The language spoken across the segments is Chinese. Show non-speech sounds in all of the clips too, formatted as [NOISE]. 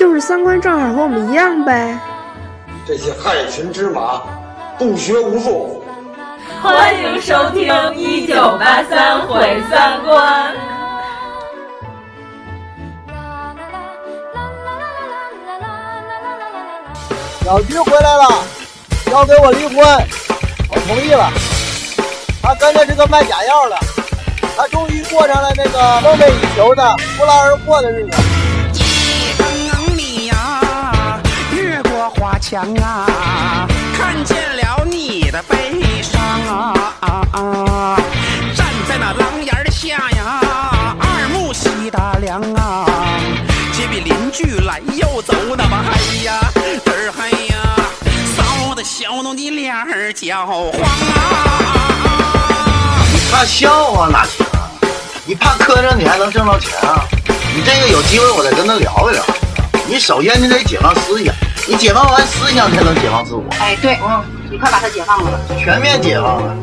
就是三观正好和我们一样呗。这些害群之马，不学无术。欢迎收听《一九八三毁三观》。小菊回来了，要跟我离婚，我同意了。他跟着这个卖假药的，他终于过上了那个梦寐以求的不劳而获的日子。过花墙啊，看见了你的悲伤啊，站在那廊檐的下呀，二目细打量啊，街边邻居来又走，那么嗨呀，嘚儿嗨呀，臊的小弄的脸儿焦黄啊。你怕笑话哪行啊？你怕磕碜，你还能挣到钱啊？你这个有机会我再跟他聊一聊。你首先你得解放思想，你解放完思想才能解放自我。哎，对，嗯，你快把他解放了，全面解放了。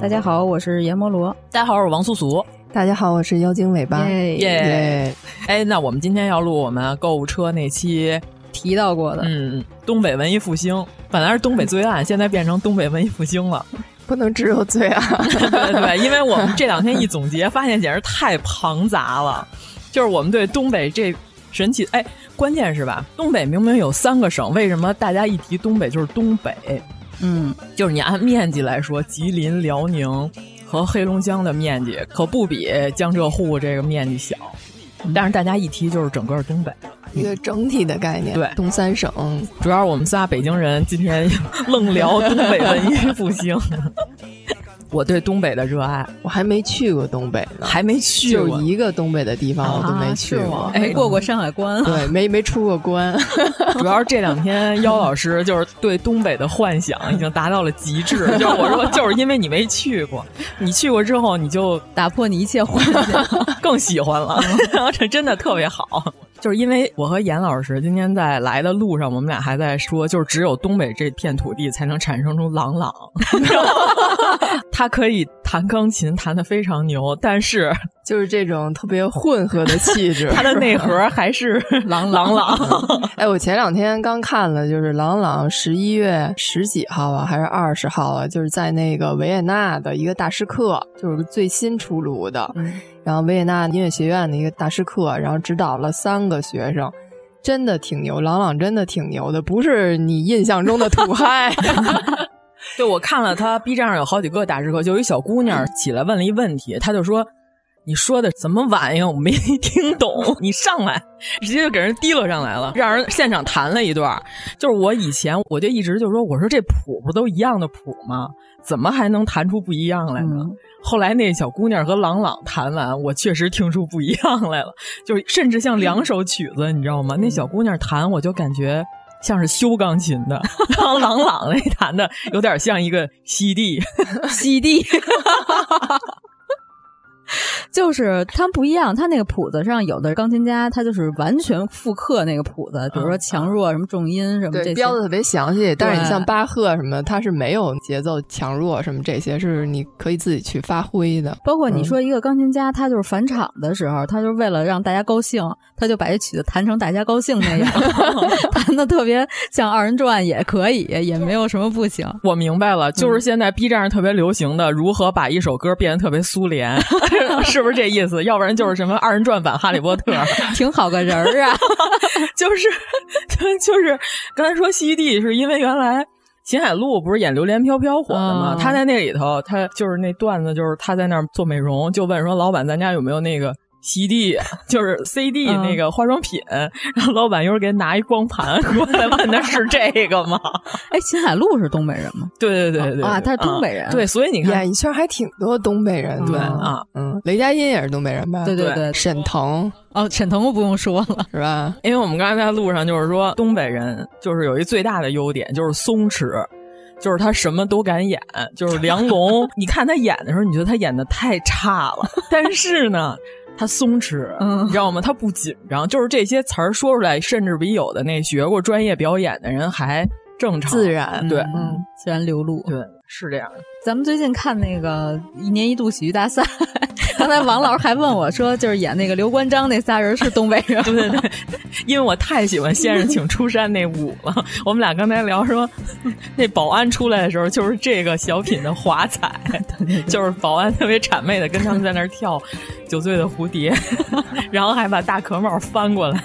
大家好，我是阎摩罗。大家好，我是王素素。大家好，我是妖精尾巴。耶！哎，那我们今天要录我们购物车那期提到过的，嗯，东北文艺复兴，本来是东北罪案，现在变成东北文艺复兴了。不能只有罪案，[LAUGHS] 对对，因为我们这两天一总结，发现简直太庞杂了。就是我们对东北这神奇，哎，关键是吧？东北明明有三个省，为什么大家一提东北就是东北？嗯，就是你按面积来说，吉林、辽宁和黑龙江的面积可不比江浙沪这个面积小，但是大家一提就是整个东北。一个整体的概念，对东三省，主要是我们仨北京人今天 [LAUGHS] 愣聊东北文艺复兴。我对东北的热爱，我还没去过东北呢，还没去过，就一个东北的地方我都没去过，没过过山海关，对，没没出过关。[LAUGHS] 主要是这两天妖老师就是对东北的幻想已经达到了极致，[LAUGHS] 就是我说就是因为你没去过，你去过之后你就打破你一切幻想，[LAUGHS] 更喜欢了，这真的特别好。就是因为我和严老师今天在来的路上，我们俩还在说，就是只有东北这片土地才能产生出朗朗。[LAUGHS] 他可以弹钢琴，弹得非常牛，但是就是这种特别混合的气质，他的内核还是朗朗朗。[LAUGHS] 哎，我前两天刚看了，就是朗朗十一月十几号啊，还是二十号啊，就是在那个维也纳的一个大师课，就是最新出炉的。然后维也纳音乐学院的一个大师课，然后指导了三个学生，真的挺牛。朗朗真的挺牛的，不是你印象中的土 [LAUGHS] 嗨。就我看了他 B 站上有好几个大师课，就有一小姑娘起来问了一问题，她就说：“你说的什么玩意儿？我没听懂。你上来，直接就给人提溜上来了，让人现场弹了一段。就是我以前我就一直就说，我说这谱不都一样的谱吗？怎么还能弹出不一样来呢？”后来那小姑娘和朗朗弹完，我确实听出不一样来了，就是甚至像两首曲子，你知道吗？那小姑娘弹，我就感觉像是修钢琴的，然后朗朗那弹的有点像一个西地，[LAUGHS] 西地。就是他们不一样，他那个谱子上有的钢琴家，他就是完全复刻那个谱子，比如说强弱、什么重音什么这些，标的特别详细。但是你像巴赫什么，他是没有节奏强弱什么这些，是你可以自己去发挥的。包括你说一个钢琴家，他就是返场的时候，他就是为了让大家高兴，他就把这曲子弹成大家高兴那样 [LAUGHS] [LAUGHS] 弹的特别像二人转也可以，也没有什么不行。我明白了，就是现在 B 站上特别流行的，如何把一首歌变得特别苏联。[LAUGHS] [LAUGHS] 是不是这意思？要不然就是什么二人转版《哈利波特》，[LAUGHS] 挺好个人儿啊。[LAUGHS] 就是就是刚才说西地，是因为原来秦海璐不是演《榴莲飘飘》火的吗？他在那里头，他就是那段子，就是他在那儿做美容，就问说老板，咱家有没有那个 CD，[LAUGHS] 就是 CD 那个化妆品，然后老板一会儿给拿一光盘过来，问的是这个吗？[LAUGHS] 哎，秦海璐是东北人吗？对对对对啊，他是东北人。对，所以你看演艺圈还挺多东北人对啊，嗯，雷佳音也是东北人吧？对对对，沈腾哦，沈腾我不用说了，[LAUGHS] 是吧？因为我们刚才在路上就是说，东北人就是有一最大的优点就是松弛。就是他什么都敢演，就是梁龙。你看他演的时候，你觉得他演的太差了，但是呢，他松弛，你知道吗？他不紧张，就是这些词儿说出来，甚至比有的那学过专业表演的人还正常、自然。对，嗯，自然流露。对，是这样的。咱们最近看那个一年一度喜剧大赛。[LAUGHS] 刚才王老师还问我说：“就是演那个刘关张那仨人是东北人？” [LAUGHS] 对对对，因为我太喜欢《先生请出山》那舞了。我们俩刚才聊说，那保安出来的时候就是这个小品的华彩，[LAUGHS] 就是保安特别谄媚的跟他们在那儿跳《酒醉的蝴蝶》，然后还把大壳帽翻过来。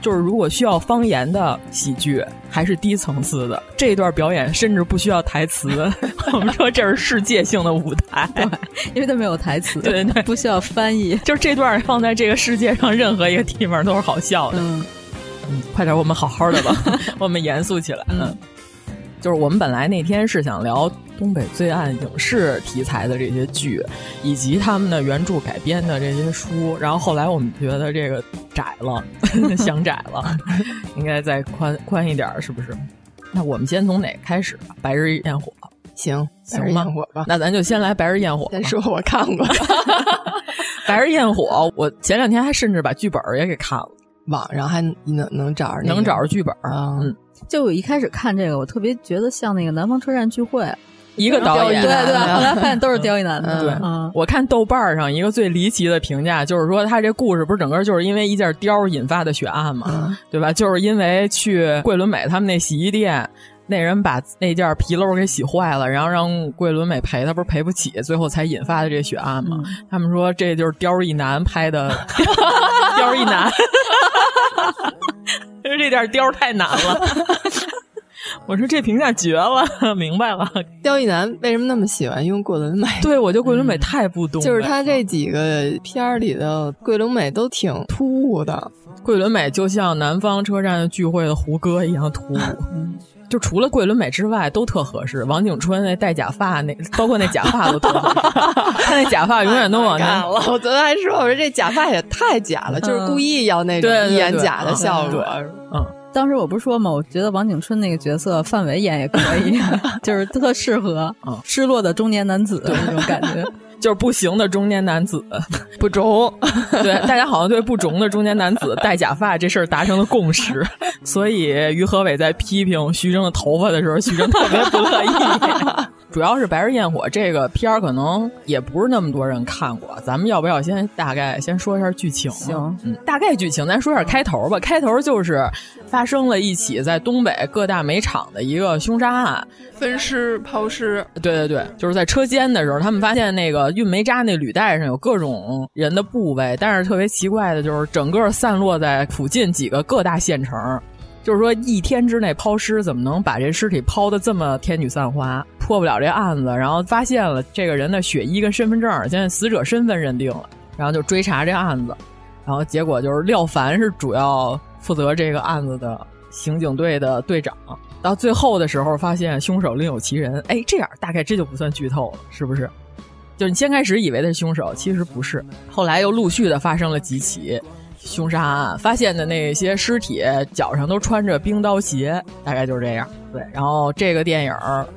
就是如果需要方言的喜剧，还是低层次的这段表演，甚至不需要台词。[LAUGHS] 我们说这是世界性的舞台，对，因为它没有台词，对对，不需要翻译。就是这段放在这个世界上任何一个地方都是好笑的。嗯，嗯，快点，我们好好的吧，[LAUGHS] 我们严肃起来。嗯，就是我们本来那天是想聊东北罪案影视题材的这些剧，以及他们的原著改编的这些书，然后后来我们觉得这个窄了，[LAUGHS] 想窄了，[LAUGHS] 应该再宽宽一点，是不是？那我们先从哪开始？白日焰火，行，行吗？焰火吧。那咱就先来白日焰火。先说我看过 [LAUGHS] 白日焰火，我前两天还甚至把剧本也给看了，网上还能能找着，能找着剧本啊。嗯，就我一开始看这个，我特别觉得像那个南方车站聚会。一个导演，对对，后来发现都是刁亦男的。对，我看豆瓣上一个最离奇的评价，就是说他这故事不是整个就是因为一件貂引发的血案嘛，对吧？就是因为去桂纶镁他们那洗衣店，那人把那件皮褛给洗坏了，然后让桂纶镁赔他，不是赔不起，最后才引发的这血案嘛。他们说这就是刁亦男拍的，[LAUGHS] 刁亦男，[LAUGHS] 因为这点貂太难了。[LAUGHS] 我说这评价绝了，明白了。刁亦男为什么那么喜欢用桂纶镁？[LAUGHS] 对，我觉得桂纶镁太不懂。就是他这几个片儿里的桂纶镁都挺突兀的。桂纶镁就像南方车站聚会的胡歌一样突兀。[LAUGHS] 就除了桂纶镁之外，都特合适。王景春那戴假发，那包括那假发都特合适。[LAUGHS] 他那假发永远都往那了。我昨天还说，我说这假发也太假了，就是故意要那种演假的效果。嗯。当时我不是说吗？我觉得王景春那个角色范伟演也可以，[LAUGHS] 就是特适合失落的中年男子那种感觉，就是不行的中年男子，[LAUGHS] 不中。[LAUGHS] 对，大家好像对不中的中年男子戴假发这事儿达成了共识，[LAUGHS] 所以于和伟在批评徐峥的头发的时候，徐峥特别不乐意。主要是《白日焰火》这个片儿，可能也不是那么多人看过。咱们要不要先大概先说一下剧情？行，嗯，大概剧情咱说一下开头吧。开头就是发生了一起在东北各大煤厂的一个凶杀案，分尸抛尸。对对对，就是在车间的时候，他们发现那个运煤渣那履带上有各种人的部位，但是特别奇怪的就是整个散落在附近几个各大县城。就是说，一天之内抛尸，怎么能把这尸体抛的这么天女散花？破不了这案子，然后发现了这个人的血衣跟身份证，现在死者身份认定了，然后就追查这案子，然后结果就是廖凡是主要负责这个案子的刑警队的队长。到最后的时候，发现凶手另有其人。哎，这样大概这就不算剧透了，是不是？就是你先开始以为的是凶手，其实不是。后来又陆续的发生了几起。凶杀案发现的那些尸体脚上都穿着冰刀鞋，大概就是这样。对，然后这个电影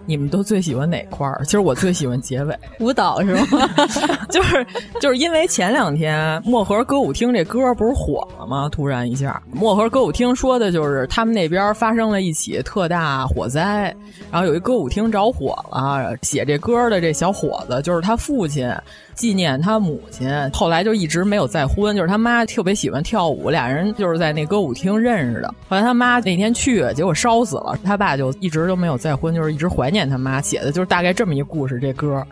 你们都最喜欢哪块儿？其实我最喜欢结尾舞蹈是吗？[LAUGHS] 就是就是因为前两天漠河歌舞厅这歌不是火了吗？突然一下，漠河歌舞厅说的就是他们那边发生了一起特大火灾，然后有一歌舞厅着火了。写这歌的这小伙子就是他父亲，纪念他母亲，后来就一直没有再婚。就是他妈特别喜欢跳舞，俩人就是在那歌舞厅认识的。后来他妈那天去，结果烧死了，他爸就。就一直都没有再婚，就是一直怀念他妈写的，就是大概这么一故事。这歌，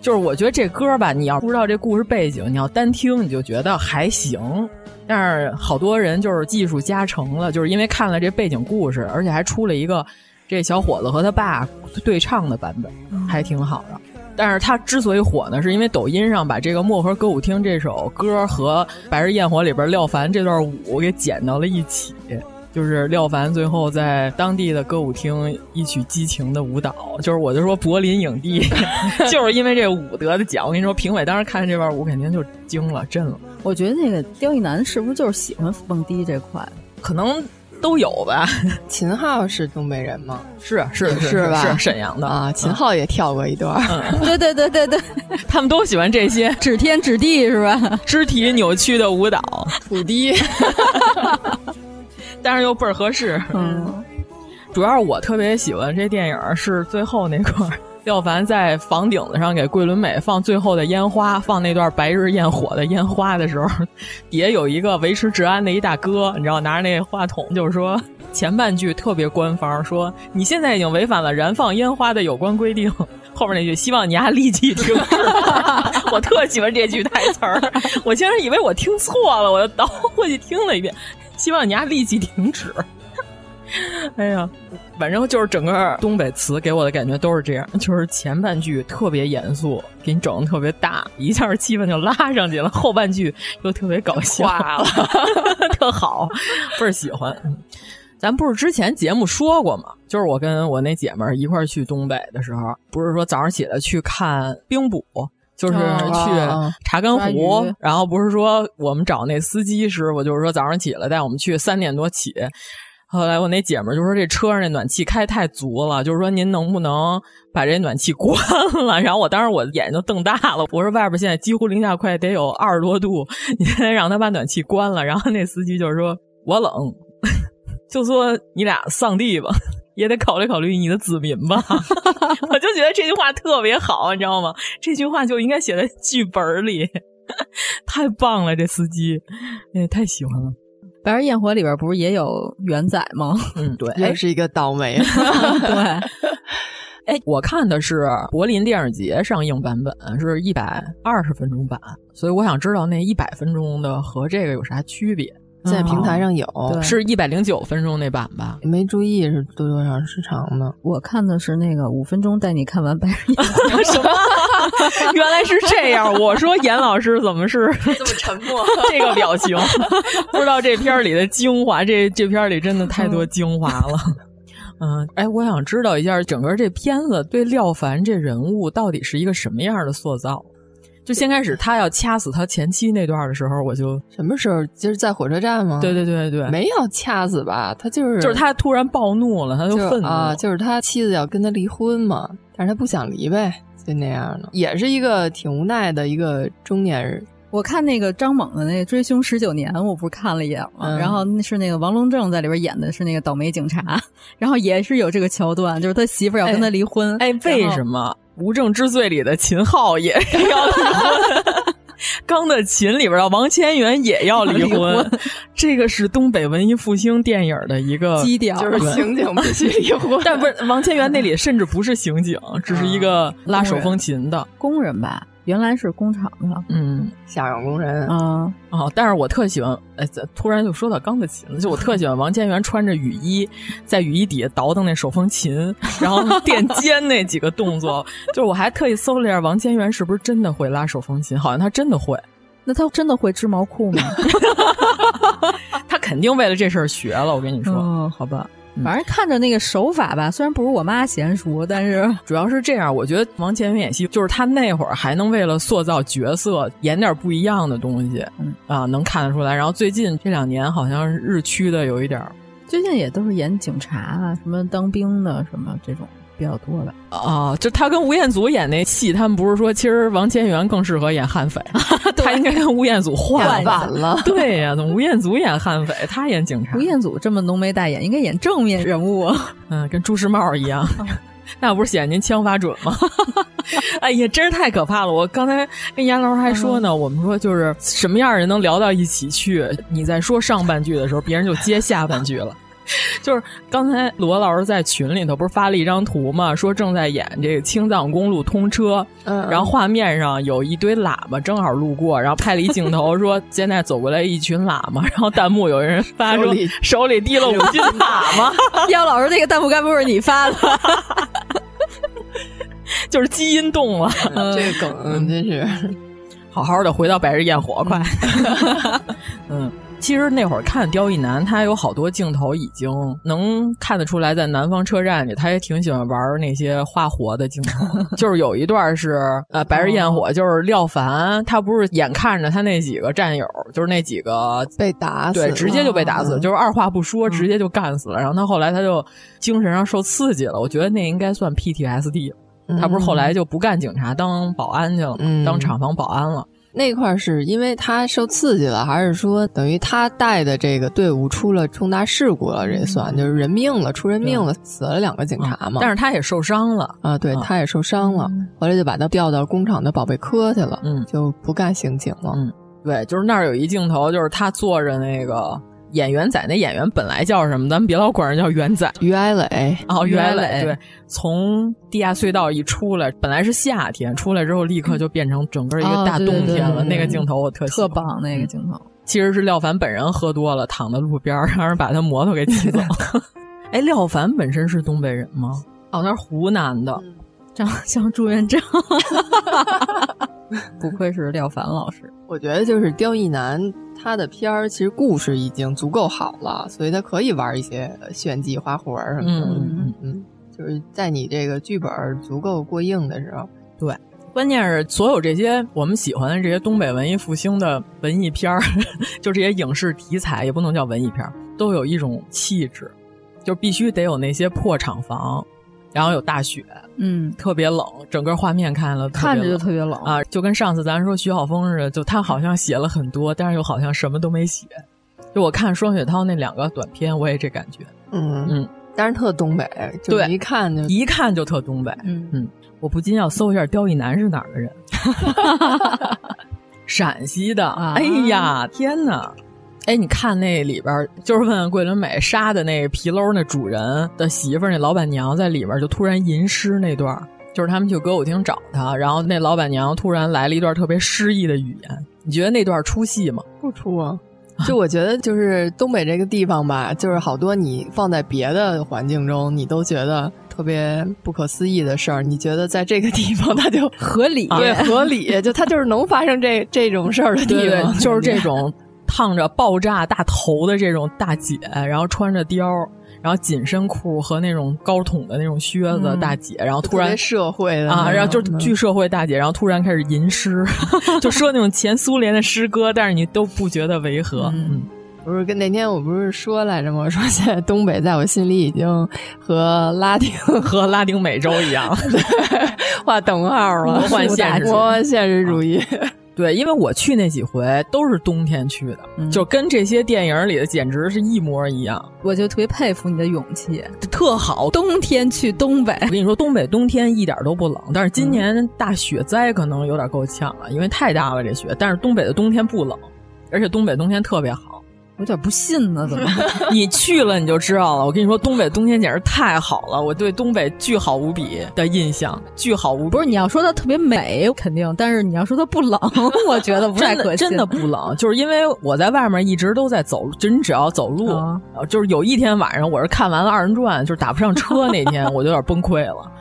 就是我觉得这歌吧，你要不知道这故事背景，你要单听你就觉得还行。但是好多人就是技术加成了，就是因为看了这背景故事，而且还出了一个这小伙子和他爸对唱的版本，还挺好的。但是他之所以火呢，是因为抖音上把这个《漠河歌舞厅》这首歌和《白日焰火》里边廖凡这段舞给剪到了一起。就是廖凡最后在当地的歌舞厅一曲激情的舞蹈，就是我就说柏林影帝，[LAUGHS] 就是因为这舞得的奖。我跟你说，评委当时看见这段舞，肯定就惊了、震了。我觉得那个刁亦男是不是就是喜欢蹦迪这块？可能都有吧。[LAUGHS] 秦昊是东北人吗？是是是吧？是沈阳的啊。秦昊也跳过一段。[LAUGHS] 对对对对对，他们都喜欢这些指天指地是吧？肢体扭曲的舞蹈，土迪。但是又倍儿合适，嗯，主要是我特别喜欢这电影是最后那块儿，廖凡在房顶子上给桂纶镁放最后的烟花，放那段白日焰火的烟花的时候，底下有一个维持治安的一大哥，你知道拿着那话筒，就是说前半句特别官方，说你现在已经违反了燃放烟花的有关规定，后面那句希望你丫立即停止。[LAUGHS] 我特喜欢这句台词儿，我竟然以为我听错了，我又倒回去听了一遍。希望你丫立即停止！哎呀，反正就是整个东北词给我的感觉都是这样，就是前半句特别严肃，给你整的特别大，一下气氛就拉上去了；后半句又特别搞笑了，[LAUGHS] 特好，倍儿喜欢。咱不是之前节目说过吗？就是我跟我那姐们儿一块儿去东北的时候，不是说早上起来去看冰补。就是去查干湖，然后不是说我们找那司机师傅，就是说早上起来带我们去，三点多起。后来我那姐们儿就说这车上那暖气开太足了，就是说您能不能把这暖气 [LAUGHS] 关了？然后我当时我眼睛就瞪大了，我说外边现在几乎零下快得有二十多度，你得让他把暖气关了。然后那司机就是说我冷，[LAUGHS] 就说你俩丧地吧。也得考虑考虑你的子民吧，[LAUGHS] 我就觉得这句话特别好，你知道吗？这句话就应该写在剧本里，[LAUGHS] 太棒了！这司机，哎，太喜欢了。《白日焰火》里边不是也有元仔吗？嗯，对，又是一个倒霉。[LAUGHS] 对，哎，我看的是柏林电影节上映版本，是一百二十分钟版，所以我想知道那一百分钟的和这个有啥区别。在平台上有，是一百零九分钟那版吧？没注意是多多长时长呢？我看的是那个五分钟带你看完《白日焰火》。什么？[LAUGHS] 原来是这样！我说严老师怎么是这么沉默？这个表情，不知道这片里的精华。这这片里真的太多精华了。嗯，哎，我想知道一下，整个这片子对廖凡这人物到底是一个什么样的塑造？就先开始，他要掐死他前妻那段的时候，我就什么时候？就是在火车站吗？对对对对，没有掐死吧？他就是就是他突然暴怒了，他就愤怒啊！就是他妻子要跟他离婚嘛，但是他不想离呗，就那样的，也是一个挺无奈的一个中年人。我看那个张猛的那《追凶十九年》，我不是看了一眼吗？然后是那个王龙正在里边演的是那个倒霉警察，[LAUGHS] 然后也是有这个桥段，就是他媳妇要跟他离婚。哎，为什么？《无证之罪》里的秦昊也要离婚，《钢的琴》里边的王千源也要离婚，[LAUGHS] 这个是东北文艺复兴电影的一个基调，就是刑警必须离婚。[LAUGHS] 但不是王千源那里甚至不是刑警，只是一个拉手风琴的工人吧。原来是工厂的，嗯，下岗工人。啊。哦，但是我特喜欢，哎，突然就说到钢的琴了，就我特喜欢王千源穿着雨衣，[LAUGHS] 在雨衣底下倒腾那手风琴，然后垫肩那几个动作，[LAUGHS] 就是我还特意搜了一下王千源是不是真的会拉手风琴，好像他真的会，那他真的会织毛裤吗？[LAUGHS] 他肯定为了这事儿学了，我跟你说，嗯，好吧。反正看着那个手法吧，虽然不如我妈娴熟，但是 [LAUGHS] 主要是这样。我觉得王千源演戏，就是他那会儿还能为了塑造角色演点不一样的东西，啊，能看得出来。然后最近这两年好像日趋的有一点，最近也都是演警察啊，什么当兵的什么这种。比较多的啊，就他跟吴彦祖演那戏，他们不是说其实王千源更适合演悍匪，[LAUGHS] 他应该跟吴彦祖换晚了。对呀，怎么吴彦祖演悍匪，他演警察？吴彦祖这么浓眉大眼，应该演正面人物。嗯，跟朱时茂一样，[LAUGHS] 那不是显您枪法准吗？[LAUGHS] 哎呀，真是太可怕了！我刚才跟严老师还说呢，我们说就是什么样人能聊到一起去？你在说上半句的时候，别人就接下半句了。[LAUGHS] 就是刚才罗老师在群里头不是发了一张图嘛，说正在演这个青藏公路通车，嗯，然后画面上有一堆喇叭正好路过，然后拍了一镜头，说现在走过来一群喇嘛，然后弹幕有人发说手里提了五斤喇嘛，[LAUGHS] 要老师那个弹幕该不会是你发的？[LAUGHS] 就是基因动了。这个梗真是好好的回到百日焰火，快。嗯。其实那会儿看刁亦男，他有好多镜头已经能看得出来，在南方车站里，他也挺喜欢玩那些花活的镜头。[LAUGHS] 就是有一段是呃，白日焰火，就是廖凡，他不是眼看着他那几个战友，就是那几个被打死，对，直接就被打死，就是二话不说，直接就干死了。然后他后来他就精神上受刺激了，我觉得那应该算 PTSD。他不是后来就不干警察，当保安去了，当厂房保安了。那块是因为他受刺激了，还是说等于他带的这个队伍出了重大事故了？这算就是人命了，出人命了，死了两个警察嘛。但是他也受伤了啊，对，他也受伤了，后来就把他调到工厂的保卫科去了，嗯，就不干刑警了。嗯，对，就是那儿有一镜头，就是他坐着那个。演员仔那演员本来叫什么？咱们别老管人叫元仔。于爱磊哦，于爱磊对，从地下隧道一出来，本来是夏天，出来之后立刻就变成整个一个大冬天了。那个镜头我特特棒，那个镜头其实是廖凡本人喝多了，躺在路边，让人把他摩托给骑走。[LAUGHS] 哎，廖凡本身是东北人吗？哦，他是湖南的，长得像朱元璋。[LAUGHS] [LAUGHS] 不愧是廖凡老师。我觉得就是刁亦男。他的片儿其实故事已经足够好了，所以他可以玩一些炫技花活儿什么的。嗯嗯嗯，就是在你这个剧本足够过硬的时候，对。关键是所有这些我们喜欢的这些东北文艺复兴的文艺片儿，[LAUGHS] 就这些影视题材，也不能叫文艺片儿，都有一种气质，就必须得有那些破厂房。然后有大雪，嗯，特别冷，整个画面看了看着就特别冷啊，就跟上次咱说徐晓峰似的，就他好像写了很多，但是又好像什么都没写。就我看双雪涛那两个短片，我也这感觉，嗯嗯，但是特东北，对，一看就一看就特东北，嗯嗯，我不禁要搜一下刁亦男是哪儿的人，[LAUGHS] 陕西的，啊哎呀，天哪！哎，你看那里边，就是问桂纶镁杀的那皮褛那主人的媳妇儿，那老板娘在里边就突然吟诗那段，就是他们去歌舞厅找他，然后那老板娘突然来了一段特别诗意的语言，你觉得那段出戏吗？不出啊，就我觉得就是东北这个地方吧，就是好多你放在别的环境中，你都觉得特别不可思议的事儿，你觉得在这个地方它就合理，对，合理，就它就是能发生这这种事儿的地方，就是这种。烫着爆炸大头的这种大姐，然后穿着貂，然后紧身裤和那种高筒的那种靴子，大姐，然后突然社会的啊，然后就是巨社会大姐，然后突然开始吟诗，[LAUGHS] 就说那种前苏联的诗歌，但是你都不觉得违和。嗯，不是跟那天我不是说来着吗？说现在东北在我心里已经和拉丁 [LAUGHS] 和拉丁美洲一样，[LAUGHS] 对画等号了，魔幻现实，魔幻现实主义。对，因为我去那几回都是冬天去的，就跟这些电影里的简直是一模一样。我就特别佩服你的勇气，特好。冬天去东北，我跟你说，东北冬天一点都不冷，但是今年大雪灾可能有点够呛了，因为太大了这雪。但是东北的冬天不冷，而且东北冬天特别好。有点不信呢，怎么？[LAUGHS] 你去了你就知道了。我跟你说，东北冬天简直太好了，我对东北巨好无比的印象，巨好无比。不是你要说它特别美，肯定，但是你要说它不冷，[LAUGHS] 我觉得不太可信。真的不冷，就是因为我在外面一直都在走，就你只要走路，就是有一天晚上我是看完了二人转，就是打不上车那天，我就有点崩溃了。[LAUGHS]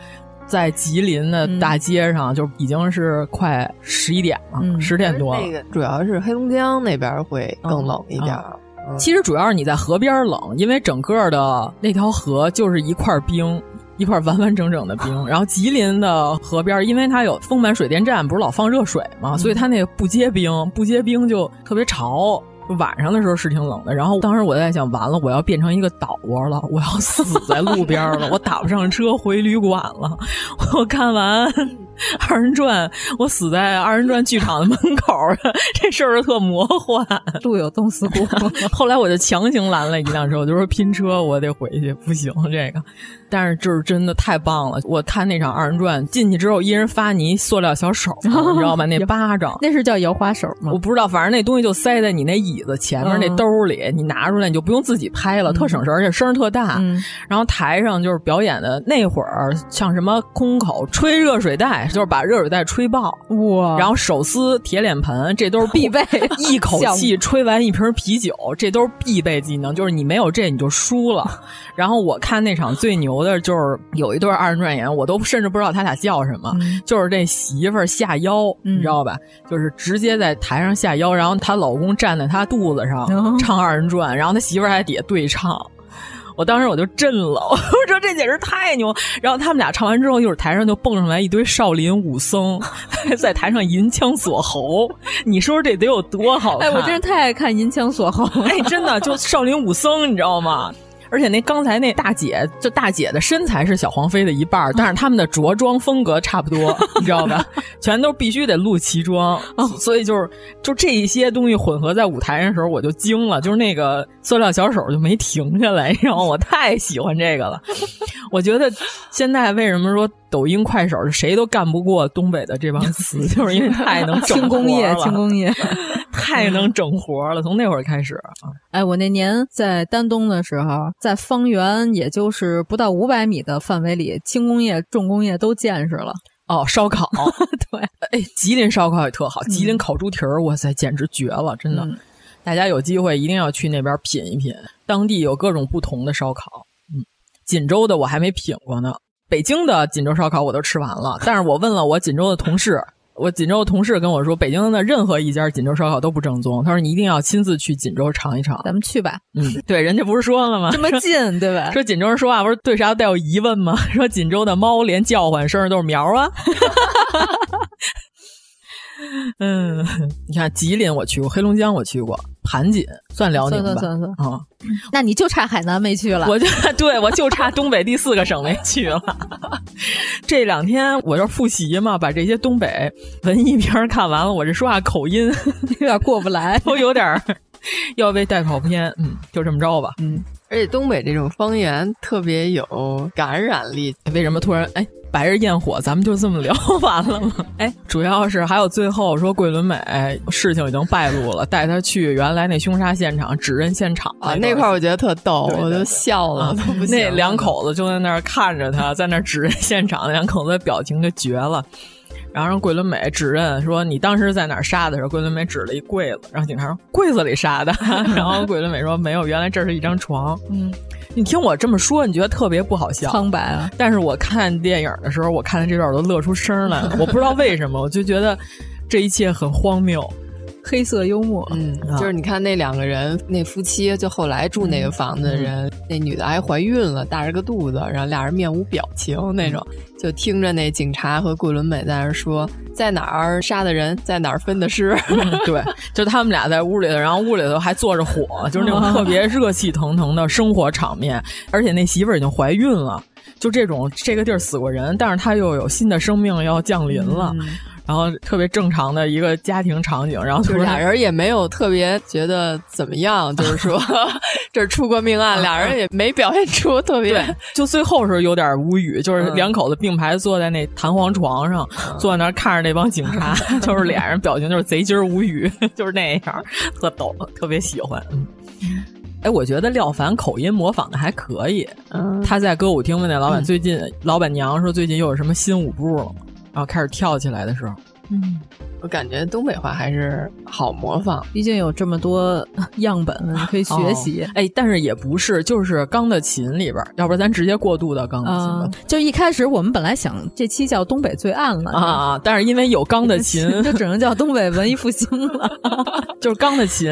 在吉林的大街上，就已经是快十一点了，十点多了。那个主要是黑龙江那边会更冷一点。其实主要是你在河边冷，因为整个的那条河就是一块冰，一块完完整整的冰。[LAUGHS] 然后吉林的河边，因为它有丰满水电站，不是老放热水嘛，所以它那个不结冰，不结冰就特别潮。晚上的时候是挺冷的，然后当时我在想，完了，我要变成一个倒窝了，我要死在路边了，我打不上车回旅馆了。[LAUGHS] 我看完 [LAUGHS] 二人转，我死在二人转剧场的门口，[LAUGHS] 这事儿特魔幻。路有冻死骨。[LAUGHS] 后来我就强行拦了一辆车，我就说拼车，我得回去，不行这个。但是就是真的太棒了！我看那场二人转进去之后，一人发你一塑料小手，你知道吗？那巴掌那是叫摇花手吗？我不知道，反正那东西就塞在你那椅子前面那兜里，你拿出来你就不用自己拍了，特省事，而且声特大。然后台上就是表演的那会儿，像什么空口吹热水袋，就是把热水袋吹爆，哇！然后手撕铁脸盆，这都是必备。[LAUGHS] 一口气吹完一瓶啤酒，这都是必备技能。就是你没有这你就输了。然后我看那场最牛的就是有一对二人转演员，我都甚至不知道他俩叫什么，嗯、就是这媳妇儿下腰，嗯、你知道吧？就是直接在台上下腰，然后她老公站在她肚子上、嗯、唱二人转，然后她媳妇儿在底下对唱。我当时我就震了，[LAUGHS] 我说这简直太牛！然后他们俩唱完之后，一会儿台上就蹦上来一堆少林武僧，[LAUGHS] 在台上银枪锁喉。你说这得有多好看？哎，我真是太爱看银枪锁喉，哎，真的就少林武僧，你知道吗？而且那刚才那大姐，就大姐的身材是小黄飞的一半，但是他们的着装风格差不多，你知道吧？[LAUGHS] 全都必须得露脐装，所以就是就这一些东西混合在舞台上的时候，我就惊了，就是那个塑料小手就没停下来，你知道吗我太喜欢这个了。[LAUGHS] 我觉得现在为什么说抖音、快手谁都干不过东北的这帮词，[LAUGHS] 就是因为太能整轻工业，轻工业 [LAUGHS] 太能整活了。从那会儿开始，哎，我那年在丹东的时候。在方圆也就是不到五百米的范围里，轻工业、重工业都见识了。哦，烧烤，[LAUGHS] 对，哎，吉林烧烤也特好，吉林烤猪蹄儿，哇塞，简直绝了，真的。嗯、大家有机会一定要去那边品一品，当地有各种不同的烧烤。嗯，锦州的我还没品过呢，北京的锦州烧烤我都吃完了，但是我问了我锦州的同事。我锦州的同事跟我说，北京的任何一家锦州烧烤都不正宗。他说你一定要亲自去锦州尝一尝。咱们去吧。嗯，对，人家不是说了吗？这么近，对吧？说锦州人说话不是对啥都带有疑问吗？[LAUGHS] 说锦州的猫连叫唤声都是苗啊。[LAUGHS] [LAUGHS] 嗯，你看吉林我去过，黑龙江我去过，盘锦算辽宁吧？算算算啊、嗯，那你就差海南没去了。我就 [LAUGHS] 对我就差东北第四个省没去了。[LAUGHS] 这两天我这复习嘛，把这些东北文艺片看完了，我这说话口音有点过不来，都有点要被带跑偏。嗯，就这么着吧。嗯，而且东北这种方言特别有感染力。为什么突然哎？白日焰火，咱们就这么聊 [LAUGHS] 完了吗？哎，主要是还有最后说桂纶镁事情已经败露了，带他去原来那凶杀现场指认现场啊，那块我觉得特逗，对对对我就笑了，啊都不那两口子就在那儿看着他，在那儿指认现场，两口子的表情就绝了。然后让桂纶镁指认说你当时在哪儿杀的时候，桂纶镁指了一柜子，然后警察说柜子里杀的，[LAUGHS] 然后桂纶镁说没有，原来这是一张床。嗯，你听我这么说，你觉得特别不好笑，苍白啊。但是我看电影的时候，我看的这段我都乐出声来了，[LAUGHS] 我不知道为什么，我就觉得这一切很荒谬。黑色幽默，嗯，就是你看那两个人，那夫妻就后来住那个房子的人，嗯、那女的还怀孕了，大着个肚子，然后俩人面无表情那种，嗯、就听着那警察和桂纶镁在那说，在哪儿杀的人，在哪儿分的尸。[LAUGHS] 嗯、对，就他们俩在屋里头，然后屋里头还坐着火，就是那种特别热气腾腾的生活场面，而且那媳妇儿已经怀孕了，就这种这个地儿死过人，但是他又有新的生命要降临了。嗯然后特别正常的一个家庭场景，然后就是俩人也没有特别觉得怎么样，就是说这 [LAUGHS] 出过命案，俩人也没表现出特别。对，就最后是有点无语，就是两口子并排坐在那弹簧床上，嗯、坐在那儿看着那帮警察，[LAUGHS] 就是脸上表情就是贼鸡儿无语，[LAUGHS] 就是那样，特逗，特别喜欢。嗯。哎，我觉得廖凡口音模仿的还可以。嗯，他在歌舞厅问那老板最近，嗯、老板娘说最近又有什么新舞步了吗？然后开始跳起来的时候，嗯，我感觉东北话还是好模仿，毕竟有这么多 [LAUGHS] 样本可以学习。哦、哎，但是也不是，就是《钢的琴》里边，要不然咱直接过渡到《钢的琴》吧、嗯。就一开始我们本来想这期叫《东北最暗》了啊，但是因为有《钢的琴 [LAUGHS]》，就只能叫东北文艺复兴了。[LAUGHS] 就是《钢的琴》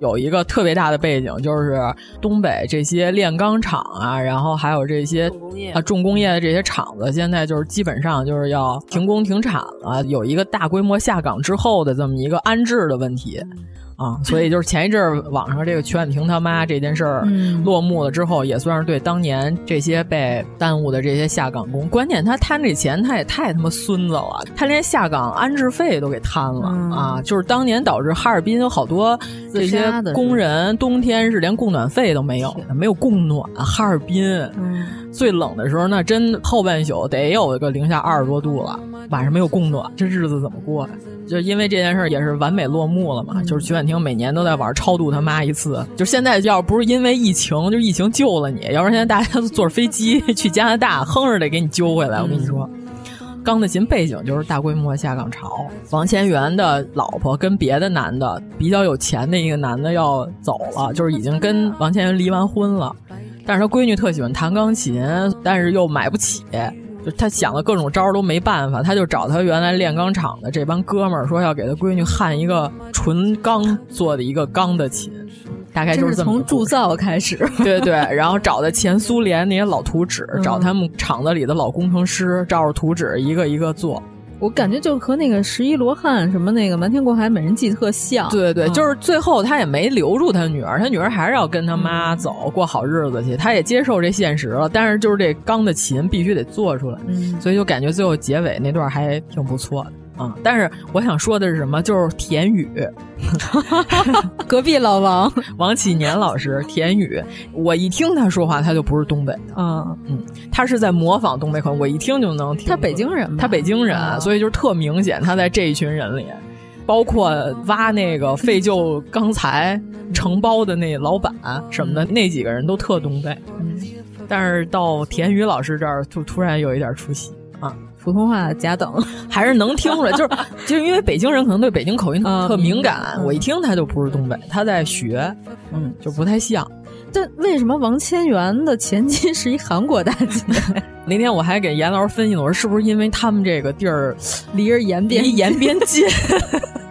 有一个特别大的背景，就是东北这些炼钢厂啊，然后还有这些啊重工业的这些厂子，现在就是基本上就是要停工停产了，有一个大规模下岗之后的这么一个安置的问题。啊，所以就是前一阵儿网上这个曲婉婷他妈这件事儿落幕了之后，也算是对当年这些被耽误的这些下岗工，关键他贪这钱，他也太他妈孙子了，他连下岗安置费都给贪了、嗯、啊！就是当年导致哈尔滨有好多这些工人冬天是连供暖费都没有，没有供暖。哈尔滨、嗯、最冷的时候，那真后半宿得有个零下二十多度了，晚上没有供暖，这日子怎么过呀？就因为这件事儿也是完美落幕了嘛，嗯、就是曲婉婷每年都在网上超度他妈一次。就现在要不是因为疫情，就疫情救了你，要不然现在大家都坐飞机 [LAUGHS] 去加拿大，哼着得给你揪回来。我跟你说，钢的琴背景就是大规模下岗潮。王千源的老婆跟别的男的比较有钱的一个男的要走了，就是已经跟王千源离完婚了，但是他闺女特喜欢弹钢琴，但是又买不起。就他想了各种招都没办法，他就找他原来炼钢厂的这帮哥们儿说要给他闺女焊一个纯钢做的一个钢的琴，大概就是从铸造开始，对对，然后找的前苏联那些老图纸，找他们厂子里的老工程师，照着图纸一个一个做。我感觉就和那个十一罗汉什么那个瞒天过海美人计特像。对对对，嗯、就是最后他也没留住他女儿，他女儿还是要跟他妈走过好日子去，他也接受这现实了。但是就是这钢的琴必须得做出来，嗯、所以就感觉最后结尾那段还挺不错的。啊、嗯！但是我想说的是什么？就是田雨，[LAUGHS] 隔壁老王 [LAUGHS] 王启年老师田雨，我一听他说话，他就不是东北的。嗯嗯，他是在模仿东北口音，我一听就能听。他北京人，他北京人，嗯、所以就是特明显，他在这一群人里，包括挖那个废旧钢材承包的那老板什么的，那几个人都特东北。嗯，但是到田雨老师这儿，就突然有一点出息啊。普通话假等 [LAUGHS] 还是能听出来，就是就是因为北京人可能对北京口音嗯特敏感，我一听他就不是东北，他在学，嗯，就不太像。但为什么王千源的前妻是一韩国大姐？[LAUGHS] 那天我还给严老师分析了，我说是不是因为他们这个地儿离着延边离延边近？[LAUGHS]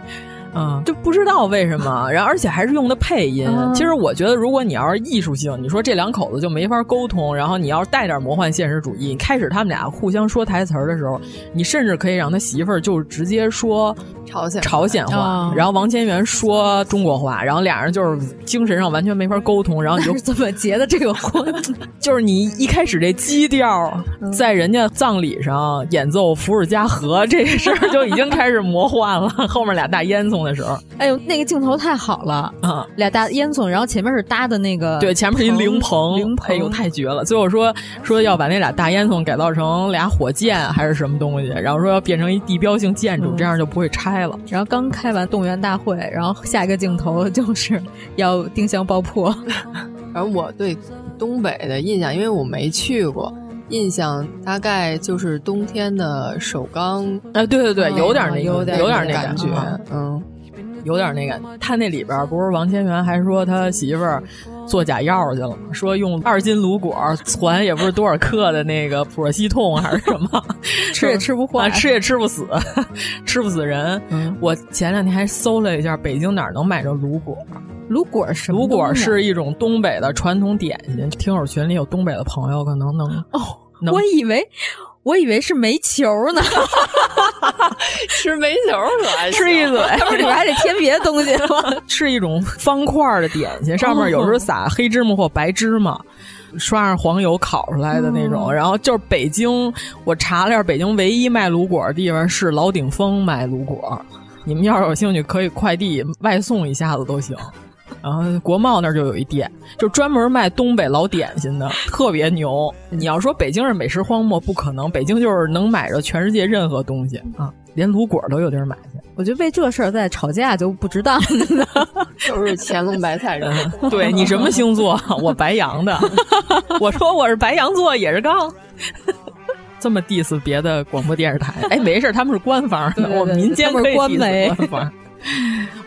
嗯，就不知道为什么，[LAUGHS] 然后而且还是用的配音。嗯、其实我觉得，如果你要是艺术性，你说这两口子就没法沟通，然后你要是带点魔幻现实主义，开始他们俩互相说台词的时候，你甚至可以让他媳妇儿就直接说朝鲜朝鲜话，哦、然后王千源说中国话，然后俩人就是精神上完全没法沟通，然后你就 [LAUGHS] 怎么结的这个婚？[LAUGHS] 就是你一开始这基调，在人家葬礼上演奏《伏尔加河》这事儿就已经开始魔幻了，后面俩大烟囱。的时候，哎呦，那个镜头太好了啊！俩大烟囱，然后前面是搭的那个，对，前面是一灵棚，灵棚，哎呦，太绝了！最后说说要把那俩大烟囱改造成俩火箭还是什么东西，然后说要变成一地标性建筑，嗯、这样就不会拆了。然后刚开完动员大会，然后下一个镜头就是 [LAUGHS] 要定向爆破。[LAUGHS] 而我对东北的印象，因为我没去过。印象大概就是冬天的首钢，哎，对对对，有点那个，有点那感觉，嗯，有点那个。他那里边不是王千源还说他媳妇儿做假药去了吗？说用二斤卤果攒也不是多少克的那个普热西痛还是什么，[LAUGHS] 吃也吃不坏，啊、吃也吃不死，吃不死人。嗯、我前两天还搜了一下，北京哪儿能买着卤果？卤果是卤果是一种东北的传统点心，听友群里有东北的朋友可能能哦。我以为我以为是煤球呢，[LAUGHS] 吃煤球可爱，吃一嘴，它不是里边还得添别的东西吗？是一种方块的点心，[LAUGHS] 上面有时候撒黑芝麻或白芝麻。刷上黄油烤出来的那种，嗯、然后就是北京，我查了下，北京唯一卖卤果的地方是老鼎丰卖卤果。你们要是有兴趣，可以快递外送一下子都行。然后国贸那儿就有一店，就专门卖东北老点心的，特别牛。你要说北京是美食荒漠，不可能，北京就是能买着全世界任何东西啊，连卤果都有地儿买去。我觉得为这事儿再吵架就不值当了，[LAUGHS] 就是乾隆白菜人。对你什么星座？[LAUGHS] 我白羊的。[LAUGHS] 我说我是白羊座，也是杠。这么 diss 别的广播电视台？哎，没事，他们是官方的，对对对我们民间可以官媒。官方。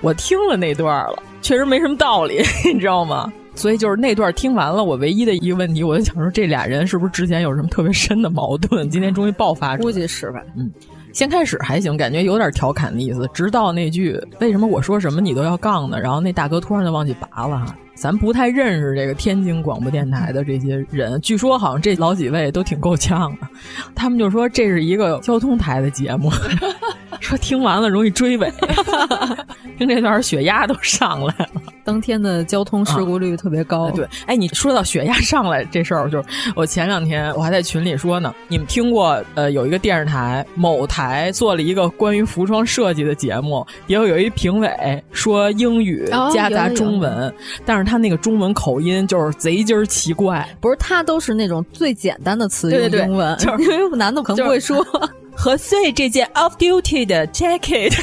我听了那段了，确实没什么道理，[LAUGHS] 你知道吗？所以就是那段听完了，我唯一的一个问题，我就想说，这俩人是不是之前有什么特别深的矛盾？今天终于爆发出来，估计是吧？嗯，先开始还行，感觉有点调侃的意思，直到那句“为什么我说什么你都要杠呢？”然后那大哥突然就忘记拔了哈。咱不太认识这个天津广播电台的这些人，据说好像这老几位都挺够呛的。他们就说这是一个交通台的节目，[LAUGHS] 说听完了容易追尾，[LAUGHS] 听这段血压都上来了。当天的交通事故率特别高。啊、对，哎，你说到血压上来这事儿，就是我前两天我还在群里说呢。你们听过呃有一个电视台某台做了一个关于服装设计的节目，也有有一评委说英语夹杂中文，哦、但是他那个中文口音就是贼鸡儿奇怪。不是，他都是那种最简单的词用英文，就是因为男的可能不会说。何穗这件 off duty 的 jacket。[LAUGHS]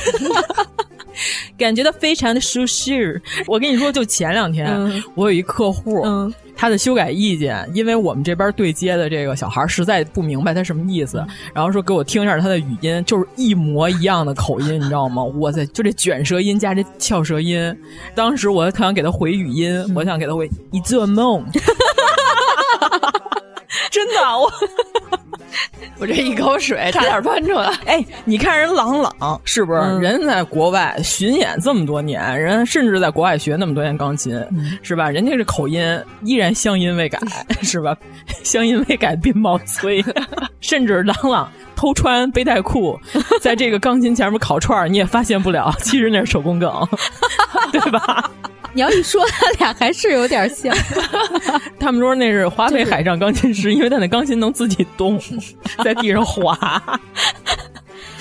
感觉到非常的舒适。我跟你说，就前两天，嗯、我有一客户，嗯、他他的修改意见，因为我们这边对接的这个小孩实在不明白他什么意思，然后说给我听一下他的语音，就是一模一样的口音，你知道吗？哇塞，就这卷舌音加这翘舌音，当时我特想给他回语音，我想给他回你做梦，[LAUGHS] [LAUGHS] 真的我。[LAUGHS] 我这一口水差点喷出来！[LAUGHS] 哎，你看人郎朗是不是？嗯、人在国外巡演这么多年，人甚至在国外学那么多年钢琴，嗯、是吧？人家这口音依然乡音未改，[LAUGHS] 是吧？乡音未改鬓毛衰，甚至郎朗偷穿背带裤，[LAUGHS] 在这个钢琴前面烤串你也发现不了，其实那是手工梗，[LAUGHS] 对吧？你要一说，他俩还是有点像。[LAUGHS] 他们说那是华北海上钢琴师，因为他那钢琴能自己动，在地上滑。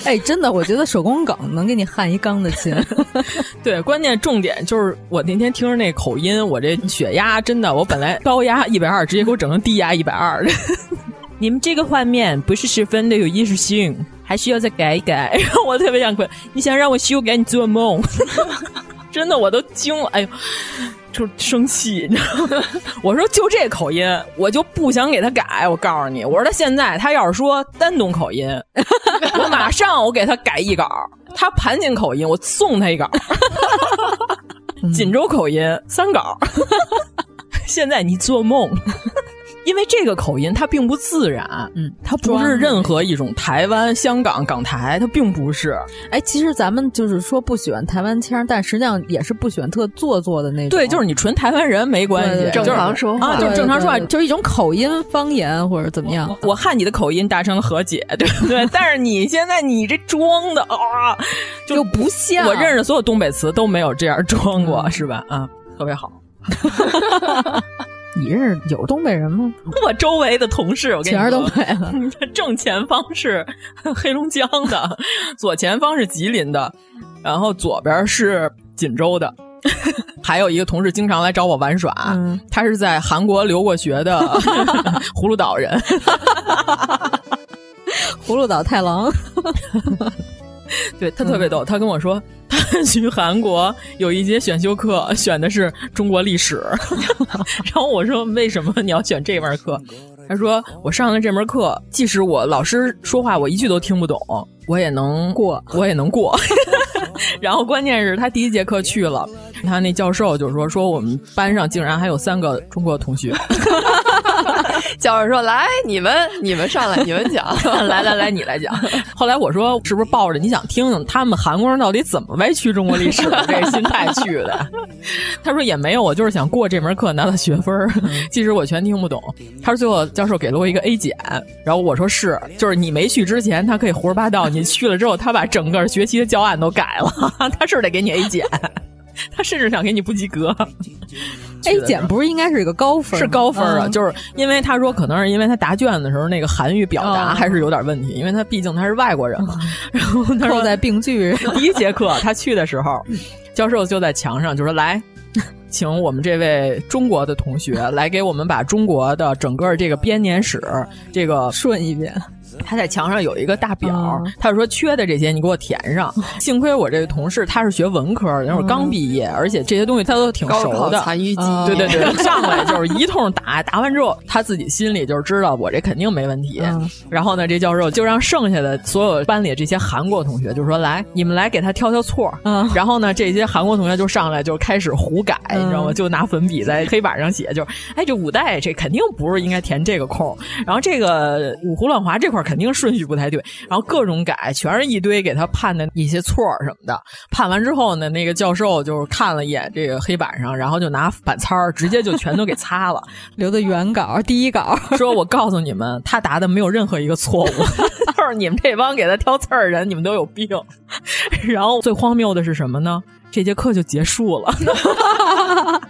哎，真的，我觉得手工梗能给你焊一钢的琴。对，关键重点就是我那天听着那口音，我这血压真的，我本来高压一百二，直接给我整成低压一百二。你们这个画面不是十分的有艺术性，还需要再改一改。我特别想哭，你想让我修改，你做梦。[LAUGHS] 真的，我都惊了，哎呦，就生气，你知道吗？我说就这口音，我就不想给他改。我告诉你，我说他现在他要是说丹东口音，[LAUGHS] 我马上我给他改一稿；他盘锦口音，我送他一稿；[LAUGHS] 锦州口音三稿。现在你做梦。因为这个口音它并不自然，嗯，它不是任何一种台湾、香港、港台，它并不是。哎，其实咱们就是说不喜欢台湾腔，但实际上也是不喜欢特做作的那种。对，就是你纯台湾人没关系，正常说话啊，就是正常说话，就是一种口音方言或者怎么样。我和你的口音达成了和解，对不对？[LAUGHS] 但是你现在你这装的啊，就不像。我认识所有东北词都没有这样装过，是吧？啊，特别好。[LAUGHS] 你认识有东北人吗？[LAUGHS] 我周围的同事，我跟你说，全是东北的。[LAUGHS] 正前方是黑龙江的，左前方是吉林的，然后左边是锦州的。[LAUGHS] 还有一个同事经常来找我玩耍，嗯、他是在韩国留过学的葫芦岛人，葫芦岛太郎。[LAUGHS] 对他特别逗，他跟我说，他去韩国有一节选修课，选的是中国历史。[LAUGHS] 然后我说，为什么你要选这门课？他说，我上了这门课，即使我老师说话我一句都听不懂，我也能过，我也能过。[LAUGHS] 然后关键是他第一节课去了，他那教授就说说我们班上竟然还有三个中国同学。[LAUGHS] 教授说：“来，你们你们上来，你们讲，[LAUGHS] 来来来，你来讲。”后来我说：“是不是抱着你想听听他们韩国人到底怎么歪曲中国历史的这个心态去的？” [LAUGHS] 他说：“也没有，我就是想过这门课拿到学分，其实我全听不懂。”他说：“最后教授给了我一个 A 减。”然后我说：“是，就是你没去之前，他可以胡说八道；你去了之后，他把整个学期的教案都改了，他是得给你 A 减。”他甚至想给你不及格，A 减不是应该是一个高分？是高分啊！就是因为他说，可能是因为他答卷的时候那个韩语表达还是有点问题，因为他毕竟他是外国人嘛。[LAUGHS] 然后他说在病句 [LAUGHS] 第一节课他去的时候，教授就在墙上就说：“来，请我们这位中国的同学来给我们把中国的整个这个编年史这个顺一遍。”他在墙上有一个大表，他就说缺的这些你给我填上。幸亏我这个同事他是学文科的，那会儿刚毕业，而且这些东西他都挺熟的。残余记，对对对，[LAUGHS] 上来就是一通打，打完之后他自己心里就是知道我这肯定没问题。然后呢，这教授就让剩下的所有班里这些韩国同学就说：“来，你们来给他挑挑错。”然后呢，这些韩国同学就上来就开始胡改，你知道吗？就拿粉笔在黑板上写，就是哎，这五代这肯定不是应该填这个空，然后这个五胡乱华这块。肯定顺序不太对，然后各种改，全是一堆给他判的一些错什么的。判完之后呢，那个教授就是看了一眼这个黑板上，然后就拿板擦儿直接就全都给擦了，[LAUGHS] 留的原稿第一稿，说我告诉你们，他答的没有任何一个错误，[LAUGHS] 就是你们这帮给他挑刺儿人，你们都有病。[LAUGHS] 然后最荒谬的是什么呢？这节课就结束了。[LAUGHS]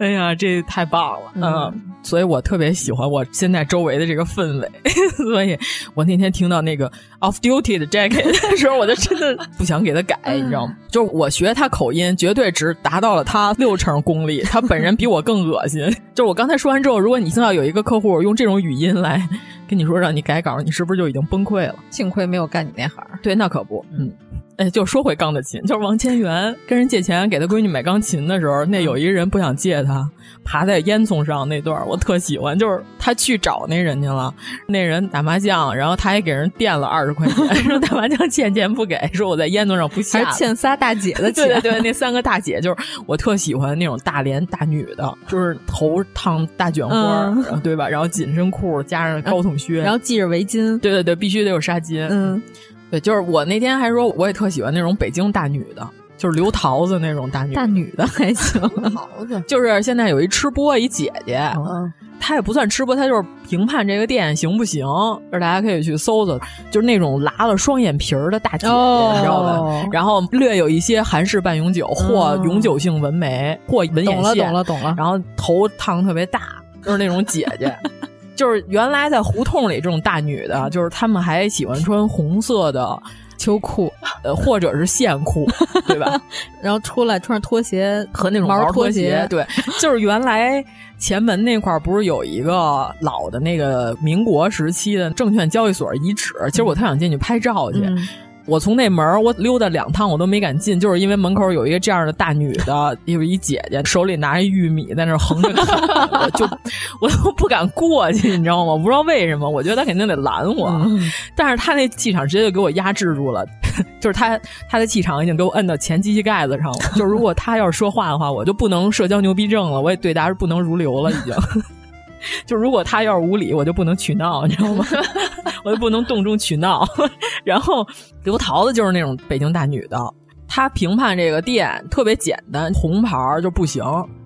哎呀，这太棒了，嗯，所以我特别喜欢我现在周围的这个氛围。[LAUGHS] 所以我那天听到那个 off duty 的 jacket 的时候，我就真的不想给他改，你知道吗？就是我学他口音，绝对只达到了他六成功力，他本人比我更恶心。就是我刚才说完之后，如果你听到有一个客户用这种语音来跟你说让你改稿，你是不是就已经崩溃了？幸亏没有干你那行。对，那可不，嗯。哎，就说回钢的琴，就是王千源跟人借钱给他闺女买钢琴的时候，那有一个人不想借他，爬在烟囱上那段我特喜欢，就是他去找那人去了，那人打麻将，然后他还给人垫了二十块钱，[LAUGHS] 说打麻将欠钱不给，说我在烟囱上不下，还欠仨大姐的钱，对对对，那三个大姐就是我特喜欢那种大连大女的，就是头烫大卷花，嗯、对吧？然后紧身裤加上高筒靴，然后系着围巾，对对对，必须得有纱巾，嗯。对，就是我那天还说，我也特喜欢那种北京大女的，就是刘桃子那种大女大女的还行。[LAUGHS] 桃子就是现在有一吃播一姐姐，嗯，她也不算吃播，她就是评判这个店行不行，就是大家可以去搜搜，就是那种拉了双眼皮儿的大姐姐，哦、你知道吧？然后略有一些韩式半永久或永久性纹眉、或纹眼线，懂了懂了懂了。然后头烫特别大，就是那种姐姐。[LAUGHS] 就是原来在胡同里这种大女的，就是她们还喜欢穿红色的秋裤，[LAUGHS] 呃，或者是线裤，[LAUGHS] 对吧？然后出来穿着拖鞋和那种毛拖鞋，对，就是原来前门那块儿不是有一个老的那个民国时期的证券交易所遗址？其实我特想进去拍照去。嗯我从那门我溜达两趟，我都没敢进，就是因为门口有一个这样的大女的，[LAUGHS] 有一姐姐手里拿着玉米在那横着看，[LAUGHS] 我就我都不敢过去，你知道吗？我不知道为什么，我觉得她肯定得拦我，嗯、但是她那气场直接就给我压制住了，[LAUGHS] 就是她她的气场已经给我摁到前机器盖子上了，就是如果她要是说话的话，我就不能社交牛逼症了，我也对答是不能如流了，已经。[LAUGHS] 就如果他要是无理，我就不能取闹，你知道吗？[LAUGHS] 我就不能动中取闹。[LAUGHS] 然后刘桃子就是那种北京大女的，她评判这个店特别简单，红牌就不行，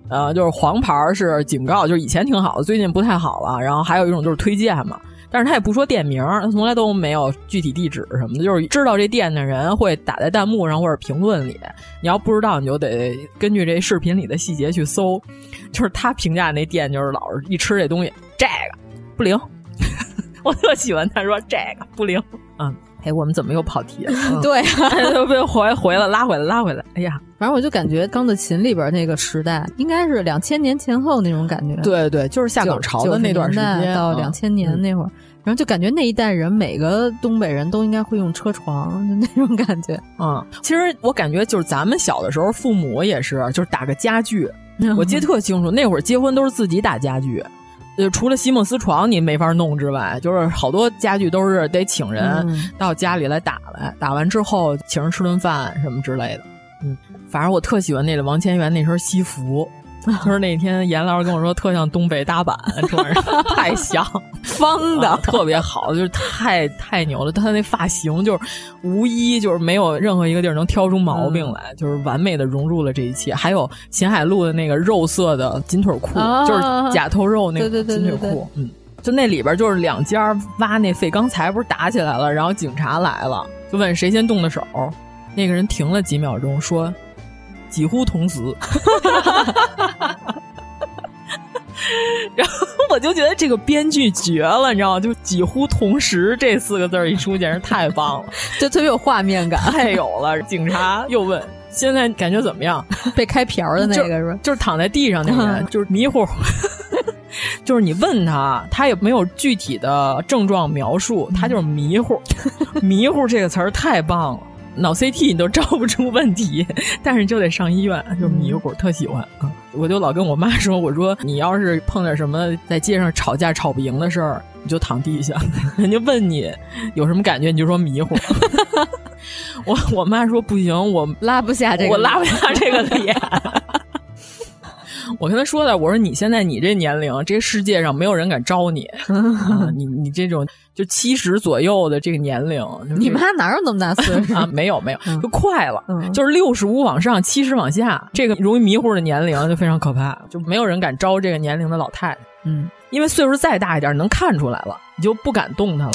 呃，就是黄牌是警告，就是以前挺好的，最近不太好了。然后还有一种就是推荐嘛。但是他也不说店名，他从来都没有具体地址什么的，就是知道这店的人会打在弹幕上或者评论里。你要不知道，你就得根据这视频里的细节去搜。就是他评价那店，就是老是一吃这东西，这个不灵。[LAUGHS] 我特喜欢他说这个不灵。嗯，哎，我们怎么又跑题了？[LAUGHS] 嗯、对啊，[LAUGHS] 又被回回了，拉回来，拉回来。哎呀，反正我就感觉钢的琴里边那个时代，应该是两千年前后那种感觉。对对，就是下岗潮的那段时间，到两千年那会儿。嗯然后就感觉那一代人，每个东北人都应该会用车床，就那种感觉。嗯，其实我感觉就是咱们小的时候，父母也是，就是打个家具。[LAUGHS] 我记得特清楚，那会儿结婚都是自己打家具，就除了席梦思床你没法弄之外，就是好多家具都是得请人到家里来打来，打完之后请人吃顿饭什么之类的。嗯，反正我特喜欢那个王千源那身西服。[LAUGHS] 就是那天严老师跟我说，特像东北大板，穿上 [LAUGHS] 太像，[LAUGHS] 方的、啊、特别好，就是太太牛了。他那发型就是无一就是没有任何一个地儿能挑出毛病来，嗯、就是完美的融入了这一切。还有秦海璐的那个肉色的紧腿裤，啊、就是假透肉那个紧腿裤，嗯，就那里边就是两家挖那废钢材，不是打起来了，然后警察来了，就问谁先动的手，那个人停了几秒钟说。几乎同时，然后我就觉得这个编剧绝了，你知道吗？就几乎同时这四个字一出，简直太棒了，就特别有画面感，太有了。警察又问：“现在感觉怎么样？” [LAUGHS] 被开瓢的那个是吧？就是躺在地上那个人，就是迷糊。[LAUGHS] 就是你问他，他也没有具体的症状描述，他就是迷糊。迷糊这个词儿太棒了。脑 CT 你都照不出问题，但是就得上医院，就迷糊，特喜欢。嗯，我就老跟我妈说，我说你要是碰点什么在街上吵架吵不赢的事儿，你就躺地下，[LAUGHS] 人家问你有什么感觉，你就说迷糊。[LAUGHS] 我我妈说不行，我拉不下这个，我拉不下这个脸。我跟他说的，我说你现在你这年龄，这世界上没有人敢招你，[LAUGHS] 啊、你你这种就七十左右的这个年龄，你妈哪有那么大岁数啊？没有没有，就快了，嗯、就是六十五往上，七十往下，这个容易迷糊的年龄就非常可怕，就没有人敢招这个年龄的老太太。嗯，因为岁数再大一点，能看出来了，你就不敢动她了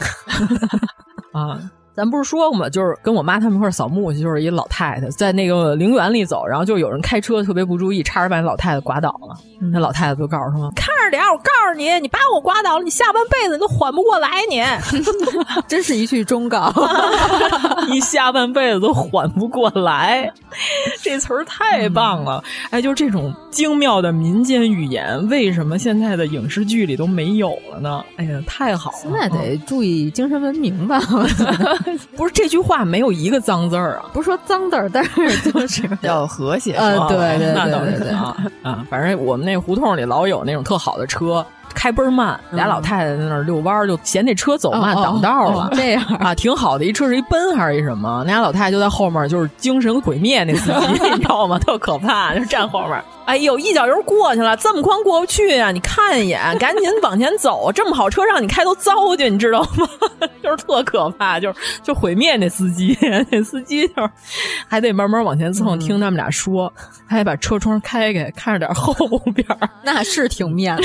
[LAUGHS] 啊。咱不是说过吗？就是跟我妈他们一块扫墓去，就是一老太太在那个陵园里走，然后就有人开车特别不注意，差点把那老太太刮倒了。嗯、那老太太就告诉他们：“看着点，我告诉你，你把我刮倒了，你下半辈子你都缓不过来，[LAUGHS] 你真是一句忠告，[LAUGHS] [LAUGHS] 你下半辈子都缓不过来。”这词儿太棒了！嗯、哎，就是这种精妙的民间语言，为什么现在的影视剧里都没有了呢？哎呀，太好了！现在得注意精神文明吧。[LAUGHS] 不是这句话没有一个脏字儿啊，不是说脏字儿，但是就是 [LAUGHS] 要和谐。呃，对对那倒对对对，是啊啊，反正我们那胡同里老有那种特好的车。开倍儿慢，俩老太太在那儿遛弯儿，就嫌那车走慢挡道了。哦这样 [LAUGHS] 啊，挺好的，一车是一奔还是一什么？那俩老太太就在后面，就是精神毁灭那司机，[LAUGHS] 你知道吗？特可怕，就站后面。哎呦，一脚油过去了，这么宽过不去啊！你看一眼，[LAUGHS] 赶紧往前走。这么好车让你开都糟践，你知道吗？就是特可怕，就是就毁灭那司机，那司机就是还得慢慢往前蹭，听他们俩说，还得把车窗开开，看着点后边儿。那是挺面的。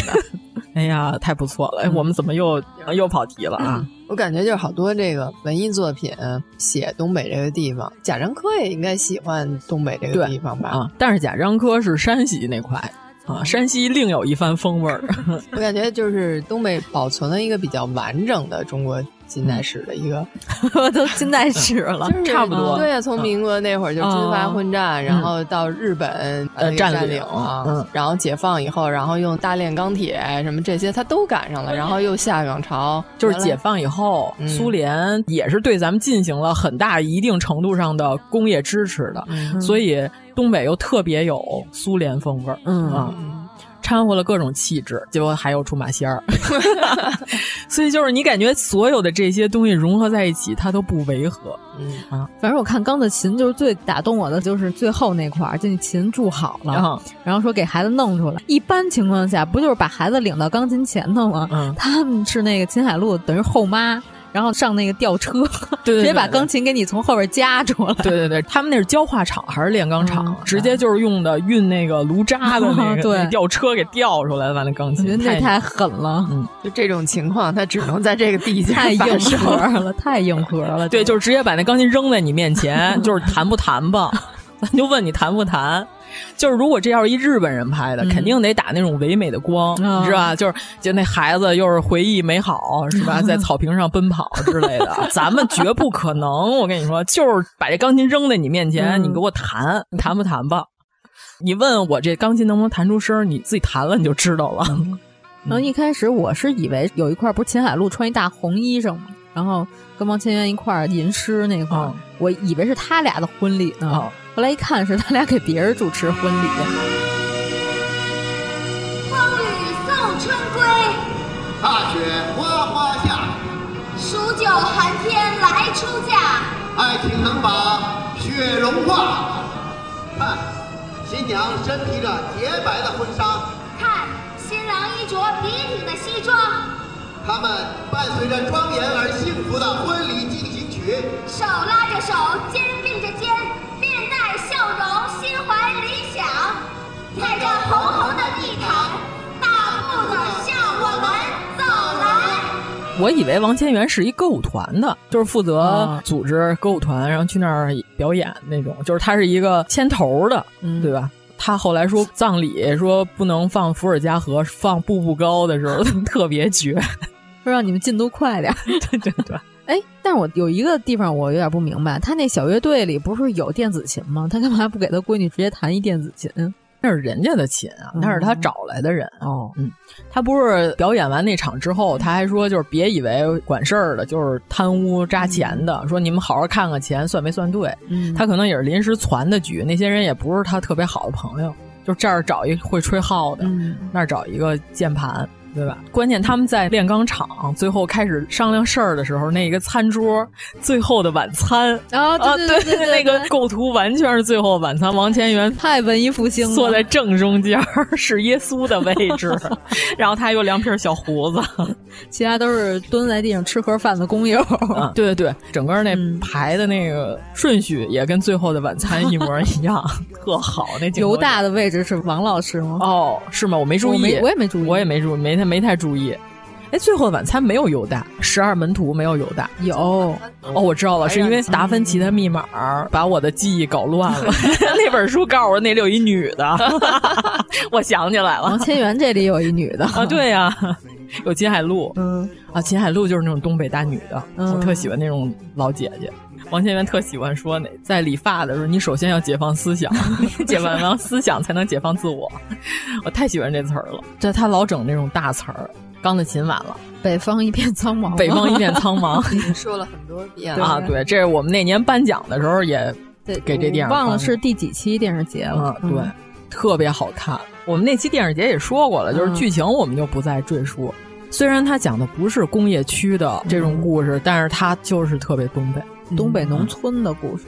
哎呀，太不错了！哎，我们怎么又又跑题了啊？我感觉就是好多这个文艺作品写东北这个地方，贾樟柯也应该喜欢东北这个地方吧？啊，但是贾樟柯是山西那块啊，山西另有一番风味儿。[LAUGHS] 我感觉就是东北保存了一个比较完整的中国近代史的一个，[LAUGHS] 都近代史了，[LAUGHS] 就是差不多。对呀、从民国那会儿就军阀混战，然后到日本呃占领啊，嗯，然后解放以后，然后用大炼钢铁什么这些，他都赶上了，然后又下岗潮，就是解放以后，嗯。苏联也是对咱们进行了很大一定程度上的工业支持的，嗯。所以东北又特别有苏联风味儿，嗯。啊。掺和了各种气质，结果还有出马仙儿，[LAUGHS] 所以就是你感觉所有的这些东西融合在一起，它都不违和。嗯啊，反正我看钢的琴就是最打动我的，就是最后那块儿，就那琴铸好了，嗯、然后说给孩子弄出来。一般情况下，不就是把孩子领到钢琴前头吗？嗯，他们是那个秦海璐等于后妈。然后上那个吊车，[LAUGHS] 对直接把钢琴给你从后边夹出来。对对对，他们那是焦化厂还是炼钢厂？嗯、直接就是用的运那个炉渣的那个、[LAUGHS] 对吊车给吊出来，把那钢琴。我觉得那太狠了。嗯，就这种情况，他只能在这个地界 [LAUGHS] 太硬核了，太硬核了。对，就是直接把那钢琴扔在你面前，就是弹不弹吧？咱就问你弹不弹。就是如果这要是一日本人拍的，嗯、肯定得打那种唯美的光，嗯、你知道吧？就是就那孩子又是回忆美好，是吧？[LAUGHS] 在草坪上奔跑之类的，咱们绝不可能。我跟你说，就是把这钢琴扔在你面前，嗯、你给我弹，你弹不弹吧？你问我这钢琴能不能弹出声，你自己弹了你就知道了。嗯、然后一开始我是以为有一块不是秦海璐穿一大红衣裳吗？然后跟王千源一块儿吟诗那块我以为是他俩的婚礼呢。哦后来一看是他俩给别人主持婚礼。风雨送春归，大雪哗哗下，数九寒天来出嫁，爱情能把雪融化。看，新娘身披着洁白的婚纱，看新郎衣着笔挺的西装，他们伴随着庄严而幸福的婚礼进行曲，手拉着手，肩并着肩。笑容，心怀理想，踩着红红的地毯，大步的向我们走来。我以为王千源是一歌舞团的，就是负责组织歌舞团，然后去那儿表演那种，就是他是一个牵头的，嗯、对吧？他后来说葬礼说不能放伏尔加河，放步步高的时候 [LAUGHS] 特别绝，说让你们进度快点。[LAUGHS] 对对对。哎，但是我有一个地方我有点不明白，他那小乐队里不是有电子琴吗？他干嘛不给他闺女直接弹一电子琴？那是人家的琴啊，那是他找来的人。哦，嗯，他不是表演完那场之后，他还说就是别以为管事儿的就是贪污扎钱的，说你们好好看看钱算没算对。嗯，他可能也是临时攒的局，那些人也不是他特别好的朋友，就这儿找一会吹号的，嗯、那儿找一个键盘。对吧？关键他们在炼钢厂最后开始商量事儿的时候，那个餐桌最后的晚餐啊，对对对对，那个构图完全是最后晚餐。王千源太文艺复兴了，坐在正中间是耶稣的位置，[LAUGHS] 然后他有两撇小胡子，其他都是蹲在地上吃盒饭的工友。啊、对对对，整个那排的那个顺序也跟最后的晚餐一模一样，[LAUGHS] 特好。那犹大的位置是王老师吗？哦，是吗？我没注意，我也没注意，我也没注意，没。没太注意，哎，最后的晚餐没有犹大，十二门徒没有犹大，有哦，我知道了，是因为达芬奇的密码把我的记忆搞乱了。[LAUGHS] 那本书告诉我那里有一女的，[LAUGHS] 我想起来了，王千源这里有一女的啊，对呀、啊，有秦海璐，嗯啊，秦海璐就是那种东北大女的，嗯、我特喜欢那种老姐姐。王千源特喜欢说那在理发的时候，你首先要解放思想，[LAUGHS] 解放完思想才能解放自我。我太喜欢这词儿了，这他老整那种大词儿，钢的琴晚了，北方一片苍茫，北方一片苍茫，[LAUGHS] 说了很多遍了啊。对，这是我们那年颁奖的时候也给这电影忘了是第几期电视节了。嗯，对，特别好看。我们那期电视节也说过了，就是剧情我们就不再赘述。虽然他讲的不是工业区的这种故事，但是他就是特别东北，东北农村的故事。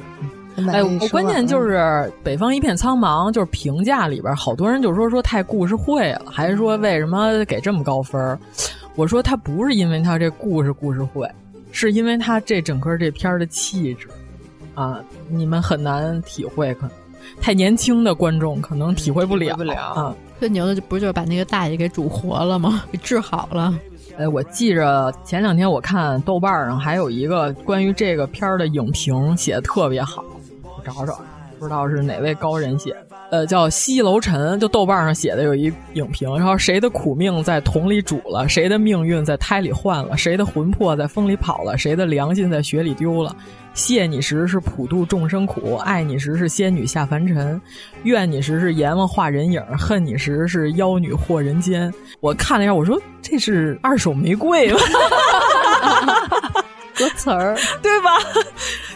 哎，我关键就是北方一片苍茫，就是评价里边好多人就说说太故事会了，还是说为什么给这么高分？我说他不是因为他这故事故事会，是因为他这整个这片的气质啊，你们很难体会，可能太年轻的观众可能体会不了不了啊。最牛的不就是把那个大爷给煮活了吗？给治好了。哎，我记着前两天我看豆瓣上还有一个关于这个片儿的影评写的特别好。我找找，不知道是哪位高人写的，呃，叫西楼尘，就豆瓣上写的有一影评，然后谁的苦命在桶里煮了，谁的命运在胎里换了，谁的魂魄在风里跑了，谁的良心在雪里丢了。谢你时是普度众生苦，爱你时是仙女下凡尘，怨你时是阎王化人影，恨你时是妖女惑人间。我看了一下，我说这是二手玫瑰吧。[LAUGHS] 歌词儿对吧？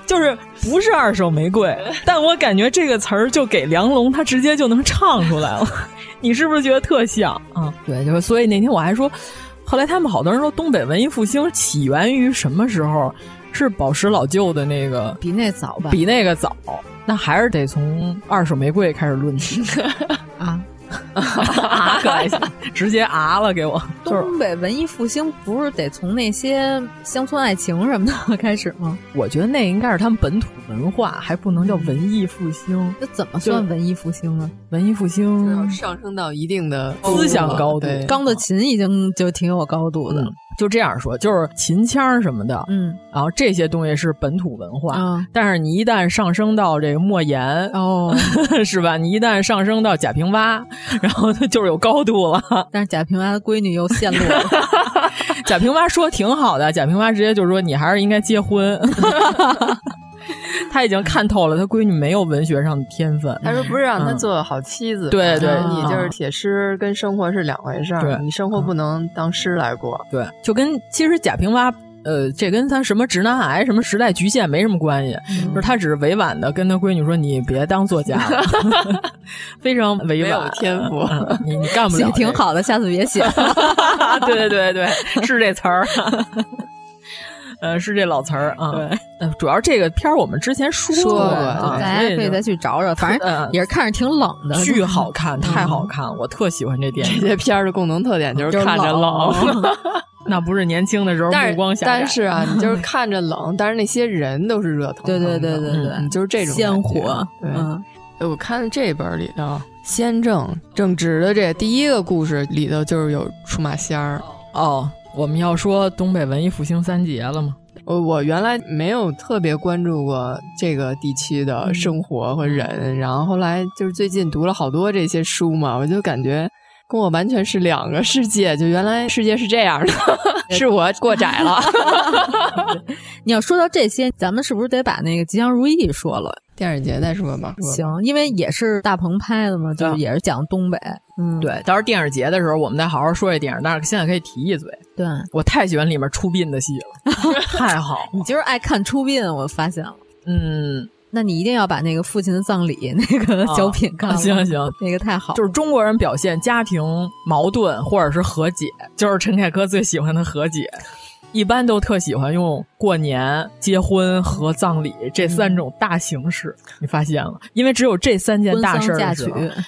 就是不是二手玫瑰，但我感觉这个词儿就给梁龙，他直接就能唱出来了。你是不是觉得特像啊？对，就是所以那天我还说，后来他们好多人说东北文艺复兴起源于什么时候？是宝石老舅的那个，比那早吧？比那个早，那还是得从二手玫瑰开始论起 [LAUGHS] 啊。啊，[LAUGHS] 可还行，直接啊了给我。东北文艺复兴不是得从那些乡村爱情什么的 [LAUGHS] 开始吗？我觉得那应该是他们本土文化，还不能叫文艺复兴。那怎么算文艺复兴呢？文艺复兴要上升到一定的思想高度。钢的琴已经就挺有高度的。就这样说，就是秦腔什么的，嗯，然后这些东西是本土文化，嗯，但是你一旦上升到这个莫言，哦，[LAUGHS] 是吧？你一旦上升到贾平凹，然后他就是有高度了。[LAUGHS] 但是贾平凹的闺女又陷落了。贾平凹说挺好的，贾平凹直接就说你还是应该结婚。[LAUGHS] 他已经看透了，他闺女没有文学上的天分。他说不是让他做好妻子，对对，你就是写诗跟生活是两回事儿，你生活不能当诗来过。对，就跟其实贾平凹，呃，这跟他什么直男癌、什么时代局限没什么关系，就是他只是委婉的跟他闺女说：“你别当作家了。[LAUGHS] [LAUGHS] ”非常委婉，天赋，你你干不了，写挺好的，下次别写。[LAUGHS] 对对对对，是这词儿。呃，是这老词儿啊。主要这个片儿我们之前说过啊，大家可以再去找找。反正也是看着挺冷的，巨好看，太好看，我特喜欢这电影。这些片儿的共同特点就是看着冷，[LAUGHS] 那不是年轻的时候目光狭窄。但是啊，[LAUGHS] 你就是看着冷，但是那些人都是热腾腾的。对对对对对，就是这种鲜活。嗯，我看这本里头，先正正直的这第一个故事里头就是有出马仙儿哦。我们要说东北文艺复兴三杰了吗？我我原来没有特别关注过这个地区的生活和人，然后后来就是最近读了好多这些书嘛，我就感觉跟我完全是两个世界。就原来世界是这样的，[LAUGHS] 是我过窄了。[LAUGHS] 你要说到这些，咱们是不是得把那个吉祥如意说了？电影节再说吧。行，因为也是大鹏拍的嘛，就是也是讲东北。嗯，对，到时候电影节的时候，我们再好好说这电影。但是现在可以提一嘴，对我太喜欢里面出殡的戏了，[LAUGHS] 太好。你就是爱看出殡，我发现了。嗯，那你一定要把那个父亲的葬礼 [LAUGHS] 那个小品看了。行行，那个太好。就是中国人表现家庭矛盾或者是和解，就是陈凯歌最喜欢的和解。一般都特喜欢用过年、结婚和葬礼这三种大形式，你发现了？因为只有这三件大事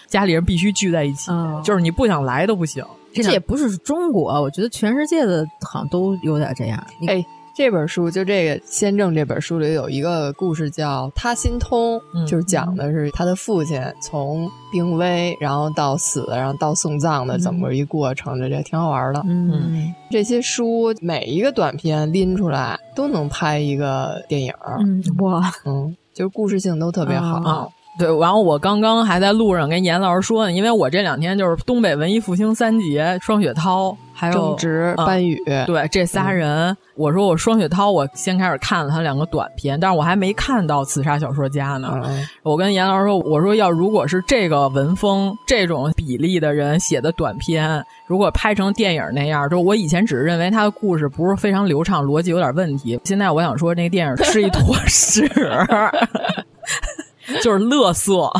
家里人必须聚在一起，就是你不想来都不行。这也不是中国，我觉得全世界的好像都有点这样。哎，这本书就这个《先正》这本书里有一个故事叫《他心通》，就是讲的是他的父亲从病危，然后到死，然后到送葬的怎么一过程，这这挺好玩的。嗯，这些书每一个短片拎出来都能拍一个电影。嗯，哇，嗯，就是故事性都特别好。对，然后我刚刚还在路上跟严老师说呢，因为我这两天就是东北文艺复兴三杰，双雪涛。还有郑直、班宇，对这仨人，我说我双雪涛，我先开始看了他两个短片，但是我还没看到刺杀小说家呢。我跟严老师说，我说要如果是这个文风、这种比例的人写的短片，如果拍成电影那样，就我以前只是认为他的故事不是非常流畅，逻辑有点问题。现在我想说，那个电影是一坨屎。[LAUGHS] 就是乐色，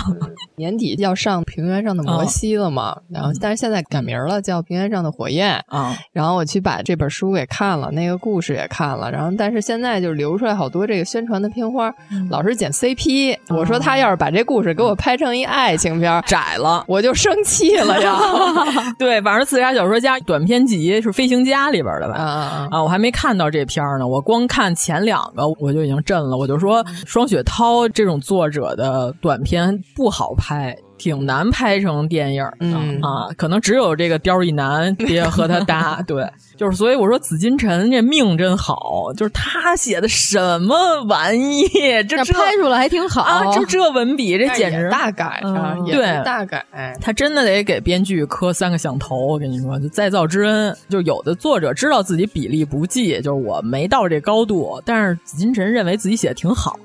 年底要上《平原上的摩西》了嘛，然后但是现在改名了，叫《平原上的火焰》啊。然后我去把这本书给看了，那个故事也看了，然后但是现在就流出来好多这个宣传的片花，老是剪 CP。我说他要是把这故事给我拍成一爱情片，[LAUGHS] 窄了，我就生气了呀。[LAUGHS] [LAUGHS] 对，反正《刺杀小说家》短篇集是《飞行家》里边的吧？啊啊！我还没看到这篇呢，我光看前两个我就已经震了。我就说双雪涛这种作者。的短片不好拍。挺难拍成电影的啊，可能只有这个刁一男别和他搭，[LAUGHS] 对，就是所以我说紫金陈这命真好，就是他写的什么玩意，这拍出来还挺好啊，就这文笔，这简直大改啊，对，大改，他真的得给编剧磕三个响头，我跟你说，就再造之恩。就有的作者知道自己比例不济，就是我没到这高度，但是紫金陈认为自己写的挺好。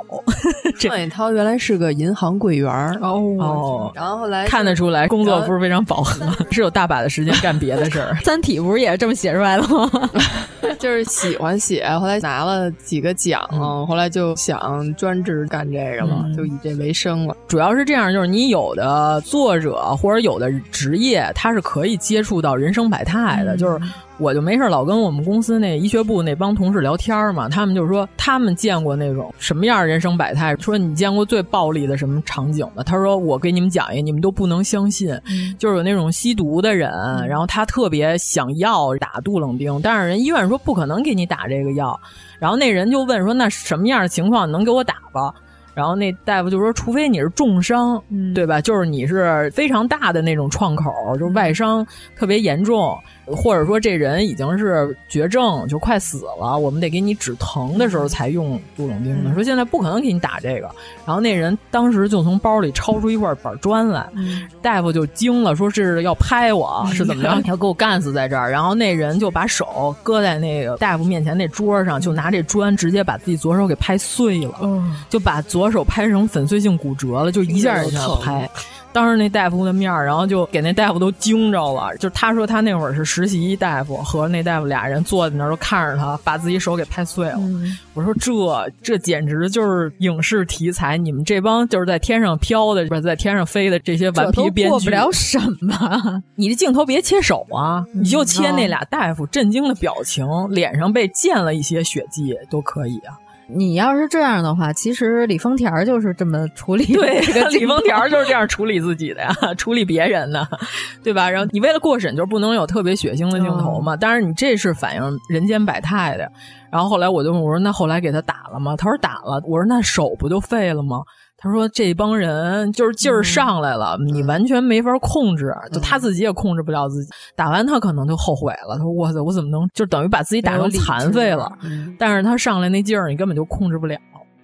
段伟涛原来是个银行柜员哦。然后后来看得出来，工作不是非常饱和，[LAUGHS] 是有大把的时间干别的事儿。三体不是也这么写出来的吗？[LAUGHS] 就是喜欢写，后来拿了几个奖，后来就想专职干这个了，就以这为生了。主要是这样，就是你有的作者或者有的职业，他是可以接触到人生百态的，就是。我就没事老跟我们公司那医学部那帮同事聊天嘛，他们就说他们见过那种什么样人生百态。说你见过最暴力的什么场景吗？他说我给你们讲一个，你们都不能相信，就是有那种吸毒的人，然后他特别想要打杜冷丁，但是人医院说不可能给你打这个药，然后那人就问说那什么样的情况能给我打吧？然后那大夫就说，除非你是重伤，对吧？就是你是非常大的那种创口，就是外伤特别严重。或者说这人已经是绝症，就快死了，我们得给你止疼的时候才用杜冷丁的。说现在不可能给你打这个，然后那人当时就从包里抄出一块板砖来，大夫就惊了，说这是要拍我，是怎么着？要给我干死在这儿。然后那人就把手搁在那个大夫面前那桌上，就拿这砖直接把自己左手给拍碎了，就把左手拍成粉碎性骨折了，就一下一下拍。当着那大夫的面儿，然后就给那大夫都惊着了。就他说他那会儿是实习大夫，和那大夫俩人坐在那儿都看着他，把自己手给拍碎了。我说这这简直就是影视题材，你们这帮就是在天上飘的，不是在天上飞的这些顽皮编剧，过不了审吗？[LAUGHS] 你这镜头别切手啊，你就切那俩大夫震惊的表情，脸上被溅了一些血迹都可以啊。你要是这样的话，其实李丰田就是这么处理。对，李丰田就是这样处理自己的呀，处理别人的，对吧？然后你为了过审，就不能有特别血腥的镜头嘛。当然，你这是反映人间百态的。然后后来我就问我说：“那后来给他打了吗？”他说：“打了。”我说：“那手不就废了吗？”他说：“这帮人就是劲儿上来了，你完全没法控制，就他自己也控制不了自己。打完他可能就后悔了，他说：‘哇塞，我怎么能就等于把自己打成残废了？’但是他上来那劲儿，你根本就控制不了。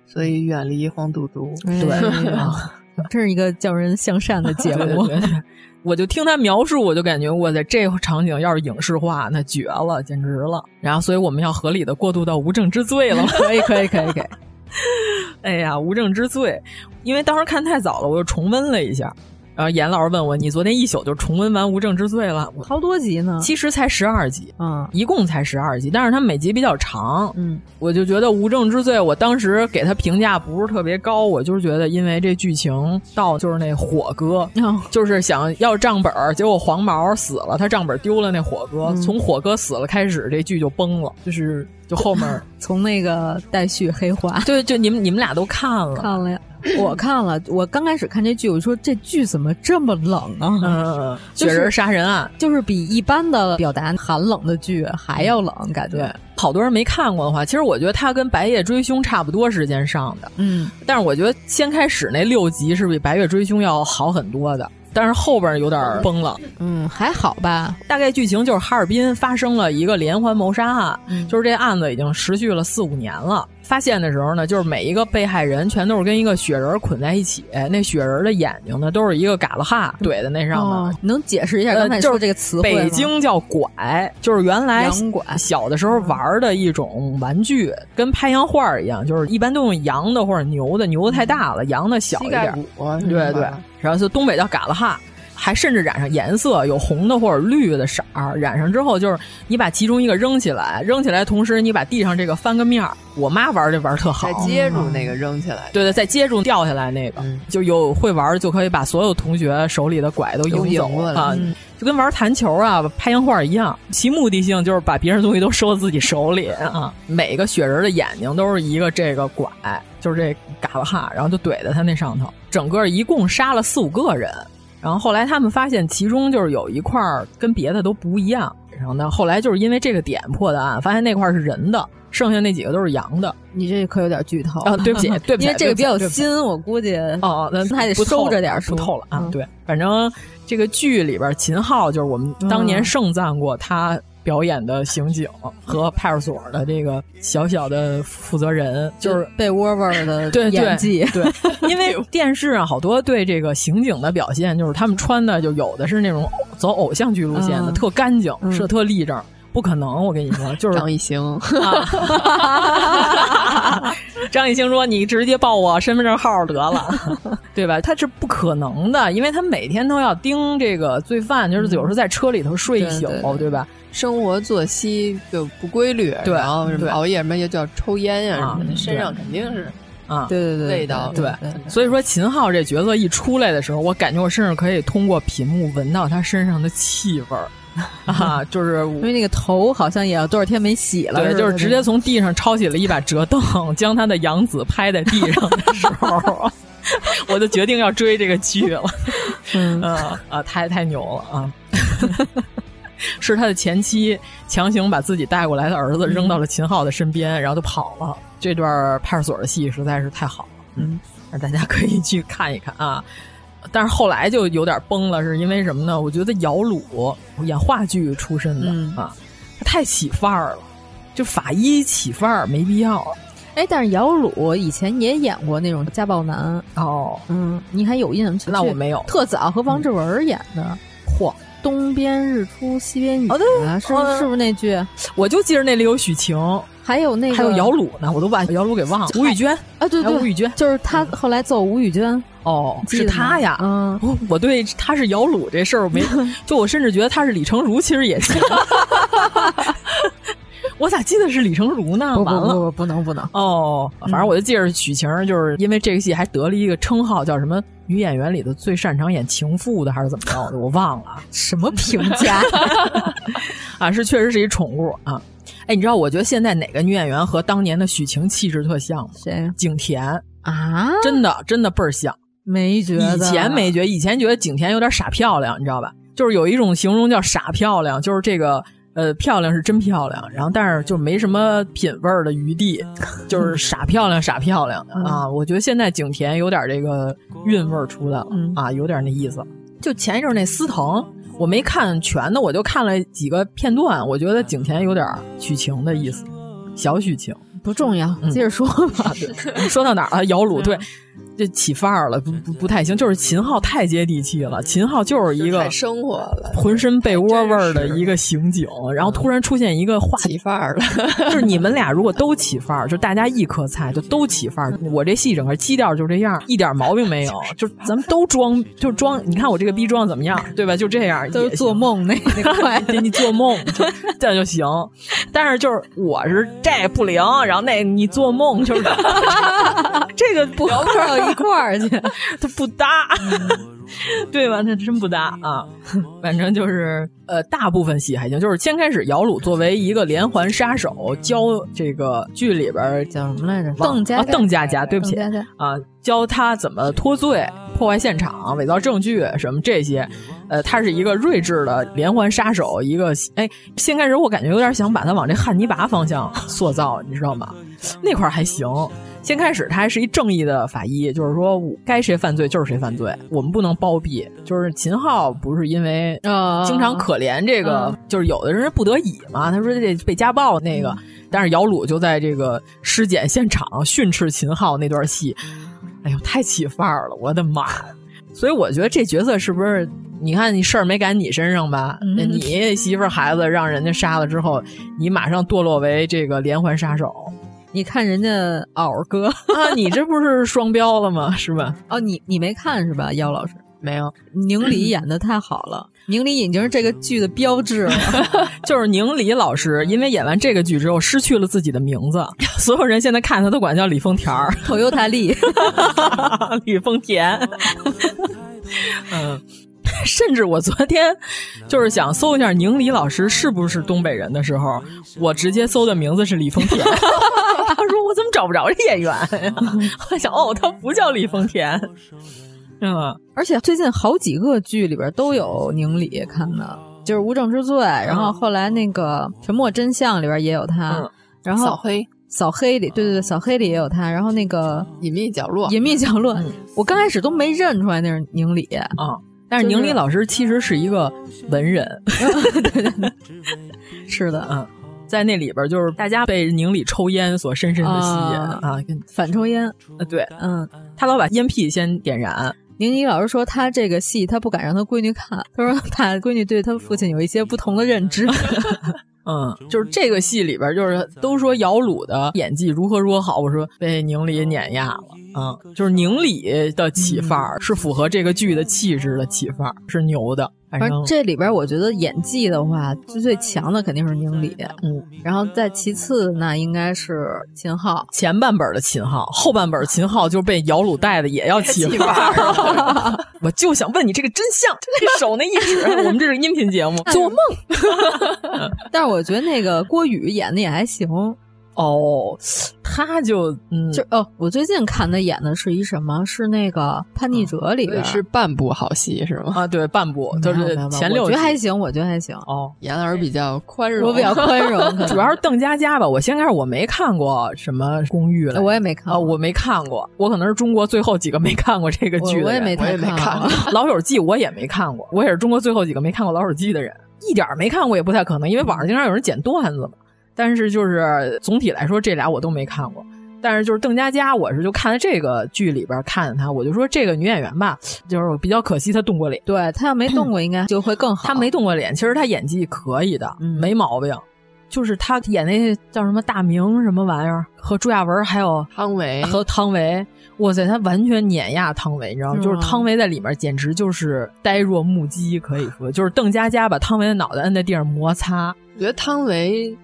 所以远离黄赌毒。对，[LAUGHS] [LAUGHS] 这是一个叫人向善的节目。[LAUGHS] 我就听他描述，我就感觉哇塞，这场景要是影视化，那绝了，简直了。然后，所以我们要合理的过渡到无证之罪了。可以，可以，可以，可以。[LAUGHS] 哎呀，无证之罪，因为当时看太早了，我又重温了一下。然后严老师问我：“你昨天一宿就重温完《无证之罪》了？好多集呢？其实才十二集，嗯，一共才十二集，但是它每集比较长，嗯，我就觉得《无证之罪》，我当时给他评价不是特别高，我就是觉得因为这剧情到就是那火哥，[LAUGHS] 就是想要账本，结果黄毛死了，他账本丢了，那火哥从火哥死了开始，这剧就崩了，就是就后面 [LAUGHS] 从那个待续黑化，对，就你们你们俩都看了，看了呀。我看了，我刚开始看这剧，我说这剧怎么这么冷啊？嗯，[LAUGHS] 雪人杀人案就是比一般的表达寒冷的剧还要冷，感觉。好多人没看过的话，其实我觉得它跟《白夜追凶》差不多时间上的，嗯。但是我觉得先开始那六集是比《白夜追凶》要好很多的，但是后边有点崩了。嗯，还好吧。大概剧情就是哈尔滨发生了一个连环谋杀案，就是这案子已经持续了四五年了。发现的时候呢，就是每一个被害人全都是跟一个雪人捆在一起，那雪人的眼睛呢都是一个嘎啦哈怼在那上面。哦、能解释一下刚才说这个词汇吗？北京叫拐，就是原来小的时候玩的一种玩具，跟拍洋画一样，就是一般都用羊的或者牛的，牛的太大了，羊的小一点。对对，然后就东北叫嘎啦哈。还甚至染上颜色，有红的或者绿的色儿。染上之后，就是你把其中一个扔起来，扔起来同时你把地上这个翻个面儿。我妈玩这玩特好，再接住那个扔起来。对对，再接住掉下来那个，嗯、就有会玩就可以把所有同学手里的拐都赢走啊，嗯、就跟玩弹球啊、拍洋画一样。其目的性就是把别人东西都收自己手里啊。每个雪人的眼睛都是一个这个拐，就是这嘎巴哈，然后就怼在他那上头。整个一共杀了四五个人。然后后来他们发现，其中就是有一块跟别的都不一样。然后呢，后来就是因为这个点破的案，发现那块是人的，剩下那几个都是羊的。你这可有点剧透啊！对不起，[LAUGHS] 对不起，因为这个比较新，我估计哦，那还得收着点不透了啊。对，反正这个剧里边，秦昊就是我们当年盛赞过他。表演的刑警和派出所的这个小小的负责人，就是被窝味儿的 [LAUGHS] 对演技。对，[LAUGHS] 因为电视上好多对这个刑警的表现，就是他们穿的就有的是那种走偶像剧路线的，嗯、特干净，是特立正。不可能，我跟你说，[LAUGHS] 就是张艺兴。啊、张艺兴说：“你直接报我身份证号得了，对吧？”他是不可能的，因为他每天都要盯这个罪犯，就是有时候在车里头睡一宿，对对对吧？生活作息就不规律，对然后什么熬夜什么又叫抽烟呀、啊什么的，身上肯定是啊，对对对，味道。对，所以说秦昊这角色一出来的时候，我感觉我甚至可以通过屏幕闻到他身上的气味儿。[LAUGHS] 啊，就是因为那个头好像也要多少天没洗了，对，就是直接从地上抄起了一把折凳，将他的养子拍在地上的时候，[LAUGHS] 我就决定要追这个剧了。嗯啊，太太牛了啊！[LAUGHS] [LAUGHS] 是他的前妻强行把自己带过来的儿子扔到了秦昊的身边，然后就跑了。这段派出所的戏实在是太好了，嗯，那大家可以去看一看啊。但是后来就有点崩了，是因为什么呢？我觉得姚鲁演话剧出身的、嗯啊，他太起范儿了，就法医起范儿没必要。哎，但是姚鲁以前也演过那种家暴男哦，嗯，你还有印象？那我没有，特早和王志文演的，嚯、东边日出西边雨哦，对，是、哦是不是那句？我就记着那里有许晴，还有那个还有姚鲁呢，我都把姚鲁给忘了。吴宇娟啊，对对，吴宇娟就是他后来揍吴宇娟。哦，是他呀，嗯，我对他是姚鲁这事儿没，[LAUGHS] 就我甚至觉得他是李成儒，其实也行。[LAUGHS] 我咋记得是李成儒呢？不完了，不不不能不能哦，反正我就记着许晴，就是因为这个戏还得了一个称号，叫什么女演员里的最擅长演情妇的，还是怎么着的？我忘了什么评价 [LAUGHS] 啊，是确实是一宠物啊。哎，你知道我觉得现在哪个女演员和当年的许晴气质特像吗？谁？景甜啊，真的真的倍儿像。没觉得，以前没觉得，以前觉得景甜有点傻漂亮，你知道吧？就是有一种形容叫傻漂亮，就是这个呃漂亮是真漂亮，然后但是就没什么品味儿的余地，就是傻漂亮傻漂亮的啊。我觉得现在景甜有点这个韵味儿出来了、嗯、啊，有点那意思。就前一阵那司藤，我没看全的，我就看了几个片段，我觉得景甜有点许晴的意思，小许晴不重要，接着说吧。[LAUGHS] 嗯、说到哪儿了？姚鲁对。这起范儿了，不不不太行。就是秦昊太接地气了，秦昊就是一个太生活了，浑身被窝味儿的一个刑警。然后突然出现一个话起范儿了，[LAUGHS] 就是你们俩如果都起范儿，就大家一颗菜就都起范儿。我这戏整个基调就这样，一点毛病没有。就咱们都装，就装。你看我这个逼装怎么样，对吧？就这样，都是做梦那 [LAUGHS] 那块，给你做梦就这就行。但是就是我是这不灵，然后那你做梦就是 [LAUGHS] 这个不聊不到一块儿去，[LAUGHS] 它不搭，对吧？它真不搭啊！反正就是呃，大部分戏还行。就是先开始，姚鲁作为一个连环杀手，教这个剧里边叫什么来着？邓家邓家佳，对不起家啊，教他怎么脱罪、破坏现场、伪造证据什么这些。呃，他是一个睿智的连环杀手，一个哎，先开始我感觉有点想把他往这汉尼拔方向塑造，你知道吗？那块儿还行。先开始他还是一正义的法医，就是说该谁犯罪就是谁犯罪，我们不能包庇。就是秦昊不是因为经常可怜这个，嗯、就是有的人不得已嘛，他说这被家暴那个。但是姚鲁就在这个尸检现场训斥秦昊那段戏，哎呦，太起范儿了，我的妈！所以我觉得这角色是不是？你看你事儿没赶你身上吧？嗯、你媳妇儿孩子让人家杀了之后，你马上堕落为这个连环杀手。你看人家敖哥 [LAUGHS] 啊，你这不是双标了吗？是吧？哦，你你没看是吧？姚老师没有，宁理演的太好了，[LAUGHS] 宁理已经是这个剧的标志了。[LAUGHS] 就是宁理老师，因为演完这个剧之后失去了自己的名字，所有人现在看他都管叫李丰田儿，头油台丽，李丰田。嗯。[LAUGHS] 甚至我昨天就是想搜一下宁理老师是不是东北人的时候，我直接搜的名字是李丰田。[LAUGHS] 他说我怎么找不着这演员呀？[LAUGHS] 我想哦，他不叫李丰田，是吗？而且最近好几个剧里边都有宁理看的，就是《无证之罪》，然后后来那个《沉默真相》里边也有他，嗯、然后扫黑。扫黑里，对对对，扫黑里也有他。然后那个隐秘角落，隐秘角落，嗯、我刚开始都没认出来那是宁理啊。但是宁理老师其实是一个文人，[LAUGHS] 是的，嗯，在那里边就是大家被宁理抽烟所深深的吸引啊，啊反抽烟，啊，对，嗯，他老把烟屁先点燃。宁理老师说他这个戏他不敢让他闺女看，他说他闺女对他父亲有一些不同的认知。[LAUGHS] 嗯，就是这个戏里边，就是都说姚鲁的演技如何如何好，我说被宁理碾压了。嗯，就是宁理的起范儿是符合这个剧的气质的起范儿，是牛的。反正这里边我觉得演技的话，最最强的肯定是宁理，嗯，然后再其次那应该是秦昊。前半本的秦昊，后半本秦昊就被姚鲁带的也要起范 [LAUGHS] 儿。我就想问你这个真相，这手那一指，[LAUGHS] 我们这是音频节目，做梦。[LAUGHS] 但是我觉得那个郭宇演的也还行。哦，他就嗯，就哦，我最近看他演的是一什么？是那个《叛逆者》里边、嗯、是半部好戏是吗？啊，对，半部就是前六集，我觉得还行，我觉得还行。哦，严老师比较宽容，我比较宽容，[LAUGHS] 主要是邓家佳吧。我先开始我没看过什么公寓了，我也没看啊，我没看过，我可能是中国最后几个没看过这个剧的人，我也没，我也没看过 [LAUGHS]《老友记》，我也没看过，我也是中国最后几个没看过《老友记》的人，一点没看过也不太可能，因为网上经常有人剪段子嘛。但是就是总体来说，这俩我都没看过。但是就是邓家佳，我是就看了这个剧里边看见她，我就说这个女演员吧，就是比较可惜她动过脸。对她要没动过，[CLEARS THROAT] 应该就会更好。她没动过脸，其实她演技可以的，嗯、没毛病。就是她演那叫什么大明什么玩意儿，和朱亚文还有汤唯和汤唯，哇塞，她完全碾压汤唯，你知道吗？嗯、就是汤唯在里面简直就是呆若木鸡，可以说就是邓家佳把汤唯的脑袋摁在地上摩擦。我觉得汤唯。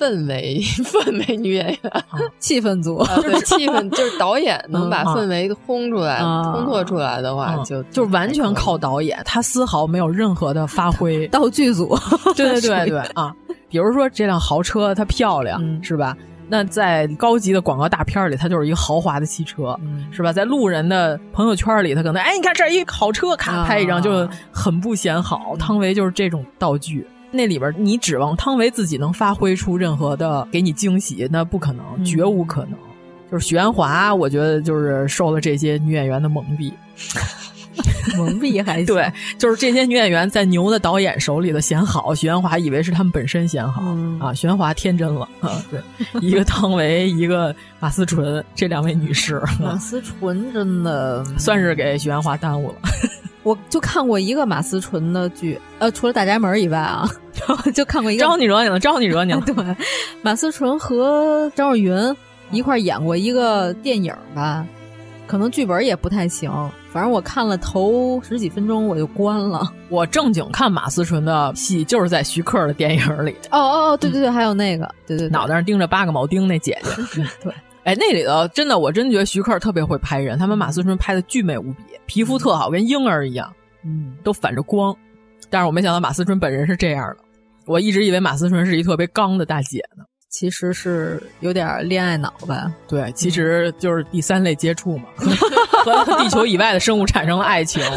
氛围 [LAUGHS] 氛围女演员，啊、气氛组，啊、对 [LAUGHS] 气氛就是导演能把氛围烘出来、嗯、烘托出来的话，就就完全靠导演，他丝毫没有任何的发挥。[LAUGHS] 道具组，对对对对。啊，比如说这辆豪车它漂亮、嗯、是吧？那在高级的广告大片里，它就是一个豪华的汽车，嗯、是吧？在路人的朋友圈里，他可能哎，你看这儿一豪车，咔拍一张就很不显好。汤唯就是这种道具。那里边，你指望汤唯自己能发挥出任何的给你惊喜，那不可能，嗯、绝无可能。就是许鞍华，我觉得就是受了这些女演员的蒙蔽，[LAUGHS] 蒙蔽还对，就是这些女演员在牛的导演手里的显好，许鞍华以为是他们本身显好、嗯、啊，许鞍华天真了啊，对，[LAUGHS] 一个汤唯，一个马思纯，这两位女士，马思纯真的算是给许鞍华耽误了。我就看过一个马思纯的剧，呃，除了《大宅门》以外啊，[LAUGHS] 就看过一个。招你惹你了，招你惹你了。对，马思纯和张若昀一块演过一个电影吧，可能剧本也不太行，反正我看了头十几分钟我就关了。我正经看马思纯的戏，就是在徐克的电影里。哦哦哦，对对对，还有那个，对对，脑袋上钉着八个铆钉那姐姐，[LAUGHS] 对。哎，那里头真的，我真觉得徐克特别会拍人，他们马思纯拍的巨美无比，皮肤特好，跟婴儿一样，嗯，都反着光。但是我没想到马思纯本人是这样的，我一直以为马思纯是一特别刚的大姐呢，其实是有点恋爱脑吧？对，其实就是第三类接触嘛，[LAUGHS] 和地球以外的生物产生了爱情。[LAUGHS]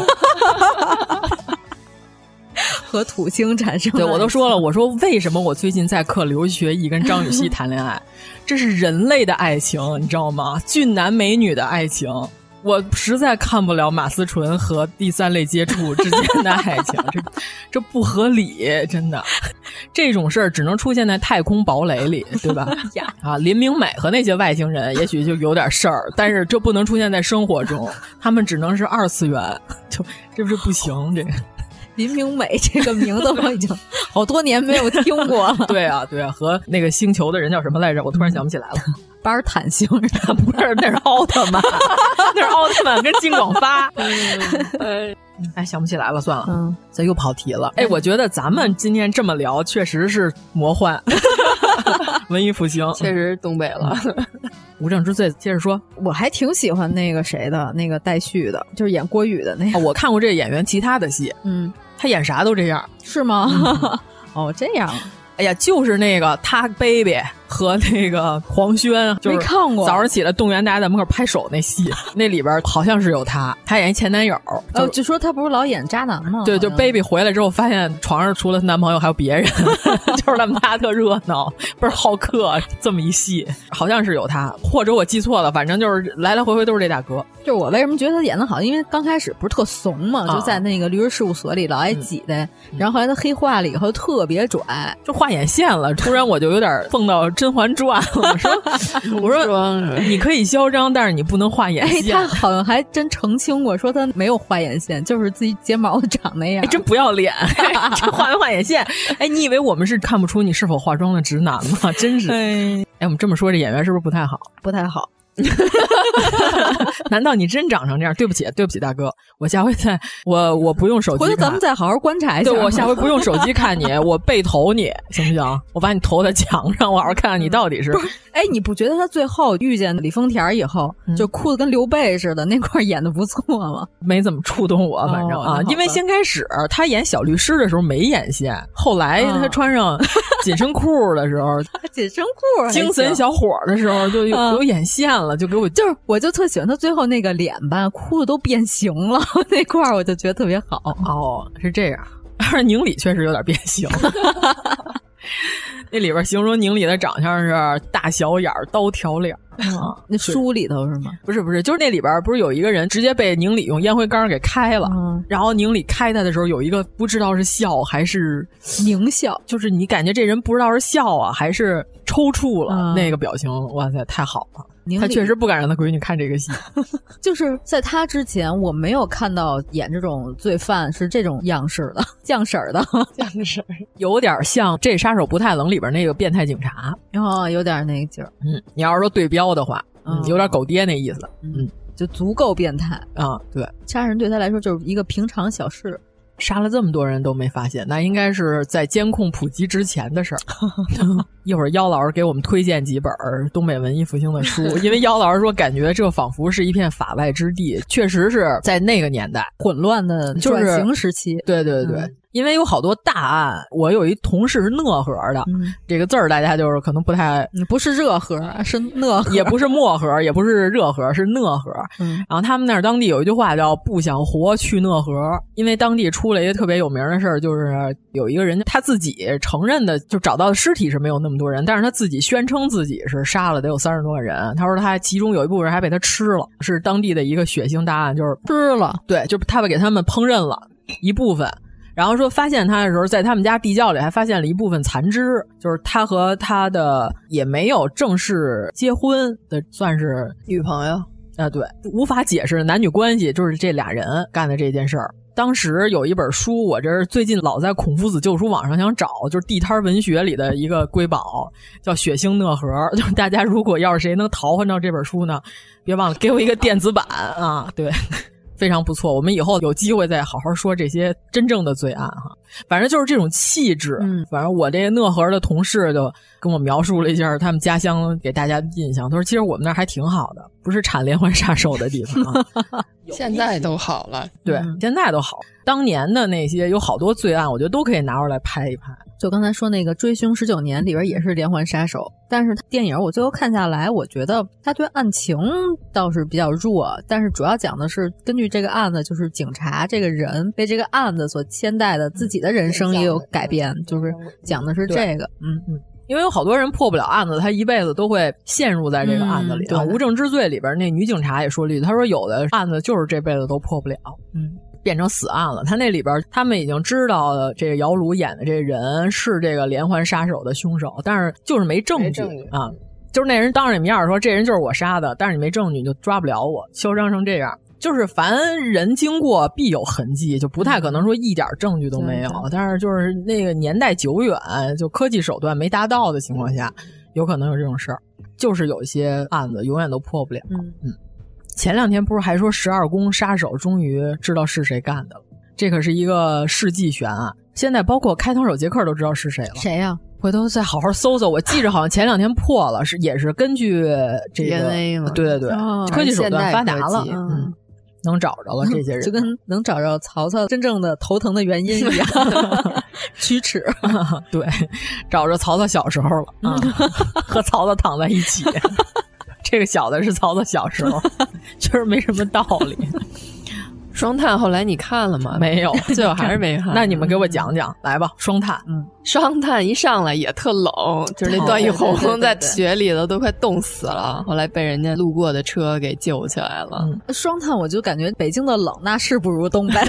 [LAUGHS] 和土星产生对我都说了，我说为什么我最近在课刘学义跟张雨绮 [LAUGHS] 谈恋爱？这是人类的爱情，你知道吗？俊男美女的爱情，我实在看不了马思纯和第三类接触之间的爱情，这这不合理，真的。这种事儿只能出现在太空堡垒里，对吧？[LAUGHS] 啊，林明美和那些外星人也许就有点事儿，但是这不能出现在生活中，他们只能是二次元，就这不是不行这个。林明美这个名字我已经 [LAUGHS] 好多年没有听过了。[LAUGHS] 对啊，对啊，和那个星球的人叫什么来着？我突然想不起来了。巴尔坦星不是，那是奥特曼，[LAUGHS] 那是奥特曼跟金广发。哎，想不起来了，算了，嗯，咱又跑题了。哎，我觉得咱们今天这么聊，确实是魔幻，文艺复兴，确实东北了。无证之罪，接着说，我还挺喜欢那个谁的，那个戴旭的，就是演郭宇的那个。我看过这个演员其他的戏，嗯，他演啥都这样，是吗？[LAUGHS] 哦，这样。哎呀，就是那个他 baby 和那个黄轩，没看过。早上起来动员大家在门口拍手那戏，[LAUGHS] 那里边好像是有他，他演一前男友。哦，就说他不是老演渣男吗？对，就 baby 回来之后发现床上除了她男朋友还有别人，[LAUGHS] 就是他们家特热闹，倍儿好客。这么一戏，好像是有他，或者我记错了，反正就是来来回回都是这大哥。就是我为什么觉得他演的好？因为刚开始不是特怂嘛，就在那个律师事务所里老爱挤的，然后后来他黑化了以后特别拽，就画眼线了。突然我就有点 [LAUGHS] 碰到《甄嬛传》。[LAUGHS] 我说，[LAUGHS] 我说你可以嚣张，但是你不能画眼线。他好像还真澄清过，说他没有画眼线，就是自己睫毛长那样。真不要脸，[LAUGHS] 这画没画眼线？哎，你以为我们是看不出你是否化妆的直男吗？真是。哎，我们这么说，这演员是不是不太好？不太好。[LAUGHS] 难道你真长成这样？对不起，对不起，大哥，我下回再我我不用手机，回头咱们再好好观察一下。对，我下回不用手机看你，[LAUGHS] 我背投你行不行？我把你投在墙上，我好好看看你到底是。哎，你不觉得他最后遇见李丰田以后，就哭的跟刘备似的，那块演的不错吗？没怎么触动我，反正啊，因为先开始他演小律师的时候没眼线，后来他穿上紧身裤的时候，[LAUGHS] 紧身裤，精神小伙的时候就有有眼线了。就给我，就是我就特喜欢他最后那个脸吧，哭的都变形了 [LAUGHS] 那块儿，我就觉得特别好。哦，是这样，宁理确实有点变形。[LAUGHS] 那里边形容宁理的长相是大小眼儿、刀条脸啊。那书里头是吗？不是不是，就是那里边不是有一个人直接被宁理用烟灰缸给开了，然后宁理开他的时候有一个不知道是笑还是狞笑，就是你感觉这人不知道是笑啊还是抽搐了，那个表情，哇塞，太好了。他确实不敢让他闺女看这个戏，[LAUGHS] 就是在他之前，我没有看到演这种罪犯是这种样式的，[LAUGHS] 酱婶儿的酱婶儿，[LAUGHS] 有点像《这杀手不太冷》里边那个变态警察，哦，有点那个劲儿。嗯，你要是说对标的话，嗯，有点狗爹那意思，嗯，就足够变态啊。对，杀人对他来说就是一个平常小事。杀了这么多人都没发现，那应该是在监控普及之前的事儿。[LAUGHS] 一会儿妖老师给我们推荐几本东北文艺复兴的书，[LAUGHS] 因为妖老师说感觉这仿佛是一片法外之地，确实是在那个年代混乱的转型时期。对对对。因为有好多大案，我有一同事是讷河的，这个字儿大家就是可能不太，不是热河，是讷河，也不是漠河，也不是热河，是讷河。然后他们那儿当地有一句话叫“不想活去讷河”，因为当地出了一个特别有名的事儿，就是有一个人他自己承认的，就找到的尸体是没有那么多人，但是他自己宣称自己是杀了得有三十多个人。他说他其中有一部分人还被他吃了，是当地的一个血腥大案，就是吃了，对，就是他们给他们烹饪了一部分。然后说发现他的时候，在他们家地窖里还发现了一部分残肢，就是他和他的也没有正式结婚的，算是女朋友啊，对，无法解释男女关系，就是这俩人干的这件事儿。当时有一本书，我这最近老在孔夫子旧书网上想找，就是地摊文学里的一个瑰宝，叫《血腥讷河》。就是大家如果要是谁能淘换到这本书呢，别忘了给我一个电子版啊，对。非常不错，我们以后有机会再好好说这些真正的罪案哈。反正就是这种气质，嗯，反正我这讷河的同事就跟我描述了一下他们家乡给大家的印象。他说：“其实我们那儿还挺好的，不是产连环杀手的地方。[LAUGHS] 现在都好了，对，现在都好。当年的那些有好多罪案，我觉得都可以拿出来拍一拍。就刚才说那个《追凶十九年》里边也是连环杀手，但是电影我最后看下来，我觉得他对案情倒是比较弱，但是主要讲的是根据这个案子，就是警察这个人被这个案子所牵带的自己。的人生也有改变，就是讲的是这个，嗯嗯，因为有好多人破不了案子，他一辈子都会陷入在这个案子里。啊，无证之罪里边那女警察也说了一句，她说有的案子就是这辈子都破不了。嗯，变成死案了。他那里边他们已经知道这个姚鲁演的这人是这个连环杀手的凶手，但是就是没证据啊。就是那人当着你面说这人就是我杀的，但是你没证据，你就抓不了。我。嚣张成这样，就是凡人经过必有痕迹，就不太可能说一点证据都没有。但是就是那个年代久远，就科技手段没达到的情况下，有可能有这种事儿。就是有一些案子永远都破不了。嗯嗯，前两天不是还说十二宫杀手终于知道是谁干的了？这可是一个世纪悬案。现在包括开膛手杰克都知道是谁了。谁呀、啊？回头再好好搜搜。我记着好像前两天破了，是也是根据这个对对对，哦、科技手段发达了，嗯，嗯能找着了这些 [LAUGHS] 人，就跟能找着曹操真正的头疼的原因一样，龋齿。对，找着曹操小时候了，啊、和曹操躺在一起。[LAUGHS] 这个小的是曹操小时候，[LAUGHS] 确实没什么道理。双探后来你看了吗？[LAUGHS] 没有，[LAUGHS] 最后还是没看。那你们给我讲讲，来吧。双探，嗯，双探一上来也特冷，[LAUGHS] 就是那段奕宏在雪里头都快冻死了，后来被人家路过的车给救起来了。嗯、双探我就感觉北京的冷那是不如东北，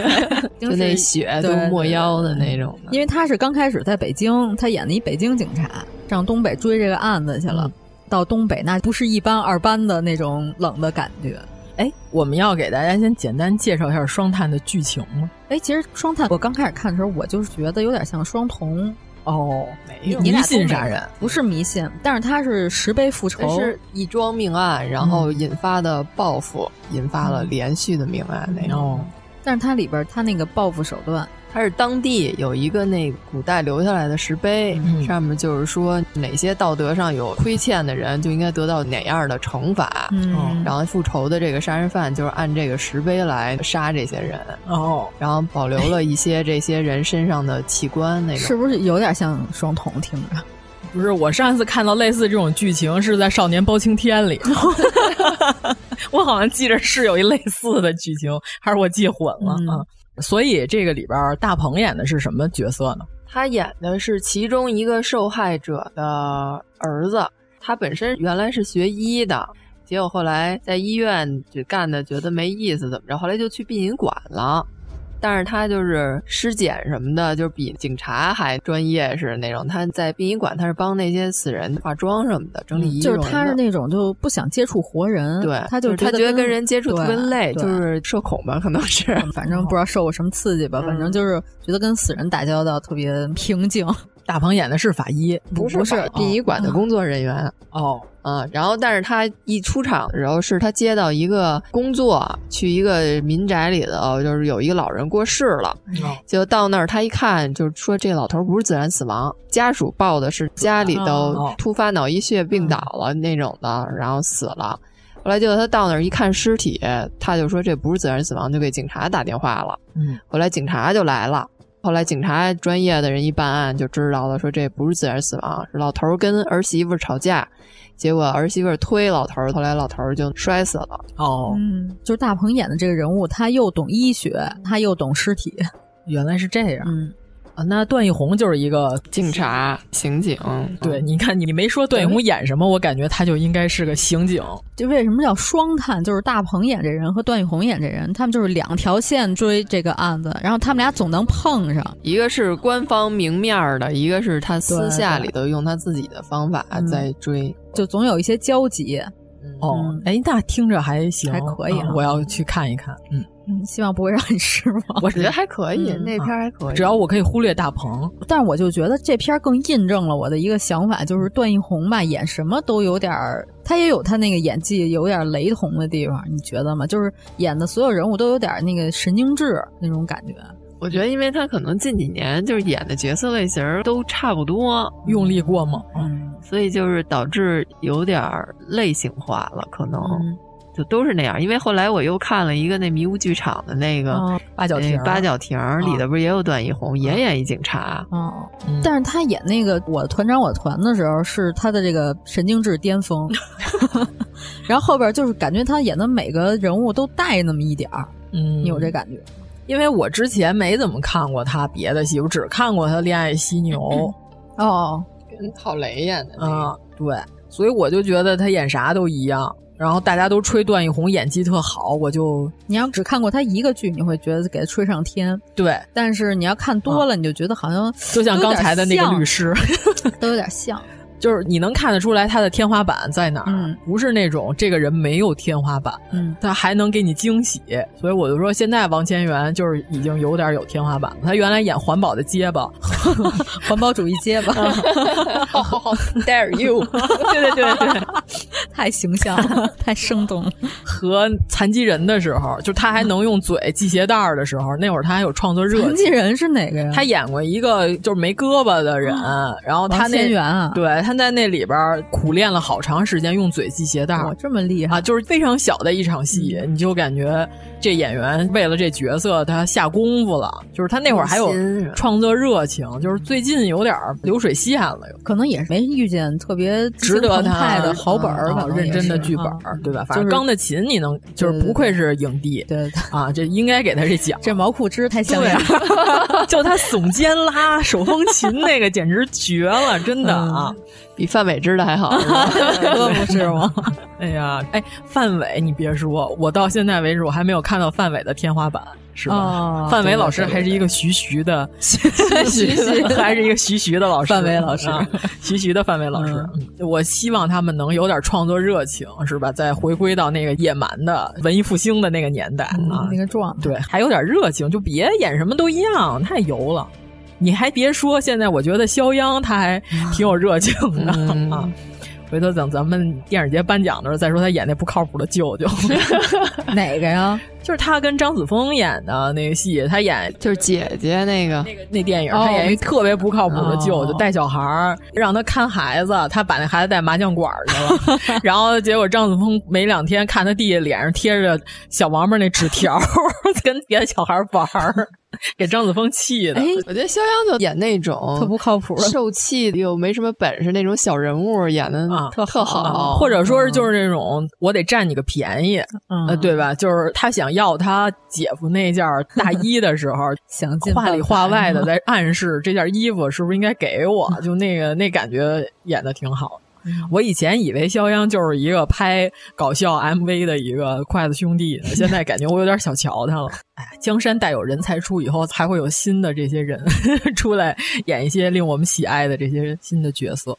就那雪都没腰的那种的。因为他是刚开始在北京，他演的一北京警察，上东北追这个案子去了。嗯、到东北那不是一般二班的那种冷的感觉。哎，我们要给大家先简单介绍一下双探的剧情吗？哎，其实双探我刚开始看的时候，我就是觉得有点像双瞳哦，没有迷信杀人，不是迷信，但是它是十倍复仇，是一桩命案，然后引发的报复，嗯、引发了连续的命案那种。哦，但是它里边它那个报复手段。它是当地有一个那古代留下来的石碑，嗯、上面就是说哪些道德上有亏欠的人就应该得到哪样的惩罚，嗯，然后复仇的这个杀人犯就是按这个石碑来杀这些人，哦，然后保留了一些这些人身上的器官，那个是不是有点像双瞳？听着，不是，我上一次看到类似这种剧情是在《少年包青天》里，[LAUGHS] 我好像记着是有一类似的剧情，还是我记混了啊？嗯所以这个里边大鹏演的是什么角色呢？他演的是其中一个受害者的儿子，他本身原来是学医的，结果后来在医院就干的觉得没意思，怎么着，后来就去殡仪馆了。但是他就是尸检什么的，就比警察还专业似的那种。他在殡仪馆，他是帮那些死人化妆什么的，整理仪容、嗯。就是他是那种就不想接触活人，对，他就他觉得跟人接触特别累，就是社恐吧，可能是。反正不知道受过什么刺激吧，嗯、反正就是觉得跟死人打交道特别平静。大鹏演的是法医，不是不是殡仪馆的工作人员哦。嗯，然后但是他一出场的时候，是他接到一个工作，去一个民宅里头，就是有一个老人过世了，哦、就到那儿他一看，就是说这老头不是自然死亡，家属报的是家里头突发脑溢血病倒了那种的，然后死了。后来结果他到那儿一看尸体，他就说这不是自然死亡，就给警察打电话了。嗯，后来警察就来了。后来警察专业的人一办案就知道了，说这不是自然死亡，是老头跟儿媳妇吵架，结果儿媳妇推老头，后来老头就摔死了。哦，嗯，就是大鹏演的这个人物，他又懂医学，他又懂尸体，原来是这样。嗯。啊，那段奕宏就是一个警察、刑警。对，你看，你没说段奕宏演什么，我感觉他就应该是个刑警。就为什么叫双探？就是大鹏演这人和段奕宏演这人，他们就是两条线追这个案子，然后他们俩总能碰上。一个是官方明面的，一个是他私下里头用他自己的方法在追，就总有一些交集。哦，哎，那听着还行，还可以、啊嗯，我要去看一看。嗯。嗯，希望不会让你失望。[LAUGHS] 我觉得还可以，嗯、那片还可以，只要我可以忽略大鹏。但是我就觉得这片更印证了我的一个想法，就是段奕宏吧，演什么都有点儿，他也有他那个演技有点雷同的地方，你觉得吗？就是演的所有人物都有点那个神经质那种感觉。我觉得，因为他可能近几年就是演的角色类型都差不多，用力过猛，嗯，所以就是导致有点类型化了，可能。嗯就都是那样，因为后来我又看了一个那迷雾剧场的那个哦、八角亭，八角亭里头不是也有段奕宏，也演一警察。哦，嗯、但是他演那个我团长我团的时候，是他的这个神经质巅峰，[LAUGHS] 然后后边就是感觉他演的每个人物都带那么一点儿，嗯，你有这感觉？因为我之前没怎么看过他别的戏，我只看过他《恋爱犀牛》哦，跟郝蕾演的啊、嗯，对。所以我就觉得他演啥都一样，然后大家都吹段奕宏演技特好，我就你要只看过他一个剧，你会觉得给他吹上天。对，但是你要看多了，啊、你就觉得好像就像刚才的那个律师，[LAUGHS] 都有点像。就是你能看得出来他的天花板在哪儿，嗯、不是那种这个人没有天花板，嗯，他还能给你惊喜，所以我就说现在王千源就是已经有点有天花板了。他原来演环保的结巴，[LAUGHS] 环保主义结巴，Dare you，对对对对，太形象了，太生动了。和残疾人的时候，就他还能用嘴系鞋带的时候，那会儿他还有创作热情。残疾人是哪个呀？他演过一个就是没胳膊的人，然后他那啊，对他在那里边苦练了好长时间，用嘴系鞋带。哇，这么厉害啊！就是非常小的一场戏，嗯、你就感觉这演员为了这角色他下功夫了。就是他那会儿还有创作热情，就是最近有点流水线了，可能也是没遇见特别值得他的好本儿、嗯、认真的剧本，啊、对吧？反正钢的琴你能就是不愧是影帝，对啊，这应该给他这奖。这毛裤枝太像样，[LAUGHS] 就他耸肩拉手风琴那个简直绝了，真的啊！嗯、比范伟知的还好，可 [LAUGHS] 不是吗？[LAUGHS] 哎呀，哎，范伟，你别说，我到现在为止我还没有看到范伟的天花板。是吧？哦、范伟老师还是一个徐徐的，[LAUGHS] 徐徐还是一个徐徐的老师。范伟老师，啊、徐徐的范伟老师。嗯、我希望他们能有点创作热情，是吧？再回归到那个野蛮的文艺复兴的那个年代、嗯、啊，那个状态。对，还有点热情，就别演什么都一样，太油了。你还别说，现在我觉得肖央他还挺有热情的、嗯、啊。回头等咱们电影节颁奖的时候再说他演那不靠谱的舅舅，[LAUGHS] 哪个呀？就是他跟张子枫演的那个戏，他演就是姐姐那个那个那电影，他演一特别不靠谱的舅舅，带小孩儿让他看孩子，他把那孩子带麻将馆去了，[LAUGHS] 然后结果张子枫没两天看他弟弟脸上贴着小王八那纸条，[LAUGHS] 跟别的小孩玩儿。[LAUGHS] 给张子枫气的，哎，我觉得肖央就演那种特不靠谱、受气又没什么本事那种小人物，演的啊特特好，或者说是就是那种我得占你个便宜，嗯、呃，对吧？就是他想要他姐夫那件大衣的时候，[LAUGHS] 想话里话外的在暗示这件衣服是不是应该给我，就那个那感觉演的挺好。我以前以为肖央就是一个拍搞笑 MV 的一个筷子兄弟，现在感觉我有点小瞧他了。[LAUGHS] 哎呀，江山代有人才出，以后还会有新的这些人 [LAUGHS] 出来演一些令我们喜爱的这些新的角色。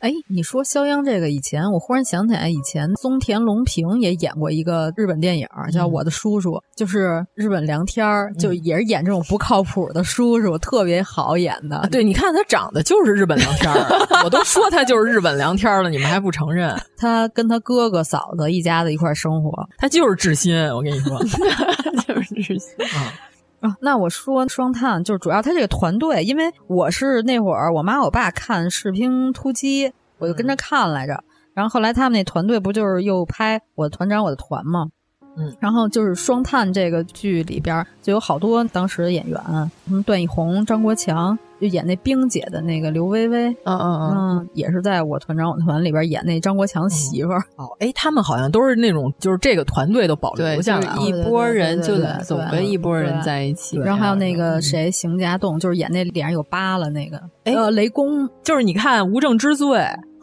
哎，你说肖央这个以前，我忽然想起来，以前松田龙平也演过一个日本电影，叫《我的叔叔》，就是日本梁天儿，就也是演这种不靠谱的叔叔，特别好演的。对，你看他长得就是日本梁天儿，[LAUGHS] 我都说他就是日本梁天儿了，你们还不承认？他跟他哥哥嫂子一家子一块生活，他就是志新，我跟你说，[LAUGHS] 就是志新啊。啊，那我说双探就是主要他这个团队，因为我是那会儿我妈我爸看《士兵突击》，我就跟着看来着。嗯、然后后来他们那团队不就是又拍《我的团长我的团》吗？嗯，然后就是双探这个剧里边就有好多当时的演员，什么段奕宏、张国强，就演那冰姐的那个刘薇薇，嗯嗯嗯，也是在我团长我团里边演那张国强媳妇儿。哦，哎，他们好像都是那种，就是这个团队都保留下来，一波人就总跟一波人在一起。然后还有那个谁，邢家栋，就是演那脸上有疤了那个，哎，呃，雷公，就是你看《无证之罪》。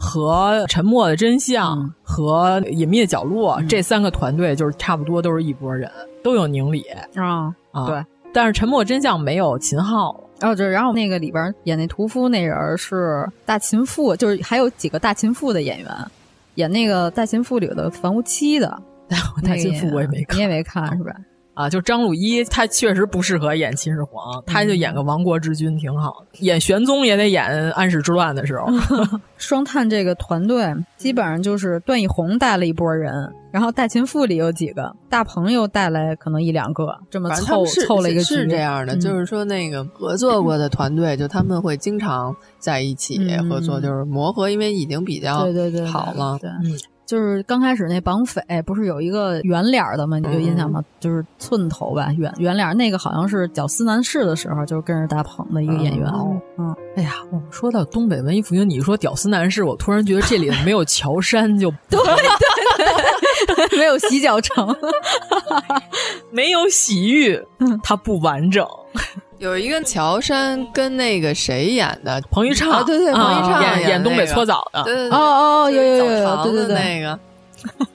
和《沉默的真相》嗯、和《隐秘的角落》嗯、这三个团队，就是差不多都是一拨人，都有宁理啊啊。对，但是《沉默真相》没有秦昊。哦，对，然后那个里边演那屠夫那人是大秦妇，就是还有几个大秦妇的演员，演那个大秦妇里的房屋妻的。[LAUGHS] 大秦妇我也没看，你也没看是吧？啊，就张鲁一，他确实不适合演秦始皇，他就演个亡国之君挺好。演玄宗也得演安史之乱的时候。[LAUGHS] 双探这个团队基本上就是段奕宏带了一波人，然后大秦赋里有几个，大鹏又带来可能一两个，这么凑凑了一个剧。是这样的，嗯、就是说那个合作过的团队，就他们会经常在一起合作，嗯、就是磨合，因为已经比较对对对好了。对，嗯。就是刚开始那绑匪不是有一个圆脸的吗？你有印象吗？嗯、就是寸头吧，圆圆脸那个好像是屌丝男士的时候，就是跟着大鹏的一个演员。嗯，嗯哎呀，我们说到东北文艺复兴，你说屌丝男士，我突然觉得这里没有乔杉就对 [LAUGHS] 对对，没有洗脚城，没有洗浴，它不完整。有一个乔杉跟那个谁演的，彭昱畅。啊，对对，彭昱畅演演东北搓澡的，对对哦哦，有有有有，对对对，那个。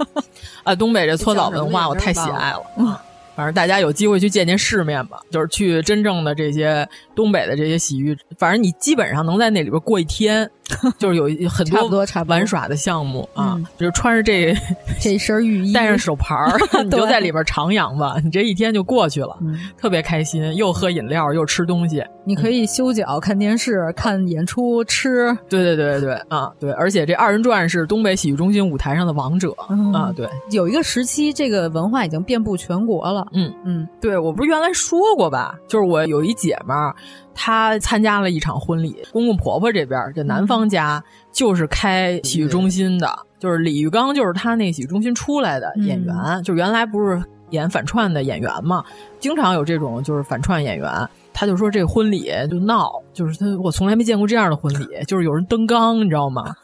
[LAUGHS] 啊，东北这搓澡文化 [LAUGHS] 我太喜爱了。嗯。反正大家有机会去见见世面吧，就是去真正的这些东北的这些洗浴，反正你基本上能在那里边过一天，[LAUGHS] 就是有很差不多玩耍的项目啊，就是穿着这 [LAUGHS] 这一身浴衣，带上手牌儿，[LAUGHS] 你就在里边徜徉吧，你这一天就过去了，特别开心，又喝饮料又吃东西，你可以修脚、看电视、看演出、吃，对对对对对啊，对，而且这二人转是东北洗浴中心舞台上的王者啊，对，有一个时期这个文化已经遍布全国了。嗯。嗯，对。我不是原来说过吧？就是我有一姐们儿，她参加了一场婚礼，公公婆婆这边就男方家就是开洗浴中心的，就是李玉刚，就是他那洗浴中心出来的演员，嗯、就原来不是演反串的演员嘛，经常有这种就是反串演员。他就说这婚礼就闹，就是他我从来没见过这样的婚礼，就是有人登缸，你知道吗？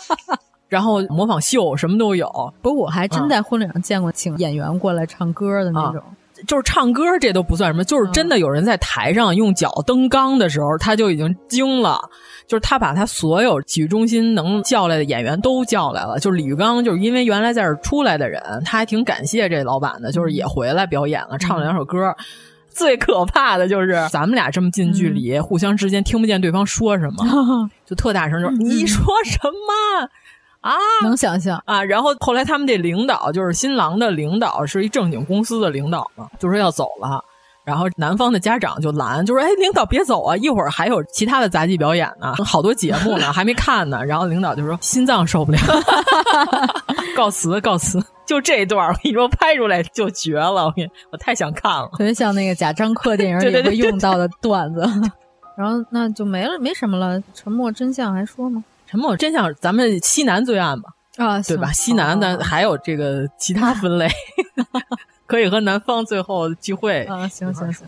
[LAUGHS] 然后模仿秀什么都有，不过我还真在婚礼上见过请演员过来唱歌的那种，啊、就是唱歌这都不算什么，就是真的有人在台上用脚蹬缸的时候，他就已经惊了，就是他把他所有体育中心能叫来的演员都叫来了，就是李玉刚，就是因为原来在这儿出来的人，他还挺感谢这老板的，就是也回来表演了，唱了两首歌。最可怕的就是咱们俩这么近距离，互相之间听不见对方说什么，就特大声，就是你说什么。啊，能想象啊！然后后来他们这领导就是新郎的领导，是一正经公司的领导嘛，就说要走了。然后男方的家长就拦，就说：“哎，领导别走啊，一会儿还有其他的杂技表演呢，好多节目呢，[LAUGHS] 还没看呢。”然后领导就说：“心脏受不了，告 [LAUGHS] 辞告辞。”就这段，我跟你说，拍出来就绝了。我跟你，我太想看了，特别像那个贾樟柯电影里 [LAUGHS] 会用到的段子。然后那就没了，没什么了。沉默真相还说吗？沉默真相，咱们西南罪案吧，啊，对吧？西南咱还有这个其他分类，[LAUGHS] 可以和南方最后聚会啊。行行行，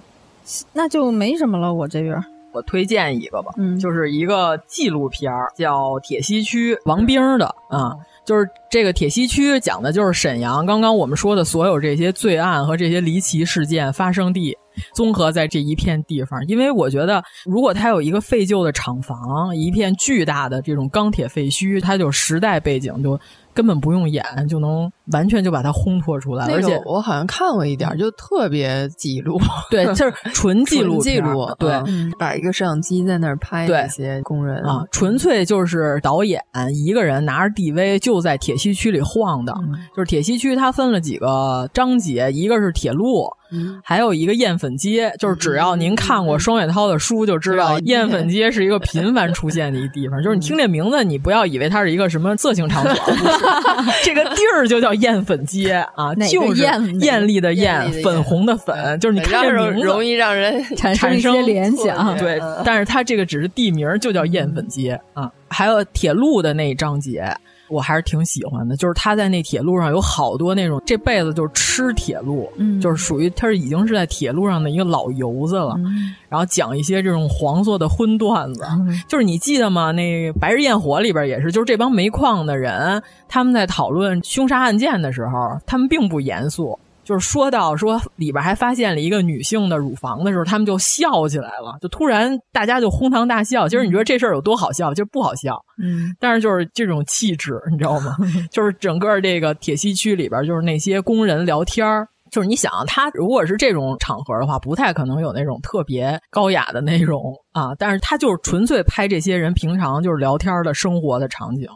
那就没什么了。我这边我推荐一个吧，嗯，就是一个纪录片叫《铁西区》，王兵的啊。就是这个铁西区讲的就是沈阳刚刚我们说的所有这些罪案和这些离奇事件发生地，综合在这一片地方。因为我觉得，如果它有一个废旧的厂房，一片巨大的这种钢铁废墟，它就时代背景就根本不用演，就能完全就把它烘托出来。而且我好像看过一点，就特别记录，对，就是 [LAUGHS] 纯记录记录，对，嗯、把一个摄像机在那儿拍那些工人啊，纯粹就是导演一个人拿着 DV 就在铁西区里晃荡。嗯、就是铁西区它分了几个章节，一个是铁路。嗯、还有一个艳粉街，就是只要您看过双雪涛的书，就知道艳粉街是一个频繁出现的一地方。就是你听这名字，你不要以为它是一个什么色情场所，[LAUGHS] 这个地儿就叫艳粉街啊，就是艳丽的艳，粉红的粉，就是你看这名字容易让人产生一些联想。对，但是它这个只是地名，就叫艳粉街啊。还有铁路的那一章节。我还是挺喜欢的，就是他在那铁路上有好多那种这辈子就是吃铁路，嗯，就是属于他是已经是在铁路上的一个老油子了，嗯、然后讲一些这种黄色的荤段子，嗯、就是你记得吗？那《白日焰火》里边也是，就是这帮煤矿的人他们在讨论凶杀案件的时候，他们并不严肃。就是说到说里边还发现了一个女性的乳房的时候，他们就笑起来了，就突然大家就哄堂大笑。其实你觉得这事儿有多好笑？就是不好笑，嗯，但是就是这种气质，你知道吗？[LAUGHS] 就是整个这个铁西区里边，就是那些工人聊天儿。就是你想，他如果是这种场合的话，不太可能有那种特别高雅的那种啊。但是他就是纯粹拍这些人平常就是聊天的生活的场景。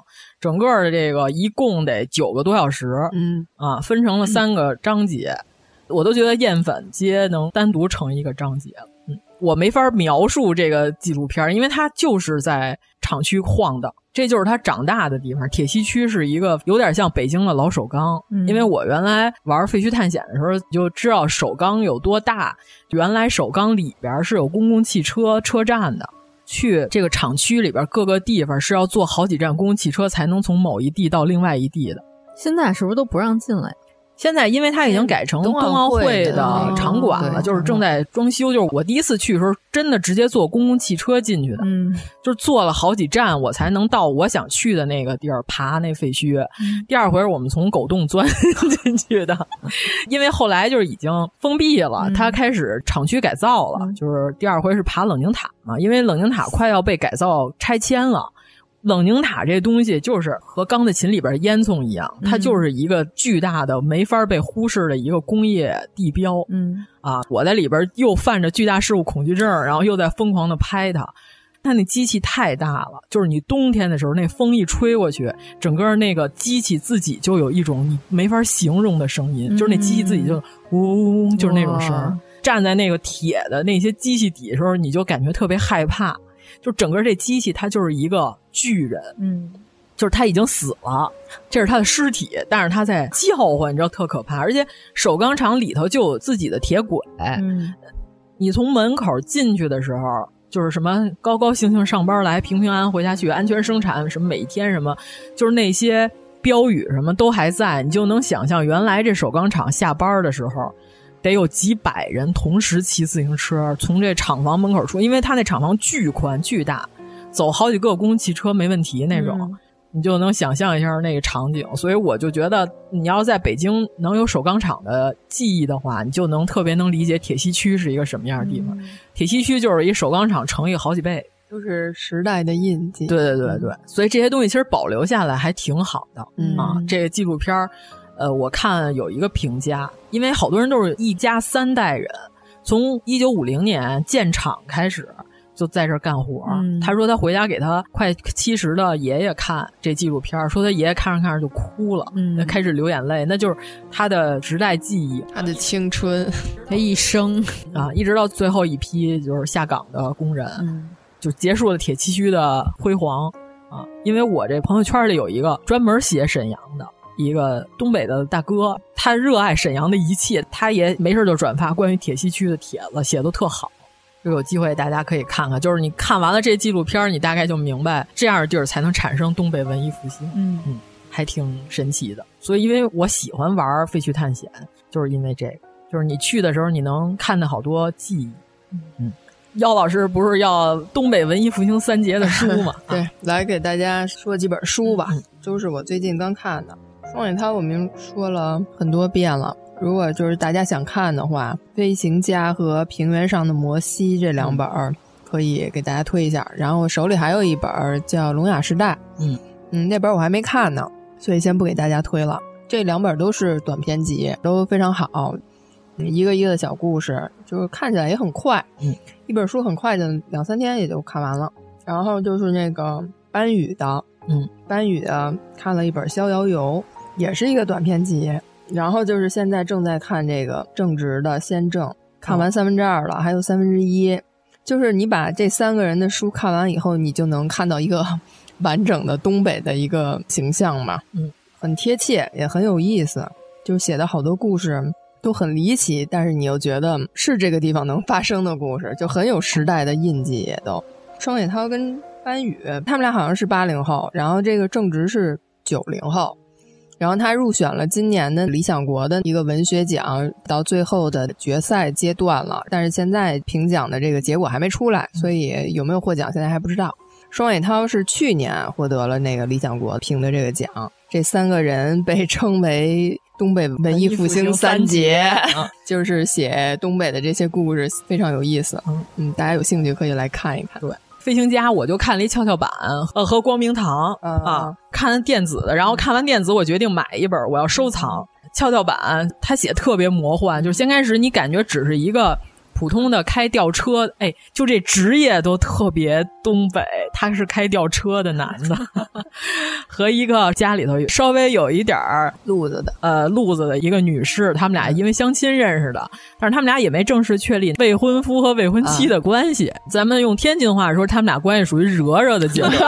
整个的这个一共得九个多小时，嗯啊，分成了三个章节，我都觉得燕粉街能单独成一个章节了。嗯，我没法描述这个纪录片，因为它就是在厂区晃荡。这就是他长大的地方，铁西区是一个有点像北京的老首钢。嗯、因为我原来玩废墟探险的时候就知道首钢有多大。原来首钢里边是有公共汽车车站的，去这个厂区里边各个地方是要坐好几站公共汽车才能从某一地到另外一地的。现在是不是都不让进来？现在因为它已经改成冬奥会的场馆了，就是正在装修。就是我第一次去的时候，真的直接坐公共汽车进去的，嗯，就是坐了好几站，我才能到我想去的那个地儿爬那废墟。嗯、第二回我们从狗洞钻 [LAUGHS] 进去的，因为后来就是已经封闭了，嗯、它开始厂区改造了。就是第二回是爬冷凝塔嘛，因为冷凝塔快要被改造拆迁了。冷凝塔这东西就是和钢的琴里边烟囱一样，它就是一个巨大的、没法被忽视的一个工业地标。嗯啊，我在里边又犯着巨大事物恐惧症，然后又在疯狂的拍它。它那机器太大了，就是你冬天的时候，那风一吹过去，整个那个机器自己就有一种你没法形容的声音，就是那机器自己就嗡嗡，就是那种声。站在那个铁的那些机器底的时候，你就感觉特别害怕。就整个这机器，它就是一个巨人，嗯，就是他已经死了，这是他的尸体，但是他在叫唤，你知道特可怕。而且首钢厂里头就有自己的铁轨，嗯，你从门口进去的时候。就是什么高高兴兴上班来，平平安安回家去，安全生产，什么每天什么，就是那些标语什么都还在，你就能想象原来这首钢厂下班的时候，得有几百人同时骑自行车从这厂房门口出，因为他那厂房巨宽巨大，走好几个公共汽车没问题那种。嗯你就能想象一下那个场景，所以我就觉得，你要在北京能有首钢厂的记忆的话，你就能特别能理解铁西区是一个什么样的地方。嗯、铁西区就是一首钢厂乘以好几倍，就是时代的印记。对对对对，嗯、所以这些东西其实保留下来还挺好的、嗯、啊。这个纪录片儿，呃，我看有一个评价，因为好多人都是一家三代人，从一九五零年建厂开始。就在这干活、嗯。他说他回家给他快七十的爷爷看这纪录片，说他爷爷看着看着就哭了，嗯，开始流眼泪，那就是他的时代记忆，他的青春，[LAUGHS] 他一生啊，一直到最后一批就是下岗的工人，嗯，就结束了铁七区的辉煌啊。因为我这朋友圈里有一个专门写沈阳的一个东北的大哥，他热爱沈阳的一切，他也没事就转发关于铁西区的帖子，写的特好。就有机会大家可以看看，就是你看完了这纪录片，你大概就明白这样的地儿才能产生东北文艺复兴。嗯嗯，还挺神奇的。所以，因为我喜欢玩废墟探险，就是因为这个，就是你去的时候你能看到好多记忆。嗯，嗯姚老师不是要东北文艺复兴三杰的书吗？[LAUGHS] 对，来给大家说几本书吧，都是我最近刚看的。双雪涛我们说了很多遍了。如果就是大家想看的话，《飞行家》和《平原上的摩西》这两本儿可以给大家推一下。然后我手里还有一本叫《聋哑时代》，嗯嗯，那本我还没看呢，所以先不给大家推了。这两本都是短篇集，都非常好，一个一个的小故事，就是看起来也很快。嗯，一本书很快就两三天也就看完了。然后就是那个班宇的，嗯，班宇的看了一本《逍遥游》，也是一个短篇集。然后就是现在正在看这个正直的先正，看完三分之二了，还有三分之一。就是你把这三个人的书看完以后，你就能看到一个 [LAUGHS] 完整的东北的一个形象嘛。嗯，很贴切，也很有意思。就写的好多故事都很离奇，但是你又觉得是这个地方能发生的故事，就很有时代的印记。也都双雪涛跟班宇，他们俩好像是八零后，然后这个正直是九零后。然后他入选了今年的理想国的一个文学奖，到最后的决赛阶段了，但是现在评奖的这个结果还没出来，所以有没有获奖现在还不知道。双雪涛是去年获得了那个理想国评的这个奖，这三个人被称为 [LAUGHS] 东北文艺复兴三杰，啊 [LAUGHS] 就是写东北的这些故事非常有意思。嗯，大家有兴趣可以来看一看。对。飞行家，我就看了一跷跷板，呃，和光明堂啊，看电子的，然后看完电子，我决定买一本，我要收藏。跷跷板，他写特别魔幻，就是先开始你感觉只是一个普通的开吊车，哎，就这职业都特别东北，他是开吊车的男的，[LAUGHS] 和一个家里头稍微有一点路子的，呃，路子的一个女士，他们俩因为相亲认识的，但是他们俩也没正式确立未婚夫和未婚妻的关系。啊、咱们用天津话说，他们俩关系属于惹惹的阶段，[LAUGHS]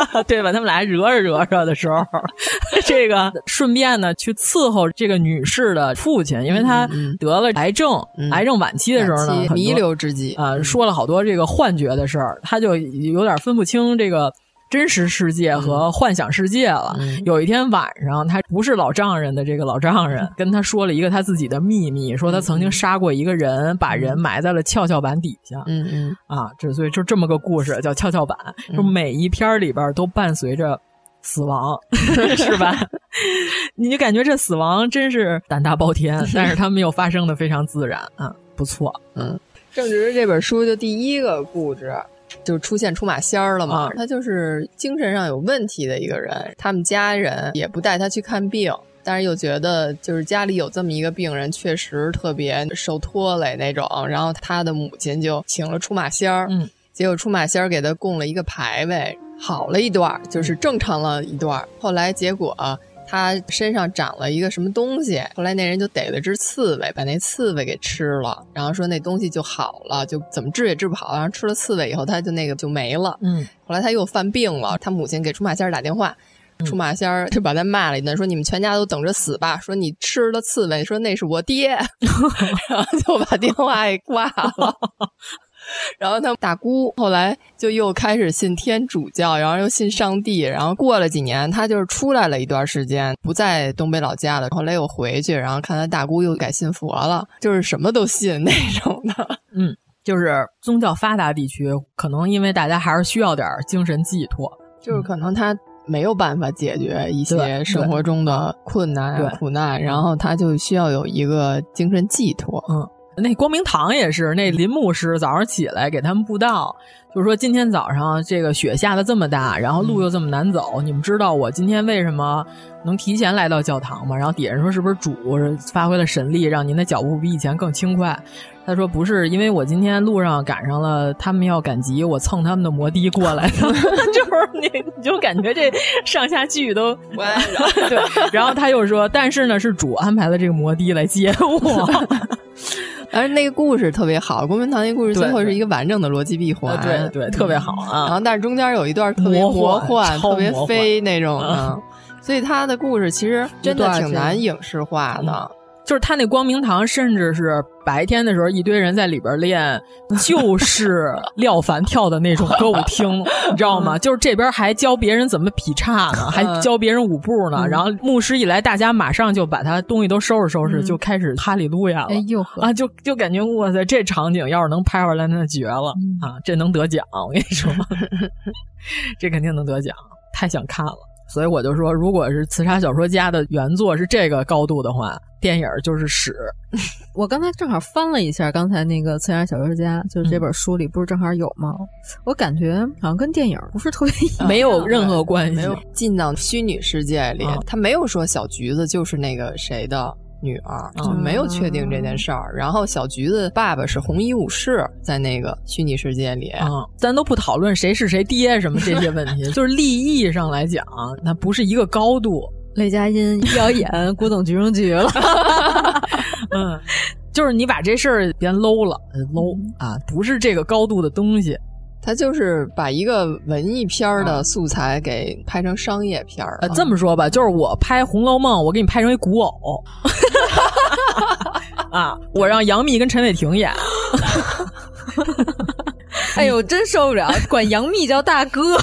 [LAUGHS] 对吧？他们俩惹着惹着的时候，[LAUGHS] 这个顺便呢去伺候这个女士的父亲，因为他得了癌症，嗯、癌症晚期的时候呢，弥留之际啊、呃，说了好多这个幻觉的事儿，他就有点分不清这个。真实世界和幻想世界了。嗯、有一天晚上，他不是老丈人的这个老丈人跟他说了一个他自己的秘密，说他曾经杀过一个人，把人埋在了跷跷板底下。嗯嗯啊，这所以就这么个故事叫跷跷板，就每一篇里边都伴随着死亡，[LAUGHS] 是吧？[LAUGHS] 你就感觉这死亡真是胆大包天，[LAUGHS] 但是他们又发生的非常自然啊，不错。嗯，正直这本书就第一个故事。就出现出马仙儿了嘛。他就是精神上有问题的一个人，他们家人也不带他去看病。但是又觉得，就是家里有这么一个病人，确实特别受拖累那种。然后他的母亲就请了出马仙儿，嗯，结果出马仙儿给他供了一个牌位，好了一段，就是正常了一段。后来结果他身上长了一个什么东西，后来那人就逮了只刺猬，把那刺猬给吃了，然后说那东西就好了，就怎么治也治不好。然后吃了刺猬以后，他就那个就没了。嗯，后来他又犯病了，他母亲给出马仙儿打电话。出马仙儿就把他骂了一顿，说你们全家都等着死吧！说你吃了刺猬，说那是我爹，[LAUGHS] 然后就把电话给挂了。[LAUGHS] [LAUGHS] 然后他大姑后来就又开始信天主教，然后又信上帝。然后过了几年，他就是出来了一段时间，不在东北老家了。后来又回去，然后看他大姑又改信佛了，就是什么都信那种的。嗯，就是宗教发达地区，可能因为大家还是需要点精神寄托，就是可能他。没有办法解决一些生活中的困难、苦难，然后他就需要有一个精神寄托。嗯，那光明堂也是，那林牧师早上起来给他们布道，就是说今天早上这个雪下的这么大，然后路又这么难走，你们知道我今天为什么能提前来到教堂吗？然后底下人说是不是主发挥了神力，让您的脚步比以前更轻快？他说不是，因为我今天路上赶上了他们要赶集，我蹭他们的摩的过来的 [LAUGHS] [LAUGHS] 就是你你就感觉这上下句都。对，然后他又说，但是呢，是主安排了这个摩的来接我。[LAUGHS] 而那个故事特别好，郭明堂那故事最后是一个完整的逻辑闭环，对对，特别好啊。然后但是中间有一段特别魔幻、特别飞那种的，[LAUGHS] 所以他的故事其实真的挺难影视化的。就是他那光明堂，甚至是白天的时候，一堆人在里边练，[LAUGHS] 就是廖凡跳的那种歌舞厅，[LAUGHS] 你知道吗？就是这边还教别人怎么劈叉呢，还教别人舞步呢。然后牧师一来，大家马上就把他东西都收拾收拾，就开始哈利路亚了。哎呦啊，就就感觉哇塞，这场景要是能拍出来，那绝了啊！这能得奖，我跟你说，[LAUGHS] 这肯定能得奖，太想看了。所以我就说，如果是刺杀小说家的原作是这个高度的话，电影就是屎。[LAUGHS] 我刚才正好翻了一下，刚才那个刺杀小说家，就是这本书里不是正好有吗？我感觉好像跟电影不是特别一样，没有任何关系，没有进到虚拟世界里，他没有说小橘子就是那个谁的。女儿就没有确定这件事儿，然后小橘子爸爸是红衣武士，在那个虚拟世界里，嗯，咱都不讨论谁是谁爹什么这些问题，[LAUGHS] 就是利益上来讲，那不是一个高度。雷佳音要演古董局中局了，[LAUGHS] [LAUGHS] 嗯，就是你把这事儿别 low 了，low 啊，不是这个高度的东西。他就是把一个文艺片的素材给拍成商业片儿。呃，这么说吧，就是我拍《红楼梦》，我给你拍成一古偶。[LAUGHS] 啊，我让杨幂跟陈伟霆演。[LAUGHS] 哎呦，真受不了，[LAUGHS] 管杨幂叫大哥，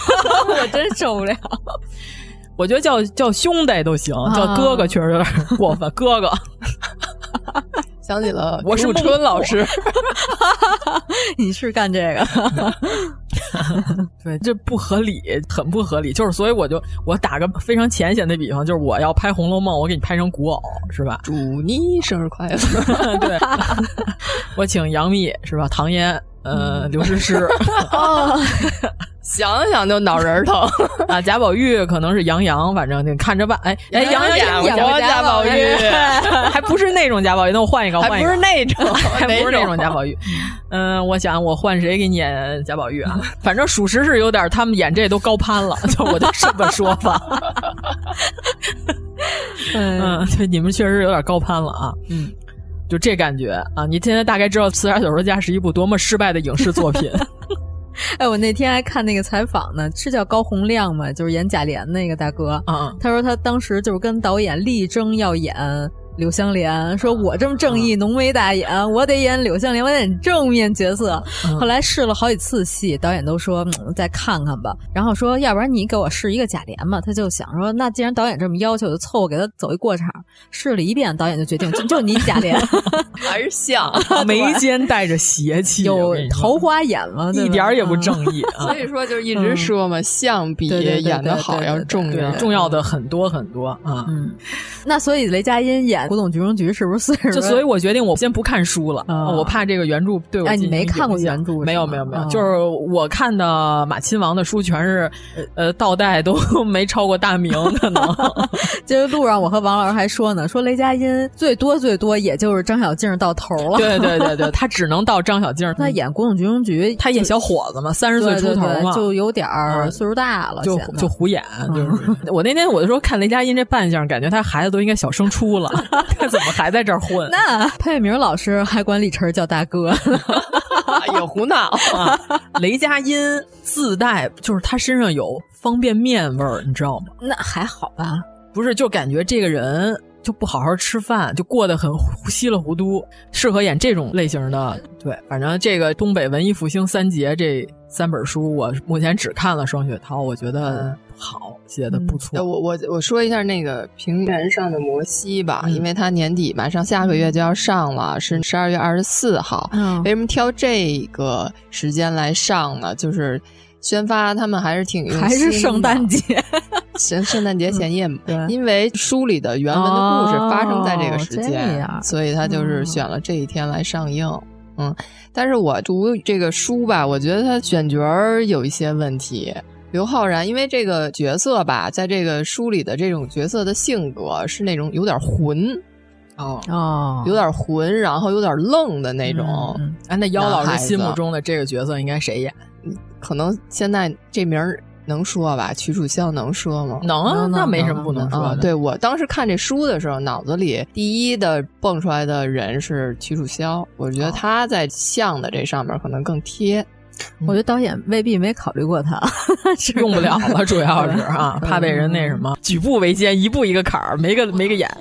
我真受不了。我觉得叫叫兄弟都行，叫哥哥确实有点过分，哥哥。想起了我是春老师，你是干这个？[LAUGHS] 对，这不合理，很不合理。就是，所以我就我打个非常浅显的比方，就是我要拍《红楼梦》，我给你拍成古偶，是吧？祝你生日快乐！[LAUGHS] 对，[LAUGHS] 我请杨幂，是吧？唐嫣。呃，刘诗诗 [LAUGHS] [LAUGHS] 想想就脑仁疼啊！贾宝玉可能是杨洋，反正你看着办。哎哎，杨洋演过贾宝玉，还不是那种贾宝玉，那我换一个，还不是那种，还不是那种贾宝玉。嗯，我想我换谁给你演贾宝玉啊？反正属实是有点，他们演这都高攀了，就我就这么说吧。[LAUGHS] 嗯，对，你们确实有点高攀了啊。嗯。就这感觉啊！你现在大概知道《刺杀小说家》是一部多么失败的影视作品。[LAUGHS] 哎，我那天还看那个采访呢，是叫高洪亮吗？就是演贾琏那个大哥啊。他说他当时就是跟导演力争要演。柳湘莲说：“我这么正义，浓眉大眼，我得演柳湘莲，我得演正面角色。”后来试了好几次戏，导演都说再看看吧。然后说：“要不然你给我试一个贾琏吧。”他就想说：“那既然导演这么要求，就凑合给他走一过场。”试了一遍，导演就决定就就你贾琏，还是像眉间带着邪气，有桃花眼吗，一点也不正义。啊所以说，就一直说嘛，像比演的好要重要，重要的很多很多啊。嗯，那所以雷佳音演。古董局中局是不是四十？就所以，我决定我先不看书了，啊我怕这个原著对我。哎，你没看过原著？没有，没有，没有，啊就是我看的马亲王的书全是呃倒带都 [LAUGHS] 没超过大明的呢。[LAUGHS] [LAUGHS] 这个路上，我和王老师还说呢，说雷佳音最多最多也就是张小静到头了。对对对对，他只能到张小静。他演古董局中局，他演小伙子嘛，三十岁出头嘛，就有点儿岁数大了，就就胡演。就是我那天我就说看雷佳音这扮相，感觉他孩子都应该小升初了，他怎么还在这儿混？[LAUGHS] 那潘粤明老师还管李晨叫大哥，[LAUGHS] 也胡闹 [LAUGHS] 啊！雷佳音自带就是他身上有方便面味儿，你知道吗？那还好吧？不是，就感觉这个人就不好好吃饭，就过得很稀里糊涂，适合演这种类型的。对，反正这个东北文艺复兴三杰这三本书，我目前只看了《双雪涛》，我觉得好，写的不错。嗯、我我我说一下那个《平原上的摩西》吧，嗯、因为它年底马上下个月就要上了，是十二月二十四号。嗯，为什么挑这个时间来上呢？就是。宣发他们还是挺用心，还是圣诞节，[LAUGHS] 圣圣诞节前夜嘛。对，因为书里的原文的故事发生在这个时间，哦、所以他就是选了这一天来上映。嗯，但是我读这个书吧，我觉得他选角有一些问题。刘昊然，因为这个角色吧，在这个书里的这种角色的性格是那种有点混。哦哦，有点混，然后有点愣的那种。嗯、哎，那姚老师心目中的这个角色应该谁演？可能现在这名儿能说吧？曲楚萧能说吗？能啊，那没什么不能说的。啊、对我当时看这书的时候，脑子里第一的蹦出来的人是曲楚萧，我觉得他在像的这上面可能更贴。我觉得导演未必没考虑过他，[LAUGHS] 用不了了，主要是 [LAUGHS] 啊，怕被人那什么举步维艰，一步一个坎儿，没个没个眼。[LAUGHS]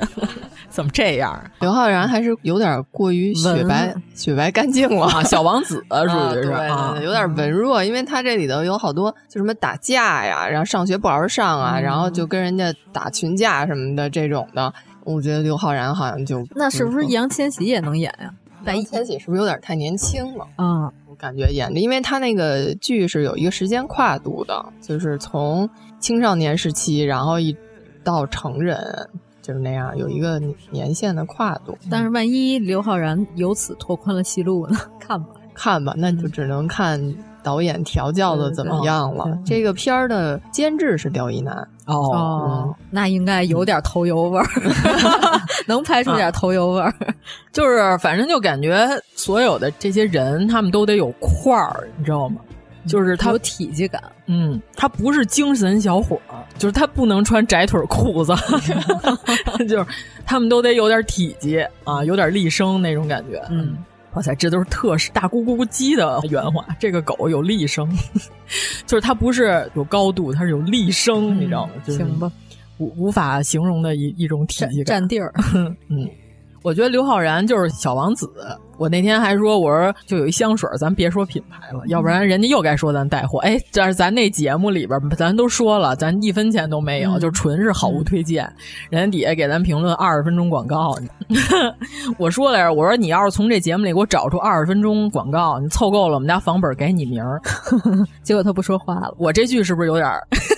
怎么这样？刘昊然还是有点过于雪白、雪白干净了，啊、小王子属于是啊，有点文弱，因为他这里头有好多就什么打架呀，然后上学不好好上啊，嗯、然后就跟人家打群架什么的这种的。我觉得刘昊然好像就那是不是易烊千玺也能演呀？易烊千玺是不是有点太年轻了？嗯，我感觉演的，因为他那个剧是有一个时间跨度的，就是从青少年时期，然后一到成人。就是那样，有一个年限的跨度。但是万一刘昊然由此拓宽了戏路呢？[LAUGHS] 看吧，看吧，那就只能看导演调教的怎么样了。这个片儿的监制是刁一男哦，嗯、那应该有点头油味儿，[LAUGHS] 能拍出点头油味儿。[LAUGHS] 就是反正就感觉所有的这些人，他们都得有块儿，你知道吗？就是他有体积感，嗯，他不是精神小伙儿，就是他不能穿窄腿裤子，[LAUGHS] 就是他们都得有点体积啊，有点立声那种感觉。嗯，哇塞，这都是特是大咕咕咕鸡的原话。这个狗有力声，[LAUGHS] 就是它不是有高度，它是有力声，嗯、你知道吗？就是行吧，无无法形容的一一种体积感，占地儿。[LAUGHS] 嗯。我觉得刘昊然就是小王子。我那天还说，我说就有一香水，咱别说品牌了，要不然人家又该说咱带货。哎，但是咱那节目里边，咱都说了，咱一分钱都没有，嗯、就纯是好物推荐。嗯、人家底下给咱评论二十分钟广告，我说来着，我说你要是从这节目里给我找出二十分钟广告，你凑够了，我们家房本给你名儿。[LAUGHS] 结果他不说话了，我这句是不是有点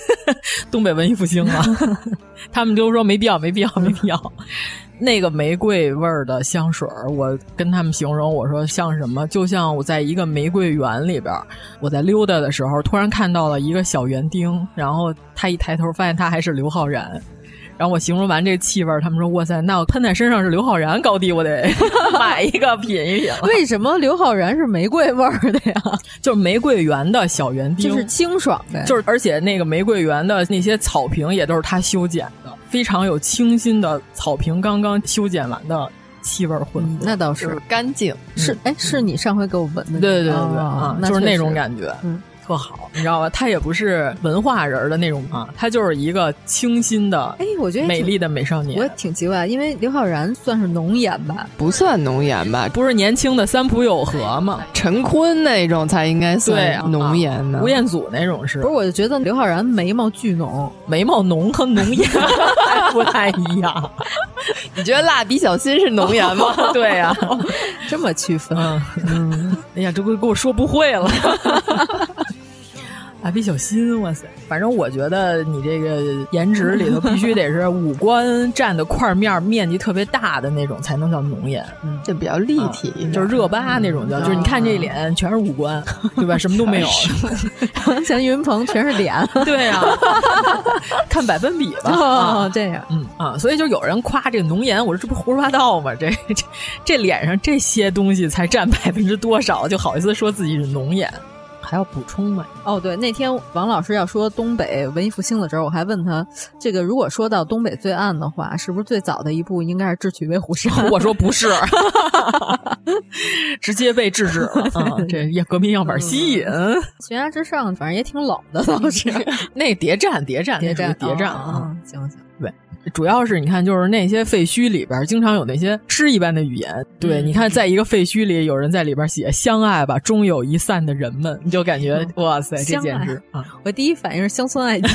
[LAUGHS] 东北文艺复兴了？[LAUGHS] 他们都说没必要，没必要，没必要。那个玫瑰味儿的香水，我跟他们形容，我说像什么？就像我在一个玫瑰园里边，我在溜达的时候，突然看到了一个小园丁，然后他一抬头发现他还是刘昊然。然后我形容完这气味，他们说：“哇塞，那我喷在身上是刘昊然高低，我得 [LAUGHS] 买一个品一品。[LAUGHS] ”为什么刘昊然是玫瑰味儿的呀？[LAUGHS] 就是玫瑰园的小园丁，就是清爽呗，就是而且那个玫瑰园的那些草坪也都是他修剪的，非常有清新的草坪刚刚修剪完的气味混合、嗯。那倒是。干净，是哎，是你上回给我闻的，对对对对啊，就是那种感觉，嗯。特好，你知道吧？他也不是文化人的那种啊，他就是一个清新的，哎，我觉得美丽的美少年。我挺奇怪，因为刘昊然算是浓颜吧？不算浓颜吧？不是年轻的三浦友和吗？陈坤那种才应该算浓颜呢。吴彦祖那种是？不是，我就觉得刘昊然眉毛巨浓，眉毛浓和浓颜 [LAUGHS] 不太一样。你觉得蜡笔小新是浓颜吗？[LAUGHS] 对呀、啊，这么区分。嗯，哎呀，这个给我说不会了。蜡笔小新，哇塞！反正我觉得你这个颜值里头必须得是五官占的块面面积特别大的那种，才能叫浓颜。嗯，就比较立体，嗯、就是热巴那种叫，就是你看这脸全是五官，[LAUGHS] 对吧？什么都没有，像岳云鹏全是脸。[LAUGHS] 对啊，看百分比吧。哦，这样，嗯啊，所以就有人夸这个浓颜，我说这不胡说八道吗？这这这脸上这些东西才占百分之多少，就好意思说自己是浓颜？还要补充吗？哦，对，那天王老师要说东北文艺复兴的时候，我还问他，这个如果说到东北最暗的话，是不是最早的一部应该是《智取威虎山》？我说不是，[LAUGHS] 直接被制止了。嗯、这革命样板吸引，悬崖之上，反正也挺冷的，[LAUGHS] 倒是那谍战，谍战，谍战，谍战啊！行行，对。主要是你看，就是那些废墟里边，经常有那些诗一般的语言。对，你看，在一个废墟里，有人在里边写“相爱吧，终有一散的人们”，你就感觉哇塞，这简直啊！我第一反应是乡村爱情。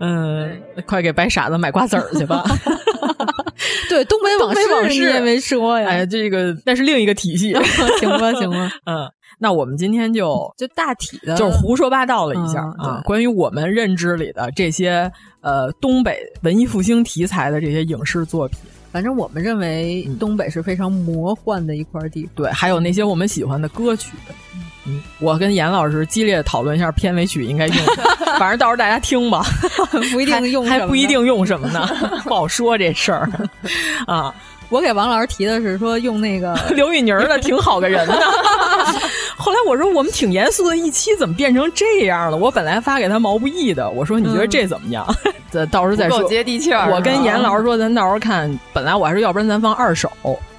嗯，快给白傻子买瓜子儿去吧。[LAUGHS] 对，东北往事往事也没说呀。哎，这个那是另一个体系。行吧，行吧。[LAUGHS] 嗯。那我们今天就就大体的，就是胡说八道了一下、嗯、啊，关于我们认知里的这些呃东北文艺复兴题材的这些影视作品。反正我们认为东北是非常魔幻的一块地方，对，还有那些我们喜欢的歌曲。嗯，我跟严老师激烈讨论一下片尾曲应该用，反正到时候大家听吧，不一定用，还不一定用什么呢，[LAUGHS] 不好说这事儿啊。我给王老师提的是说用那个 [LAUGHS] 刘宇宁的挺好个人的。[LAUGHS] 后来我说我们挺严肃的一期怎么变成这样了？我本来发给他毛不易的，我说你觉得这怎么样？[LAUGHS] 这、嗯、到时候再说。接地气儿。我跟严老师说，咱到时候看。本来我还说，要不然咱放二手。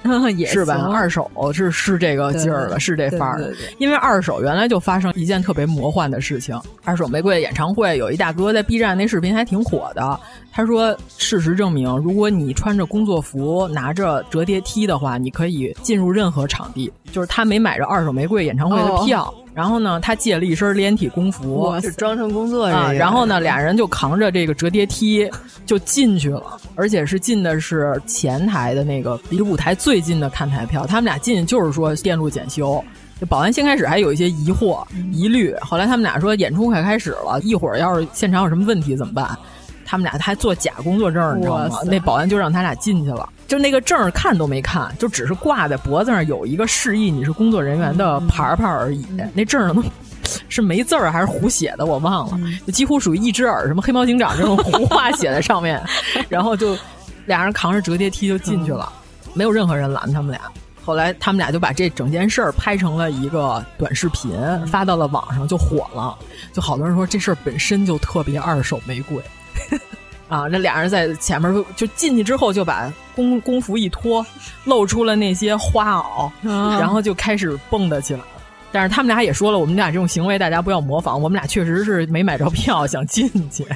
[LAUGHS] 也是吧，二手是是这个劲儿了，是这范儿的。因为二手原来就发生一件特别魔幻的事情。二手玫瑰演唱会有一大哥在 B 站那视频还挺火的。他说，事实证明，如果你穿着工作服拿着折叠梯的话，你可以进入任何场地。就是他没买着二手玫瑰演唱会的票。哦然后呢，他借了一身连体工服，是装成工作人啊。然后呢，俩人就扛着这个折叠梯 [LAUGHS] 就进去了，而且是进的是前台的那个离舞台最近的看台票。他们俩进就是说电路检修。这保安先开始还有一些疑惑、疑虑，后来他们俩说演出快开始了，一会儿要是现场有什么问题怎么办？他们俩还做假工作证，你知道吗？那保安就让他俩进去了。就那个证看都没看，就只是挂在脖子上有一个示意你是工作人员的牌牌而已。嗯、那证上都是没字儿还是胡写的，我忘了，嗯、就几乎属于一只耳什么黑猫警长这种胡话写在上面。[LAUGHS] 然后就俩人扛着折叠梯就进去了，嗯、没有任何人拦他们俩。后来他们俩就把这整件事儿拍成了一个短视频，发到了网上，就火了。就好多人说这事儿本身就特别二手玫瑰。啊，那俩人在前面就进去之后，就把工工服一脱，露出了那些花袄，啊、然后就开始蹦跶起来了。但是他们俩也说了，我们俩这种行为大家不要模仿。我们俩确实是没买着票想进去。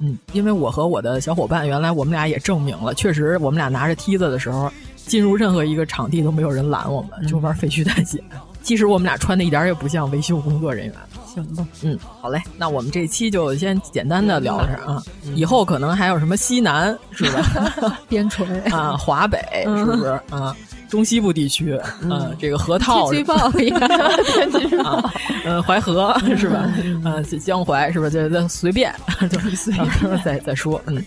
嗯，因为我和我的小伙伴原来我们俩也证明了，确实我们俩拿着梯子的时候，进入任何一个场地都没有人拦我们，就玩废墟探险。即使我们俩穿的一点也不像维修工作人员。行吧，嗯，好嘞，那我们这期就先简单的聊着啊，嗯、以后可能还有什么西南是吧？[LAUGHS] 边陲 [LAUGHS] 啊，华北是不是啊？中西部地区，嗯，这个河套吹爆一样，[LAUGHS] 啊，呃，淮河是吧？啊，江淮是吧？就就随便，就随便再再说，嗯。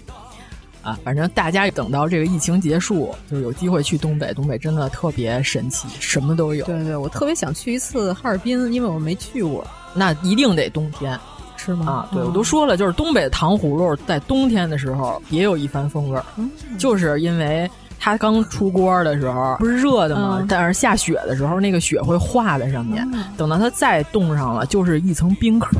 啊，反正大家等到这个疫情结束，就是有机会去东北。东北真的特别神奇，什么都有。对对，我特别想去一次哈尔滨，因为我没去过。那一定得冬天，是吗？啊，对，我都说了，就是东北的糖葫芦在冬天的时候也有一番风味儿，嗯、就是因为。它刚出锅的时候不是热的吗？嗯、但是下雪的时候，那个雪会化在上面。嗯、等到它再冻上了，就是一层冰壳。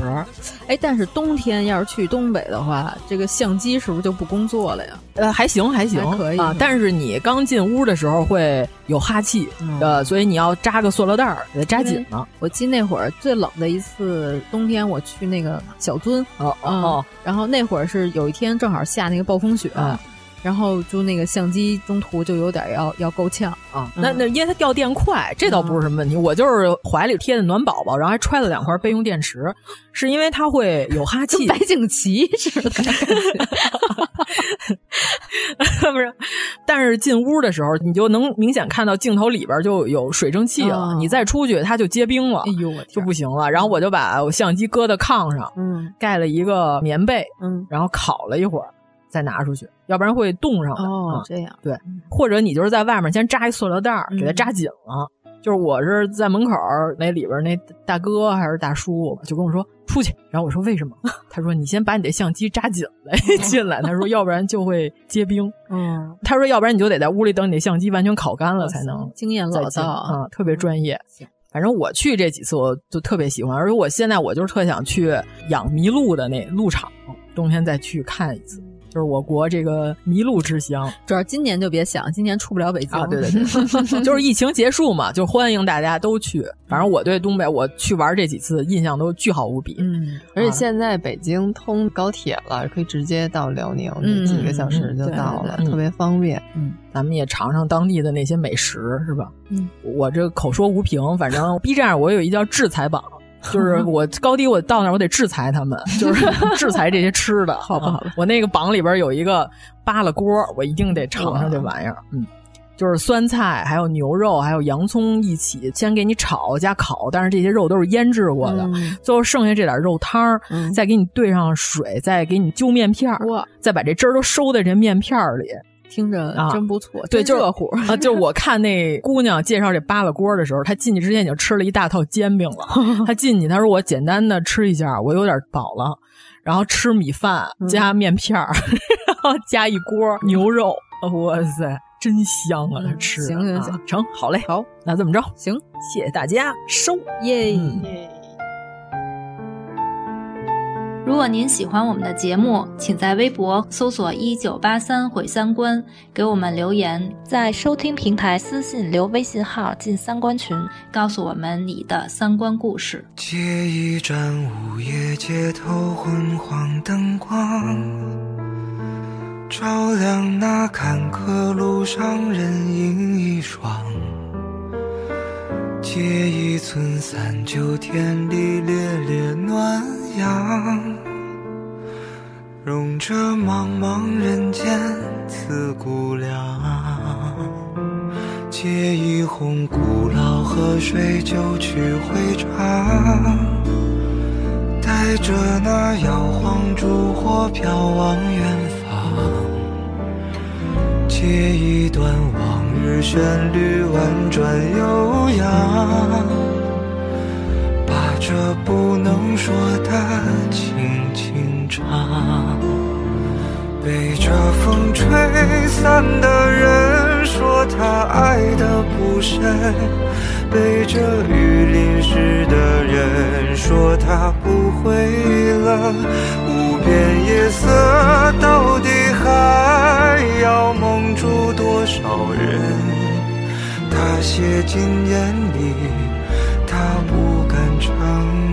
哎，但是冬天要是去东北的话，这个相机是不是就不工作了呀？呃，还行，还行，还可以啊。但是你刚进屋的时候会有哈气，嗯、呃，所以你要扎个塑料袋儿，给它扎紧了。我记那会儿最冷的一次冬天，我去那个小樽，哦哦、嗯，然后那会儿是有一天正好下那个暴风雪。嗯然后就那个相机中途就有点要要够呛啊。那那因为它掉电快，这倒不是什么问题。我就是怀里贴的暖宝宝，然后还揣了两块备用电池，是因为它会有哈气，白景琦似的。[LAUGHS] 不是，但是进屋的时候，你就能明显看到镜头里边就有水蒸气了。你再出去，它就结冰了，哎呦，就不行了。然后我就把我相机搁在炕上，嗯，盖了一个棉被，嗯，然后烤了一会儿，再拿出去，要不然会冻上。哦，这样对，或者你就是在外面先扎一塑料袋，给它扎紧了。就是我是在门口那里边那大哥还是大叔就跟我说出去，然后我说为什么？[LAUGHS] 他说你先把你的相机扎紧了 [LAUGHS] 进来，他说要不然就会结冰。嗯，他说要不然你就得在屋里等你的相机完全烤干了才能。经验老道啊，特别专业。反正我去这几次我就特别喜欢，而且我现在我就是特想去养麋鹿的那鹿场，冬天再去看一次。就是我国这个麋鹿之乡，主要今年就别想，今年出不了北京啊！对对对，[LAUGHS] 就是疫情结束嘛，就欢迎大家都去。反正我对东北，我去玩这几次印象都巨好无比。嗯，而且现在北京通高铁了，可以直接到辽宁，几个小时就到了，特别方便。嗯，咱们也尝尝当地的那些美食，是吧？嗯，我这口说无凭，反正 B 站我有一叫制裁榜。就是 [LAUGHS] 我高低我到那儿我得制裁他们，就是 [LAUGHS] 制裁这些吃的，好吧？好吧。我那个榜里边有一个扒拉锅，我一定得尝尝这玩意儿。嗯，就是酸菜还有牛肉还有洋葱一起先给你炒加烤，但是这些肉都是腌制过的，嗯、最后剩下这点肉汤儿，嗯、再给你兑上水，再给你揪面片！再把这汁儿都收在这面片儿里。听着真不错，对，就是热乎啊！就我看那姑娘介绍这扒拉锅的时候，她进去之前已经吃了一大套煎饼了。[LAUGHS] 她进去，她说我简单的吃一下，我有点饱了，然后吃米饭加面片儿，[LAUGHS] 然后加一锅牛肉，哇塞，真香啊！她吃行行行，成好嘞，好，那这么着，行，谢谢大家，收耶。如果您喜欢我们的节目，请在微博搜索“一九八三毁三观”，给我们留言，在收听平台私信留微信号进三观群，告诉我们你的三观故事。借一盏午夜街头昏黄灯光，照亮那坎坷路上人影一双。借一寸三九天里烈烈暖阳，融这茫茫人间刺骨凉。借一泓古老河水九曲回肠，带着那摇晃烛火飘往远方。借一段往日旋律婉转悠扬，把这不能说的轻轻唱。被这风吹散的人说他爱的不深，被这雨淋湿的人说他不会冷。无边夜色到底还要蒙住多少人？他写进眼里，他不敢承认。